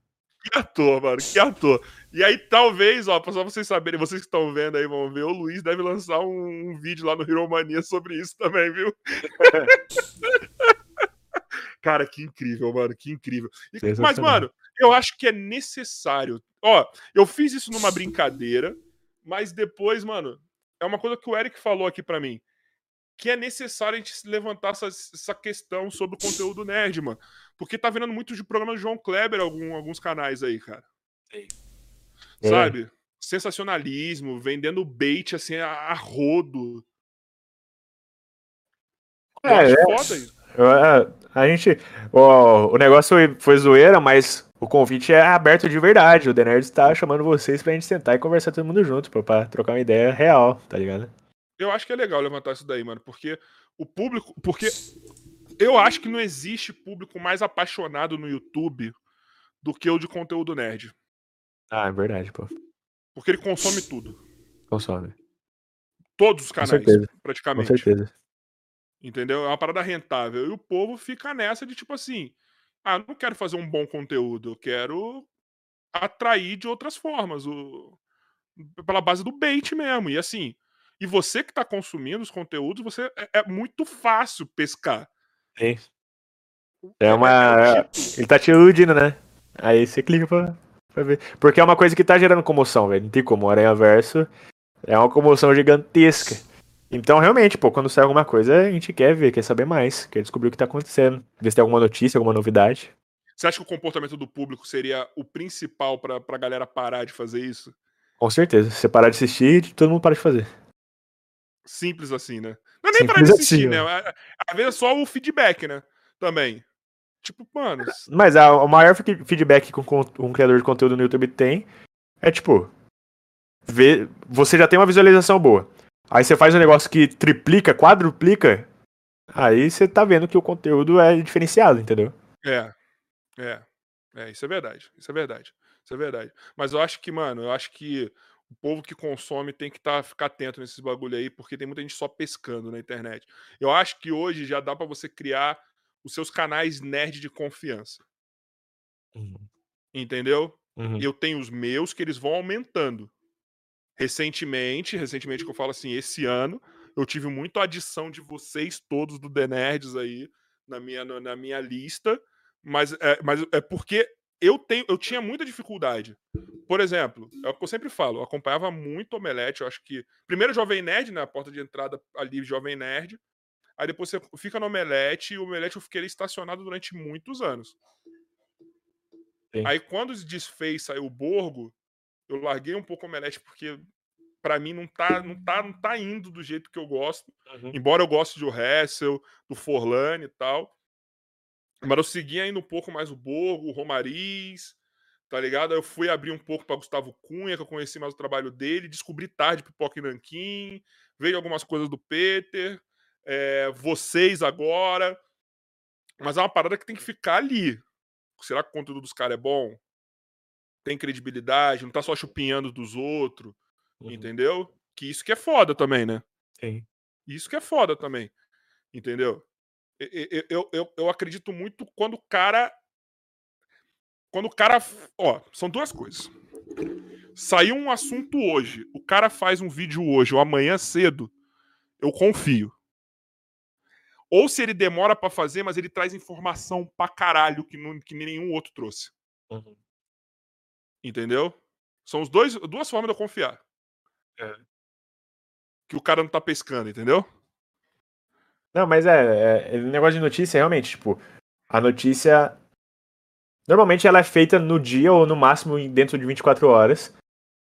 que ator, mano. Que ator. E aí, talvez, ó, só vocês saberem, vocês que estão vendo aí vão ver, o Luiz deve lançar um, um vídeo lá no Hero Mania sobre isso também, viu? [LAUGHS] Cara, que incrível, mano, que incrível. E- mas, mano, eu acho que é necessário. Ó, eu fiz isso numa brincadeira, mas depois, mano, é uma coisa que o Eric falou aqui pra mim. que é necessário a gente levantar essa, essa questão sobre o conteúdo nerd, mano. Porque tá vendo muito de programa do João Kleber algum, alguns canais aí, cara. É. Sabe? Sensacionalismo, vendendo bait assim a, a rodo. É, é. foda isso. É, a gente. O, o negócio foi, foi zoeira, mas o convite é aberto de verdade. O The Nerd está chamando vocês pra gente sentar e conversar todo mundo junto, pô, pra trocar uma ideia real, tá ligado? Eu acho que é legal levantar isso daí, mano, porque o público. Porque eu acho que não existe público mais apaixonado no YouTube do que o de conteúdo nerd. Ah, é verdade, pô. Porque ele consome tudo. Consome. Todos os canais, certeza. Com praticamente. certeza. Entendeu? É uma parada rentável. E o povo fica nessa de tipo assim: ah, não quero fazer um bom conteúdo, eu quero atrair de outras formas, o... pela base do bait mesmo. E assim, e você que tá consumindo os conteúdos, você é, é muito fácil pescar. Sim. É uma. É tipo- Ele tá te iludindo, né? Aí você clica pra, pra ver. Porque é uma coisa que tá gerando comoção, velho. Não tem como. Aranha Verso é uma comoção gigantesca. Então, realmente, pô, quando sai alguma coisa, a gente quer ver, quer saber mais, quer descobrir o que tá acontecendo. Ver se tem alguma notícia, alguma novidade. Você acha que o comportamento do público seria o principal pra, pra galera parar de fazer isso? Com certeza. Se você parar de assistir, todo mundo para de fazer. Simples assim, né? Não é nem parar Simples de assistir, assim, né? ó. A- Às vezes é só o feedback, né? Também. Tipo, mano, Mas a- o maior fe- feedback que um, um criador de conteúdo no YouTube tem é tipo. Ver, você já tem uma visualização boa. Aí você faz um negócio que triplica, quadruplica. Aí você tá vendo que o conteúdo é diferenciado, entendeu? É. É. É, isso é verdade. Isso é verdade. Isso é verdade. Mas eu acho que, mano, eu acho que o povo que consome tem que tá, ficar atento nesses bagulho aí, porque tem muita gente só pescando na internet. Eu acho que hoje já dá pra você criar os seus canais nerd de confiança. Entendeu? Uhum. Eu tenho os meus que eles vão aumentando. Recentemente, recentemente que eu falo assim, esse ano, eu tive muito adição de vocês todos do The Nerds aí na minha, na minha lista, mas é, mas é porque eu, tenho, eu tinha muita dificuldade. Por exemplo, é o que eu sempre falo, eu acompanhava muito Omelete, eu acho que. Primeiro Jovem Nerd, né? A porta de entrada ali, Jovem Nerd. Aí depois você fica no Omelete, e o Omelete eu fiquei estacionado durante muitos anos. Sim. Aí quando desfez, saiu o Borgo, eu larguei um pouco o Omelete, porque pra mim não tá, não, tá, não tá indo do jeito que eu gosto. Uhum. Embora eu goste do Hessel, do Forlane e tal. Mas eu segui ainda um pouco mais o Borgo, o Romariz, tá ligado? Aí eu fui abrir um pouco pra Gustavo Cunha, que eu conheci mais o trabalho dele, descobri tarde Pipoca e Nanquim, veio algumas coisas do Peter, é, vocês agora. Mas é uma parada que tem que ficar ali. Será que o conteúdo dos caras é bom? Tem credibilidade, não tá só chupinhando dos outros, Uhum. entendeu? Que isso que é foda também, né? Sim. Isso que é foda também. Entendeu? E- e- Eu, eu, eu acredito muito quando o cara. Quando o cara. Ó, são duas coisas. Saiu um assunto hoje, o cara faz um vídeo hoje ou amanhã cedo, eu confio. Ou se ele demora pra fazer, mas ele traz informação pra caralho que, não, que nenhum outro trouxe. Uhum. Entendeu? São os dois, duas formas de eu confiar. É. Que o cara não tá pescando, entendeu? Não, mas é, é, é negócio de notícia, realmente, tipo, a notícia. Normalmente ela é feita no dia ou no máximo dentro de 24 horas.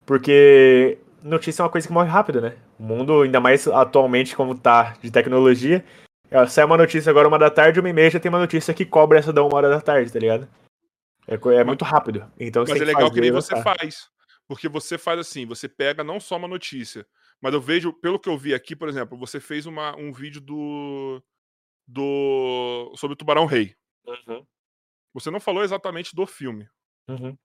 Porque notícia é uma coisa que morre rápido, né? O mundo, ainda mais atualmente como tá de tecnologia, é, sai uma notícia agora uma da tarde, uma e meia já tem uma notícia que cobra essa da uma hora da tarde, tá ligado? É, é muito rápido. Então você Mas é legal que nem você faz. Porque você faz assim, você pega não só uma notícia, mas eu vejo, pelo que eu vi aqui, por exemplo, você fez uma, um vídeo do. do. sobre o Tubarão Rei. Uhum, Você não falou exatamente do filme. uhum.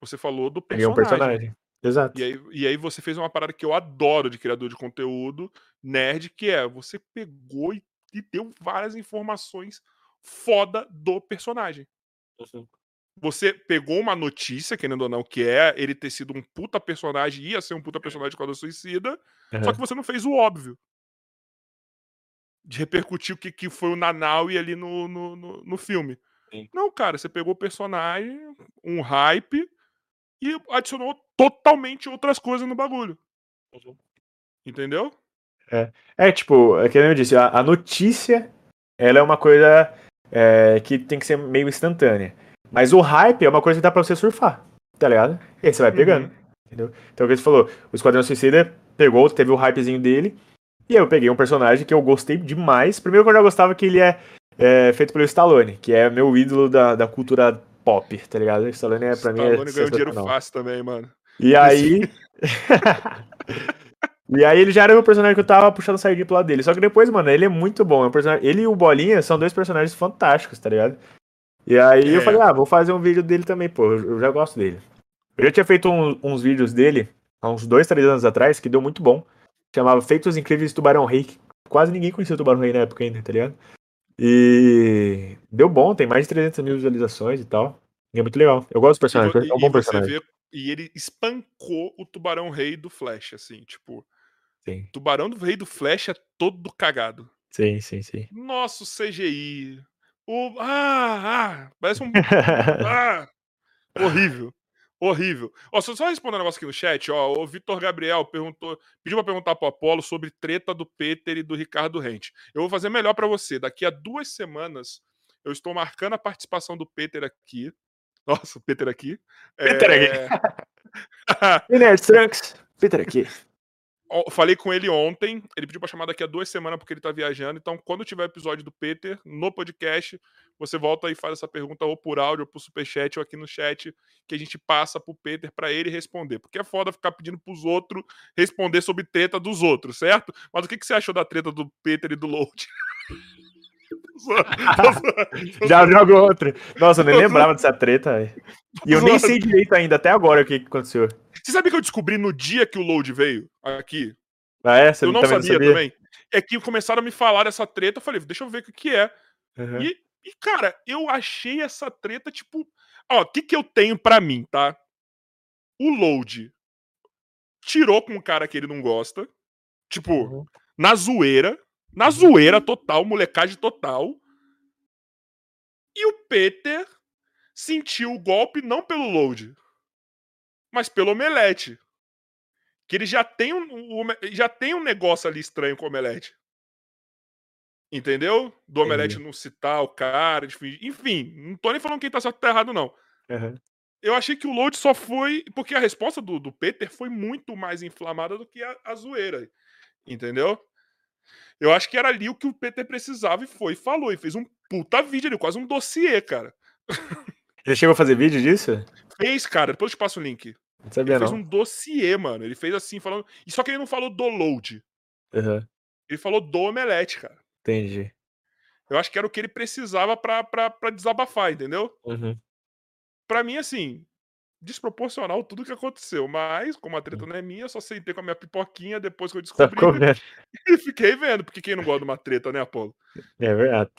Você falou do Peguei um personagem. personagem. Exato. E aí, e aí você fez uma parada que eu adoro de criador de conteúdo nerd, que é você pegou e, e deu várias informações foda do personagem. Uhum. Você pegou uma notícia, querendo ou não, que é ele ter sido um puta personagem, ia ser um puta personagem de Quadro Suicida, só Uhum. que você não fez o óbvio. De repercutir o que, que foi o Nanaui ali no, no, no, no filme. Sim. Não, cara, você pegou o personagem, um hype, e adicionou totalmente outras coisas no bagulho. Uhum. Entendeu? É, tipo, é que eu disse, a, a notícia, ela é uma coisa é, que tem que ser meio instantânea. Mas o hype é uma coisa que dá pra você surfar, tá ligado? E aí você vai pegando, Uhum. entendeu? Então o que você falou, o Esquadrão Suicida pegou, teve o hypezinho dele, e aí eu peguei um personagem que eu gostei demais. Primeiro que eu já gostava que ele é, é, feito pelo Stallone, que é meu ídolo da, da cultura pop, tá ligado? O Stallone é, pra mim, é Stallone ganhou dinheiro fácil também, mano. E aí. [LAUGHS] e aí ele já era o personagem que eu tava puxando sardinha pro lado dele. Só que depois, mano, ele é muito bom. É um personagem... Ele e o Bolinha são dois personagens fantásticos, tá ligado? E aí eu É. falei, ah, vou fazer um vídeo dele também, pô. Eu eu já gosto dele. Eu já tinha feito um- uns vídeos dele há uns dois, três anos atrás, que deu muito bom. Chamava Feitos Incríveis Tubarão Rei. que Quase ninguém conhecia o Tubarão Rei na época ainda, tá ligado? E deu bom, tem mais de 300 mil visualizações e tal. E é muito legal. Eu gosto do personagem, E, é um bom você personagem. vê, e ele espancou o Tubarão Rei do Flash, assim, tipo, Sim, Tubarão do Rei do Flash é todo cagado. sim, sim, sim. Nosso CGI. O ah, ah, parece um [LAUGHS] ah, horrível. Horrível. Ó, só, só responder um negócio aqui no chat, ó. O Vitor Gabriel perguntou, pediu pra perguntar pro Apolo sobre treta do Peter e do Ricardo Rente. Eu vou fazer melhor pra você. Daqui a duas semanas, eu estou marcando a participação do Peter aqui. Nossa, o Peter aqui. Peter aqui. E Nerd Trunks, Peter aqui. Falei com ele ontem, ele pediu pra chamar daqui a duas semanas porque ele tá viajando. Então, quando tiver episódio do Peter no podcast, você volta e faz essa pergunta ou por áudio, ou por superchat, ou aqui no chat, que a gente passa pro Peter pra ele responder. Porque é foda ficar pedindo pros outros responder sobre treta dos outros, certo? Mas o que, que você achou da treta do Peter e do Load? [LAUGHS] Já jogo outra. Nossa, eu nem lembrava dessa treta. E eu nem sei direito ainda, até agora, o que, que aconteceu. Você sabe que eu descobri no dia que o Load veio aqui? Ah, é? Você eu não também sabia, também. É que começaram a me falar dessa treta, eu falei, deixa eu ver o que, que é. Uhum. E, e, cara, eu achei essa treta, tipo. Ó, o que, que eu tenho pra mim, tá? O Load tirou com um cara que ele não gosta. Tipo, Uhum. na zoeira. Na zoeira total, molecagem total. E o Peter sentiu o golpe não pelo Load, mas pelo Omelete. Que ele já tem um, já tem um negócio ali estranho com o Omelete. Entendeu? Do Omelete não citar o cara, enfim, enfim, não tô nem falando quem tá certo ou tá errado, não. Uhum. Eu achei que o load só foi. Porque a resposta do, do Peter foi muito mais inflamada do que a, a zoeira. Entendeu? Eu acho que era ali o que o Peter precisava e foi. Falou. E fez um puta vídeo ali, quase um dossiê, cara. [LAUGHS] Ele chegou a fazer vídeo disso? Fez, cara. Depois eu te passo o link. Não Ele sabia, fez não. um dossiê, mano. Ele fez assim, falando. E só que ele não falou do load. Uhum. Ele falou do omelete, cara. Entendi. Eu acho que era o que ele precisava pra, pra, pra desabafar, entendeu? Uhum. Pra mim, assim, desproporcional tudo que aconteceu. Mas, como a treta não é minha, eu só sentei com a minha pipoquinha depois que eu Tá descobri comendo. [LAUGHS] e fiquei vendo. Porque quem não gosta de uma treta, né, Apolo? É verdade.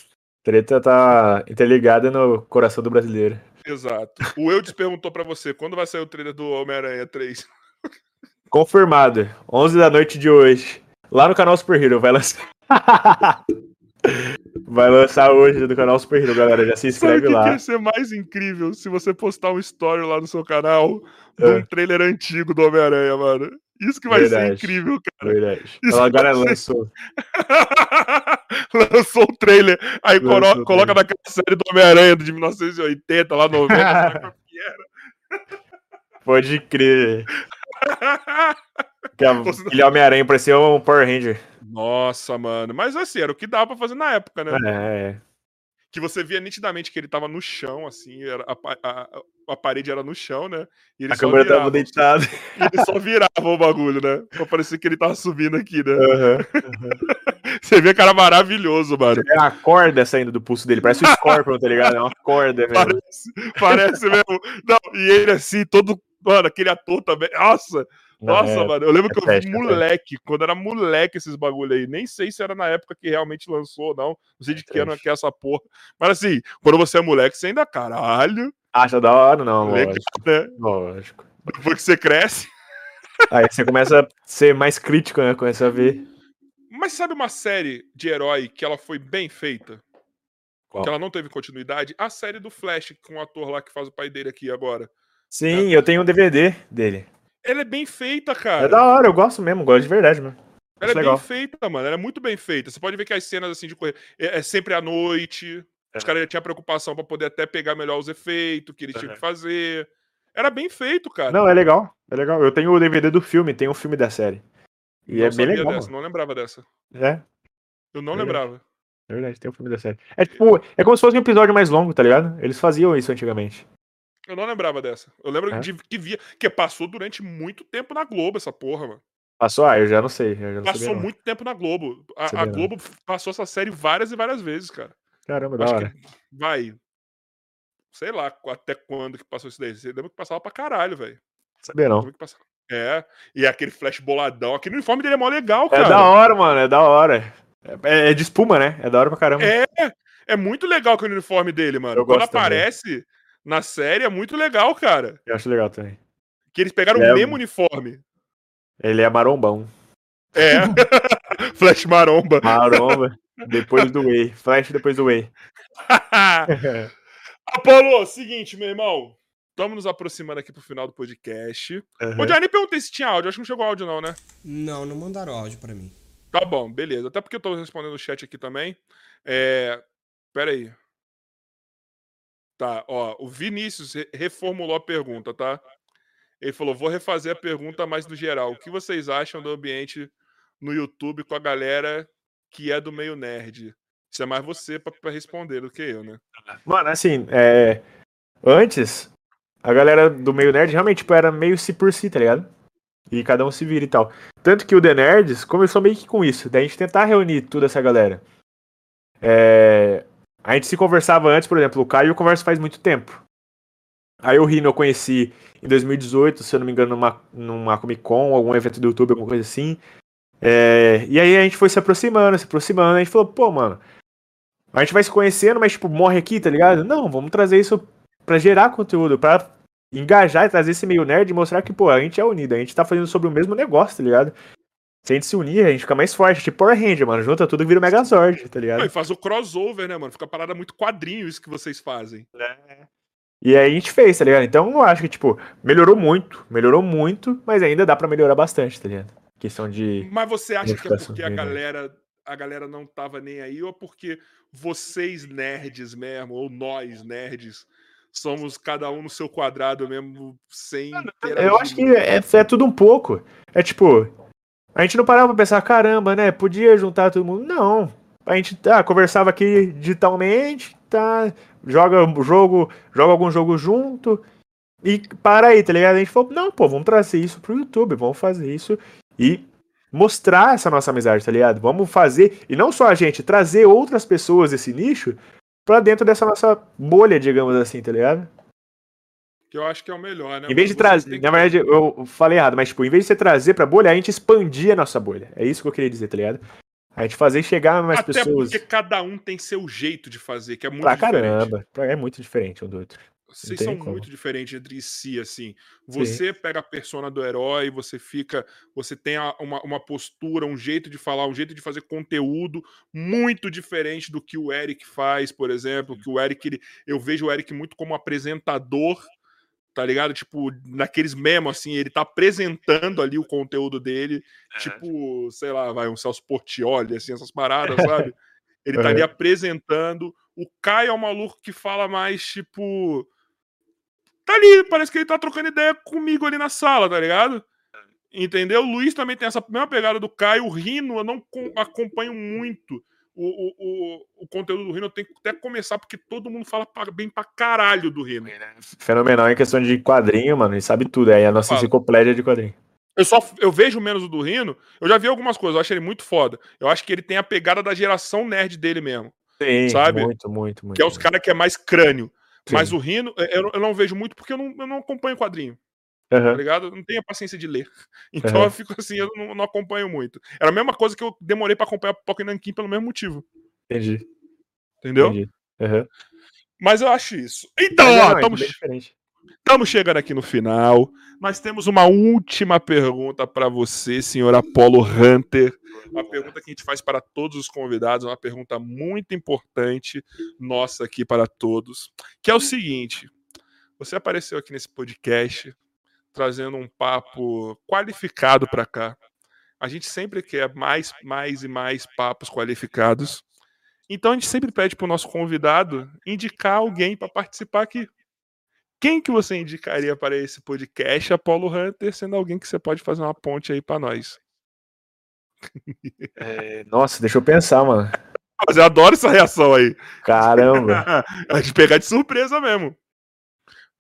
Treta tá interligada no coração do brasileiro. Exato. O Eudes perguntou pra você, quando vai sair o trailer do Homem-Aranha 3? Confirmado. 11 da noite de hoje. Lá no canal Super Hero. Vai lançar. [LAUGHS] vai lançar hoje no canal Super Hero, galera. Já se Sabe o inscreve que, que lá. ia ser mais incrível se você postar um story lá no seu canal de um É. trailer antigo do Homem-Aranha, mano? Isso que vai Verdade. ser incrível, cara. Verdade. Isso Ela agora ser- lançou. [LAUGHS] Lançou o trailer, aí colo- Lançou o coloca naquela série do Homem-Aranha de 1980, lá 90, sabe qual [LAUGHS] que era? Pode crer. [LAUGHS] Que a- Aquele Homem-Aranha parecia um Power Ranger. Nossa, mano. Mas assim, era o que dava pra fazer na época, né? É, é. Que você via nitidamente que ele tava no chão, assim, era, a, a- a parede era no chão, né? E ele A só câmera virava, tava deitada. e ele só virava o bagulho, né? Pra parecer que ele tava subindo aqui, né? Aham. [LAUGHS] Você vê que era maravilhoso, mano. É uma corda saindo do pulso dele. Parece o Scorpion, tá ligado? É uma corda mesmo. Parece, parece mesmo. Não, e ele assim, todo. Mano, aquele ator também. Nossa, nossa, é- mano. Eu lembro é que eu vi é moleque, quando era moleque esses bagulho aí. Nem sei se era na época que realmente lançou ou não. Não sei de que ano é que é essa porra. Mas assim, quando você é moleque, você ainda, caralho, Acha da hora? Não, legal, lógico. né? Lógico. Depois que você cresce. Aí você começa a ser mais crítico, né? Começa a ver. Mas sabe uma série de herói que ela foi bem feita? Qual? Que ela não teve continuidade? A série do Flash, com o ator lá que faz o pai dele aqui agora. Sim, eu tenho um DVD dele. Ela é bem feita, cara. É da hora, eu gosto mesmo, gosto de verdade, mano. Ela é legal. bem feita, mano. Ela é muito bem feita. Você pode ver que as cenas assim de correr é, é sempre à noite. Os É. caras já tinham preocupação pra poder até pegar melhor os efeitos que eles tinham Uhum. que fazer. Era bem feito, cara. Não, é legal. É legal. Eu tenho o DVD do filme, tem um filme da série. E Não é bem legal. dessa, não lembrava dessa. É, Eu não Verdade. lembrava. é verdade, tem um filme da série. É tipo, é como se fosse um episódio mais longo, tá ligado? Eles faziam isso antigamente. Eu não lembrava dessa. Eu lembro É? de, que via. Que passou durante muito tempo na Globo essa porra, mano. Passou? Ah, eu já não sei. Já não Passou sabia, não. muito tempo na Globo. A, a não. Globo passou essa série várias e várias vezes, cara. Caramba, da hora. que vai. Sei lá até quando que passou isso daí. Você lembra que passava pra caralho, velho. Sabia não. É, e aquele flash boladão. Aquele uniforme dele é mó legal, É cara. da hora, mano, é da hora. É, é de espuma, né? É da hora pra caramba. É, é muito legal aquele uniforme dele, mano. Eu Quando gosto também. Na série é muito legal, cara. Eu acho legal também. Que eles pegaram É, o mesmo uniforme. Ele é marombão. É. [LAUGHS] Flash maromba. Maromba, [LAUGHS] depois do Whey. Flash depois do Whey. [LAUGHS] Apolo, seguinte, meu irmão. Estamos nos aproximando aqui pro final do podcast. Uhum. Ô, Johnny, perguntei se tinha áudio. Acho que não chegou áudio, não, né? Não, não mandaram áudio pra mim. Tá bom, beleza. Até porque eu tô respondendo o chat aqui também. É. Pera aí. Tá, ó. O Vinícius re- reformulou a pergunta, tá? Ele falou: vou refazer a pergunta mais no geral. O que vocês acham do ambiente no YouTube com a galera que é do meio nerd? Isso é mais você pra responder do que eu, né? Mano, assim, é... antes, a galera do meio nerd realmente tipo, era meio si por si, tá ligado? E cada um se vira e tal. Tanto que o The Nerds começou meio que com isso, da gente tentar reunir toda essa galera. É... A gente se conversava antes, por exemplo, o Caio eu converso faz muito tempo. Aí o Rino eu conheci em 2018, se eu não me engano, numa, numa Comic Con, algum evento do YouTube, alguma coisa assim. É, E aí a gente foi se aproximando, se aproximando, a gente falou, pô, mano, a gente vai se conhecendo, mas, tipo, morre aqui, tá ligado? Não, vamos trazer isso pra gerar conteúdo, pra engajar e trazer esse meio nerd e mostrar que, pô, a gente é unido, a gente tá fazendo sobre o mesmo negócio, tá ligado? Se a gente se unir, a gente fica mais forte, tipo Power Ranger, mano, junta tudo e vira o Megazord, tá ligado? Não, e faz o crossover, né, mano? Fica parada muito quadrinho isso que vocês fazem. E aí a gente fez, tá ligado? Então eu acho que, tipo, melhorou muito, melhorou muito, mas ainda dá pra melhorar bastante, tá ligado? Questão de. Mas você acha que é porque a galera, a galera não tava nem aí, ou porque vocês nerds mesmo, ou nós nerds, somos cada um no seu quadrado mesmo, sem Eu acho que é, é tudo um pouco. É tipo, a gente não parava pra pensar, caramba, né? Podia juntar todo mundo. Não. A gente tá, conversava aqui digitalmente, tá? Joga jogo, joga algum jogo junto e para aí, tá ligado? A gente falou, não, pô, vamos trazer isso pro YouTube, vamos fazer isso e mostrar essa nossa amizade, tá ligado? Vamos fazer, e não só a gente, trazer outras pessoas desse nicho pra dentro dessa nossa bolha, digamos assim, tá ligado? Que eu acho que é o melhor, né? Em vez de trazer. Na verdade, eu falei errado, mas, tipo, em vez de você trazer pra bolha, a gente expandia a nossa bolha. É isso que eu queria dizer, tá ligado? A gente fazer chegar mais Até pessoas. porque cada um tem seu jeito de fazer, que é muito Pra diferente. caramba. É muito diferente um do outro. Vocês são como. muito diferentes entre si, assim. Você pega a persona do herói, você fica. Você tem uma, uma postura, um jeito de falar, um jeito de fazer conteúdo muito diferente do que o Eric faz, por exemplo. Que o Eric, ele, eu vejo o Eric muito como apresentador, tá ligado? Tipo, naqueles memos, assim, ele tá apresentando ali o conteúdo dele, tipo, sei lá, vai, um Celso Portioli, assim, essas paradas, [LAUGHS] sabe? Ele tá ali apresentando. O Caio é um maluco que fala mais, tipo. Tá ali, parece que ele tá trocando ideia comigo ali na sala, tá ligado? Entendeu? O Luiz também tem essa mesma pegada do Caio. O Rino, eu não com- acompanho muito o, o, o, conteúdo do Rino. Eu tenho que até começar, porque todo mundo fala bem pra caralho do Rino. Fenomenal em questão de quadrinho, mano. Ele sabe tudo. É a nossa Fala. enciclopédia de quadrinho. Eu só eu vejo menos o do Rino. Eu já vi algumas coisas, eu acho ele muito foda. Eu acho que ele tem a pegada da geração nerd dele mesmo. Sim, Sabe? muito, muito, muito. Que é os caras que é mais crânio. Sim. Mas o Rino, eu, não- eu não vejo muito porque eu não, eu não acompanho quadrinho, tá Aham. ligado? Eu não tenho a paciência de ler. [LAUGHS] Então Aham. eu fico assim, eu não, não acompanho muito. Era a mesma coisa que eu demorei pra acompanhar Pokémon Nankin pelo mesmo motivo. Entendi. Entendeu? Entendi. Aham. Mas eu acho isso. Então, Mas, ó, não, é estamos diferente. Estamos chegando aqui no final. Nós temos uma última pergunta para você, senhor Apollo Hunter. Uma pergunta que a gente faz para todos os convidados, uma pergunta muito importante nossa aqui para todos, que é o seguinte: você apareceu aqui nesse podcast trazendo um papo qualificado para cá, A gente sempre quer mais, mais e mais papos qualificados. Então a gente sempre pede pro nosso convidado indicar alguém para participar aqui. Quem que você indicaria para esse podcast, Apollo Hunter, sendo alguém que você pode fazer uma ponte aí para nós? [LAUGHS] É, nossa, deixa eu pensar, mano. Mas eu adoro essa reação aí. Caramba. [LAUGHS] a gente pegar de surpresa mesmo.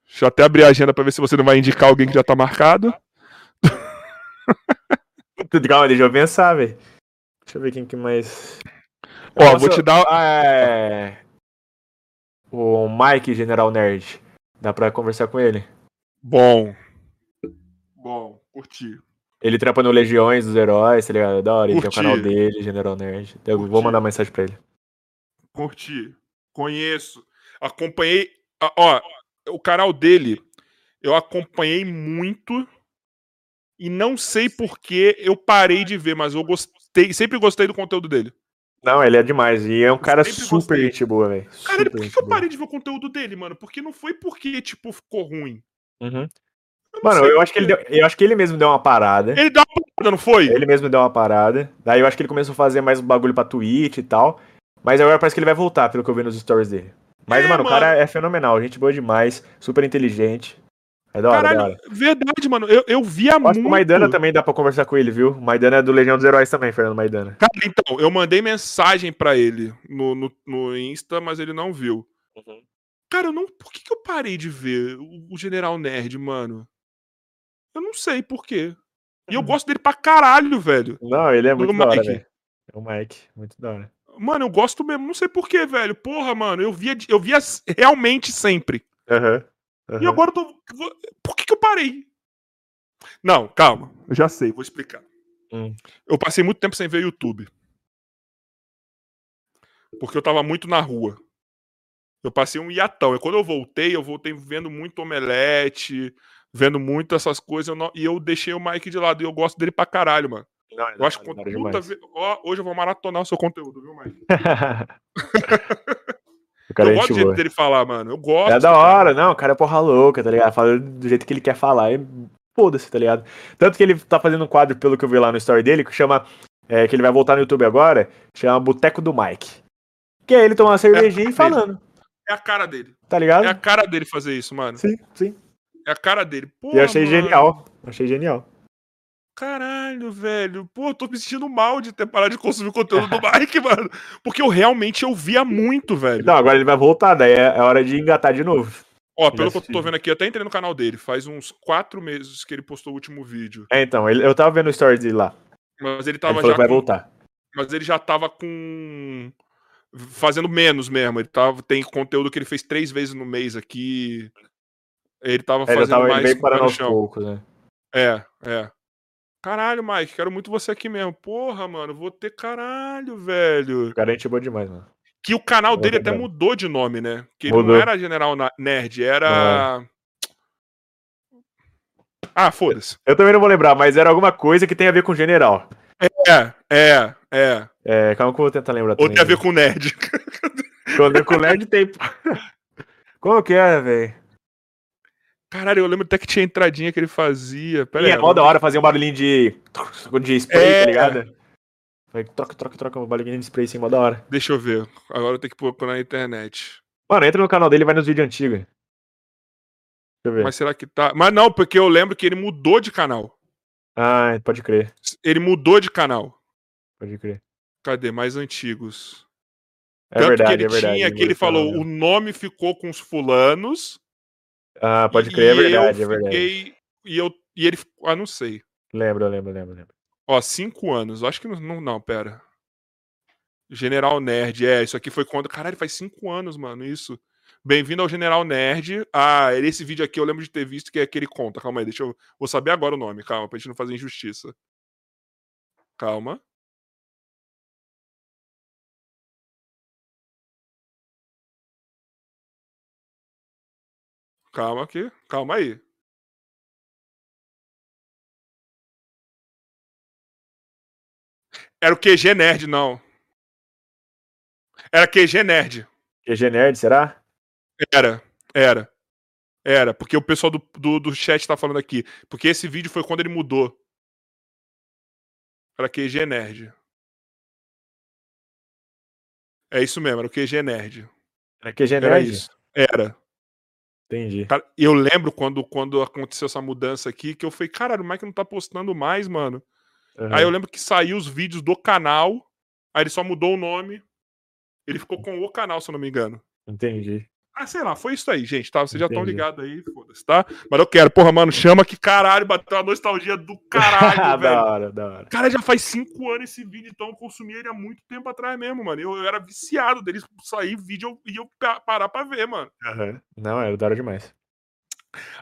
Deixa eu até abrir a agenda para ver se você não vai indicar alguém que já tá marcado. [LAUGHS] Calma, deixa eu pensar, velho. Deixa eu ver quem que mais. Ó, Nossa, vou te dar. ah, É... O Mike, General Nerd. Dá pra conversar com ele. Bom. Bom, curti. Ele trampa no Legiões dos Heróis, tá ligado? É Da hora, ele tem o canal dele, General Nerd. Eu vou Curti. mandar mensagem pra ele. Curti. Conheço. Acompanhei. ah, Ó, o canal dele eu acompanhei muito e não sei por que eu parei de ver, mas eu gostei, sempre gostei do conteúdo dele. Não, ele é demais. E é um cara Sempre super gostei. gente boa, velho. Cara, por que, eu parei de ver o conteúdo dele, mano? Porque não foi porque, tipo, ficou ruim. Uhum. Eu Mano, eu acho, que ele deu- eu acho que ele mesmo deu uma parada. Ele deu uma parada, não foi? Ele mesmo deu uma parada. Daí eu acho que ele começou a fazer mais bagulho pra Twitch e tal. Mas agora parece que ele vai voltar, pelo que eu vi nos stories dele. Mas, É, mano, o mano. cara é fenomenal. Gente boa demais. Super inteligente. É da hora, da Caralho, hora. verdade, mano. Eu, eu via acho muito. que o Maidana também dá pra conversar com ele, viu? O Maidana é do Legião dos Heróis também, Fernando Maidana. Cara, então, eu mandei mensagem pra ele no, no, no Insta, mas ele não viu. Cara, eu não. Por que, que eu parei de ver o, o General Nerd, mano? Eu não sei por quê. E eu gosto dele pra caralho, velho. Não, ele é muito Do da hora, velho. É o Mike, muito da hora. Mano, eu gosto mesmo. Não sei por quê, velho. Porra, mano, eu via, eu via realmente sempre. Aham. E aham. agora eu tô. Por que, que eu parei? Não, calma. Eu já sei, vou explicar. Hum. Eu passei muito tempo sem ver YouTube. Porque eu tava muito na rua. Eu passei um hiatão. E quando eu voltei, eu voltei vendo muito omelete, vendo muito essas coisas. eu não- E eu deixei o Mike de lado. E eu gosto dele pra caralho, mano. Não, é Eu acho que puta ve- ó, hoje eu vou maratonar o seu conteúdo, viu, Mike? [LAUGHS] cara eu é gosto do jeito boa. dele falar, mano. Eu gosto. É da cara. hora, não, o cara é porra louca, tá ligado? Fala do jeito que ele quer falar. E foda-se, tá ligado? Tanto que ele tá fazendo um quadro, pelo que eu vi lá no story dele, que chama. é, que ele vai voltar no YouTube agora, chama Boteco do Mike. Que é ele tomando uma cervejinha É, e falando, É a cara dele. tá ligado? É a cara dele fazer isso, mano. Sim, sim. É a cara dele. Pô, E eu achei mano, genial. Achei genial. Caralho, velho. Pô, eu tô me sentindo mal de ter parado de consumir conteúdo do Mike, [LAUGHS] mano. Porque eu realmente eu via muito, velho. Então, agora ele vai voltar, daí é, é hora de engatar de novo. Ó, pelo que eu tô vendo aqui, eu até entrei no canal dele. Faz uns quatro meses que ele postou o último vídeo. É, então, ele- eu tava vendo o story dele lá. Mas ele Ele tava falou já que vai com... voltar. Mas ele já tava com. Fazendo menos mesmo. Ele tava... tem conteúdo que ele fez três vezes no mês aqui. Ele tava É, Ele fazendo tava mais bem parando aos chão. poucos, né? É, é. Caralho, Mike, quero muito você aqui mesmo. Porra, mano, vou ter caralho, velho. O cara é gente boa demais, mano. Que o canal É dele até verdade. mudou de nome, né? Que ele Mudou. não era General Nerd, era. Ah, foda-se. Eu também não vou lembrar, mas era alguma coisa que tem a ver com general. É, é, é. É, calma que eu vou tentar lembrar Ou tem a ver com nerd. Quando é com nerd tem. [LAUGHS] Como que é, velho? Caralho, eu lembro até que tinha entradinha que ele fazia. Pera E aí, é mó da hora fazer um barulhinho de. de spray, É. tá ligado? Vai, troca, troca, troca um barulhinho de spray assim, mó da hora. Deixa eu ver. Agora eu tenho que procurar na internet. Mano, entra no canal dele e vai nos vídeos antigos. Deixa eu ver. Mas será que tá. Mas não, porque eu lembro que ele mudou de canal. Ah, pode crer, Ele mudou de canal. pode crer. Cadê? Mais antigos. É Tanto verdade, que ele é verdade. tinha, que ele falou, o nome ficou com os fulanos. Ah, pode e crer, é verdade, eu é verdade. fiquei- E, eu, e ele. Ah, não sei. Lembro, lembro, lembro, lembro. Ó, cinco anos. Acho que não. Não, não, pera. General Nerd. É, isso aqui foi quando. Caralho, faz cinco anos, mano. Isso. Bem-vindo ao General Nerd. Ah, esse vídeo aqui eu lembro de ter visto que é aquele conta. Calma aí, deixa eu. Vou saber agora o nome, calma, pra gente não fazer injustiça. Calma. Calma aqui, calma aí. Era o QG Nerd, não. Era QG Nerd. QG Nerd, será? Era, era. Era, porque o pessoal do, do, do chat tá falando aqui. Porque esse vídeo foi quando ele mudou. Era QG Nerd. É isso mesmo, era o QG Nerd. Era QG Era Nerd? isso. Era. Entendi. Cara, eu lembro quando, quando aconteceu essa mudança aqui, que eu falei, caralho, o Mike não tá postando mais, mano. Aham. Aí eu lembro que saiu os vídeos do canal, aí ele só mudou o nome. Ele ficou com o canal, se eu não me engano. Entendi. Ah, sei lá, foi isso aí, gente, tá? Vocês já estão ligados aí, foda-se, tá? Mas eu quero, porra, mano, chama que caralho, bateu uma nostalgia do caralho, [LAUGHS] velho. da hora, da hora. Cara, já faz cinco anos esse vídeo, então eu consumi ele há muito tempo atrás mesmo, mano. Eu, eu era viciado deles sair vídeo e eu pa- parar pra ver, mano. Aham. Não, era da hora demais.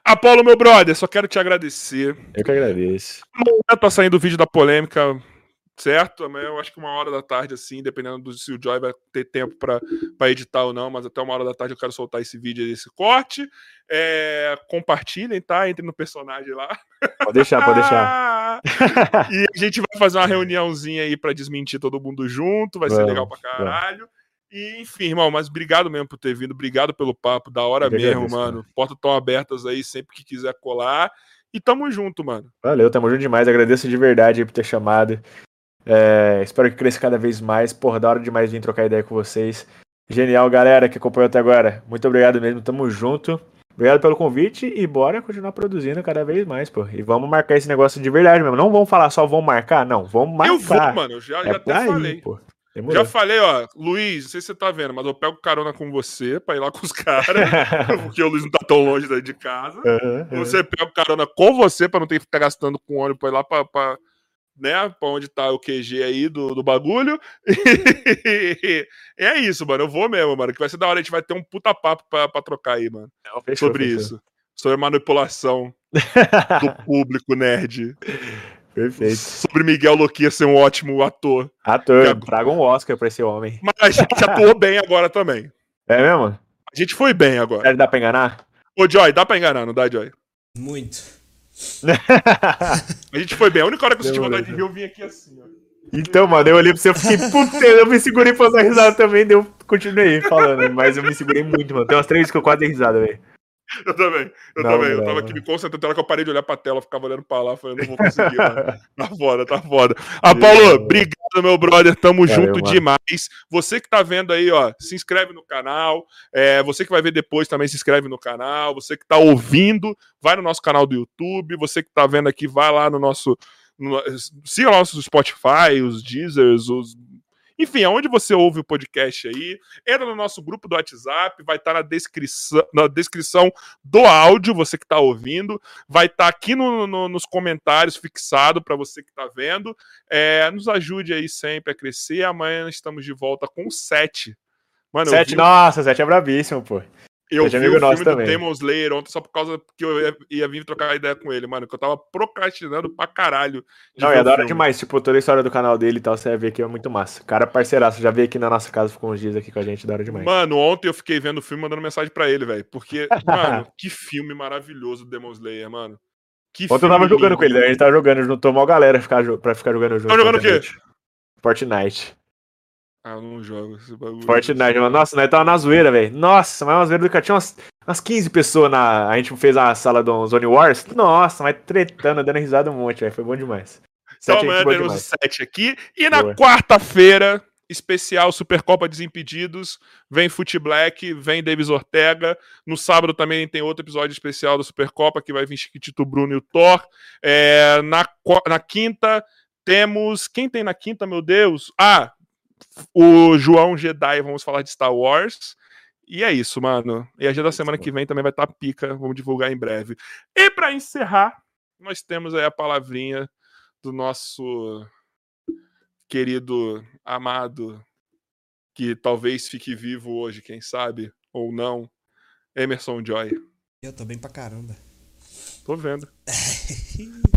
Apolo, meu brother, só quero te agradecer. Eu que agradeço. Amanhã tá saindo o vídeo da polêmica, certo? Amanhã eu acho que uma hora da tarde, assim, dependendo do se o Joy vai ter tempo pra, pra editar ou não, mas até uma hora da tarde eu quero soltar esse vídeo aí, esse corte. É, compartilhem, tá? Entrem no personagem lá. Pode deixar, pode deixar. [LAUGHS] E a gente vai fazer uma reuniãozinha aí pra desmentir todo mundo junto, vai ser Vamos, legal pra caralho. E, enfim, irmão, mas obrigado mesmo por ter vindo, obrigado pelo papo, da hora mesmo, agradeço, mano. Portas estão abertas aí sempre que quiser colar. E tamo junto, mano. Valeu, tamo junto demais. Agradeço de verdade aí por ter chamado. É, espero que cresça cada vez mais. Porra, da hora demais vir trocar ideia com vocês. Genial, galera que acompanhou até agora. Muito obrigado mesmo, tamo junto. Obrigado pelo convite e bora continuar produzindo cada vez mais, pô. E vamos marcar esse negócio de verdade mesmo. Não vamos falar só vamos marcar, não. Vamos marcar. Eu vou, mano. Eu já, É já até ir, falei. pô. Demorou. Já falei, ó, Luiz, não sei se você tá vendo, mas eu pego carona com você pra ir lá com os caras, [LAUGHS] porque o Luiz não tá tão longe daí de casa. Aham. Você pega carona com você pra não ter que ficar gastando com ônibus pra ir lá pra, pra, né, pra onde tá o QG aí do, do bagulho. [LAUGHS] E é isso, mano. Eu vou mesmo, mano. Que vai ser da hora. A gente vai ter um puta papo pra, pra trocar aí, mano. Não, fechou, sobre fechou. isso. Sobre manipulação [LAUGHS] do público nerd. Perfeito. Sobre Miguel Loquia ser um ótimo ator. Ator, Gago. traga um Oscar pra esse homem. Mas a gente atuou bem agora também. [LAUGHS] É mesmo? A gente foi bem agora. Dá pra enganar? Ô, Joy, dá pra enganar, não dá, Joy? Muito. [LAUGHS] A gente foi bem. A única hora que eu senti vontade de rir, eu vim aqui assim, ó. Então, mano, eu olhei pra você e fiquei, puta, eu me segurei pra dar risada também, daí eu continuei falando, mas eu me segurei muito, mano. Tem umas três vezes que eu quase dei risada, velho. Eu também, eu Não, também. Eu não, tava não. aqui me concentrando, até hora que eu parei de olhar pra tela, eu ficava olhando pra lá, falando, não vou conseguir. Tá foda, tá foda. Apolo, Beleza. obrigado, meu brother. Tamo Valeu, junto mano. demais. Você que tá vendo aí, ó, se inscreve no canal. É, você que vai ver depois também se inscreve no canal. Você que tá ouvindo, vai no nosso canal do YouTube. Você que tá vendo aqui, vai lá no nosso. No, siga lá nossos Spotify, os Deezers, os. Enfim, aonde você ouve o podcast aí, entra no nosso grupo do WhatsApp, vai estar na descrição, na descrição do áudio, você que está ouvindo, vai estar aqui no- no- nos comentários fixado para você que está vendo. É, nos ajude aí sempre a crescer. Amanhã estamos de volta com sete. Mano, Sete, vi, nossa, Sete é brabíssimo, pô. Eu Sete é vi amigo o nosso filme do também. Demon Slayer ontem só por causa que eu ia, ia vir trocar ideia com ele, mano, que eu tava procrastinando pra caralho. Não, é da hora demais, tipo, toda a história do canal dele e tal, você vai ver que é muito massa. Cara, parceiraço, já veio aqui na nossa casa, ficou uns dias aqui com a gente, da hora demais. Mano, ontem eu fiquei vendo o filme mandando mensagem pra ele, velho. Porque, [LAUGHS] mano, que filme maravilhoso do Demon Slayer, mano. Que Ontem eu tava filme jogando lindo. com ele, né? a gente tava jogando, juntou mal galera ficar, jo- pra ficar jogando junto. Tá jogando o quê? Fortnite. Ah, eu não jogo esse bagulho. Fortnite, mano. Nossa, nós tava na zoeira, velho. Nossa, mas uma zoeira do cara. Tinha umas, umas 15 pessoas na. A gente fez a sala do Zone Wars. Nossa, mas tretando, dando risada um monte, velho. Foi bom demais. Então Sete é amanhã gente boa teremos o demais. 7 aqui. E na quarta-feira, especial Supercopa Desimpedidos. Vem Fute Black, vem Davis Ortega. No sábado também tem outro episódio especial da Supercopa que vai vir Chiquitito Bruno e o Thor. É, na, na quinta temos. Quem tem na quinta, meu Deus? Ah, o João Jedi. Vamos falar de Star Wars. E é isso, mano. E a agenda da semana que vem também vai estar pica. Vamos divulgar em breve. E pra encerrar, nós temos aí a palavrinha do nosso querido amado, que talvez fique vivo hoje, quem sabe, ou não, Emerson Joy. Eu tô bem pra caramba. Tô vendo. [LAUGHS]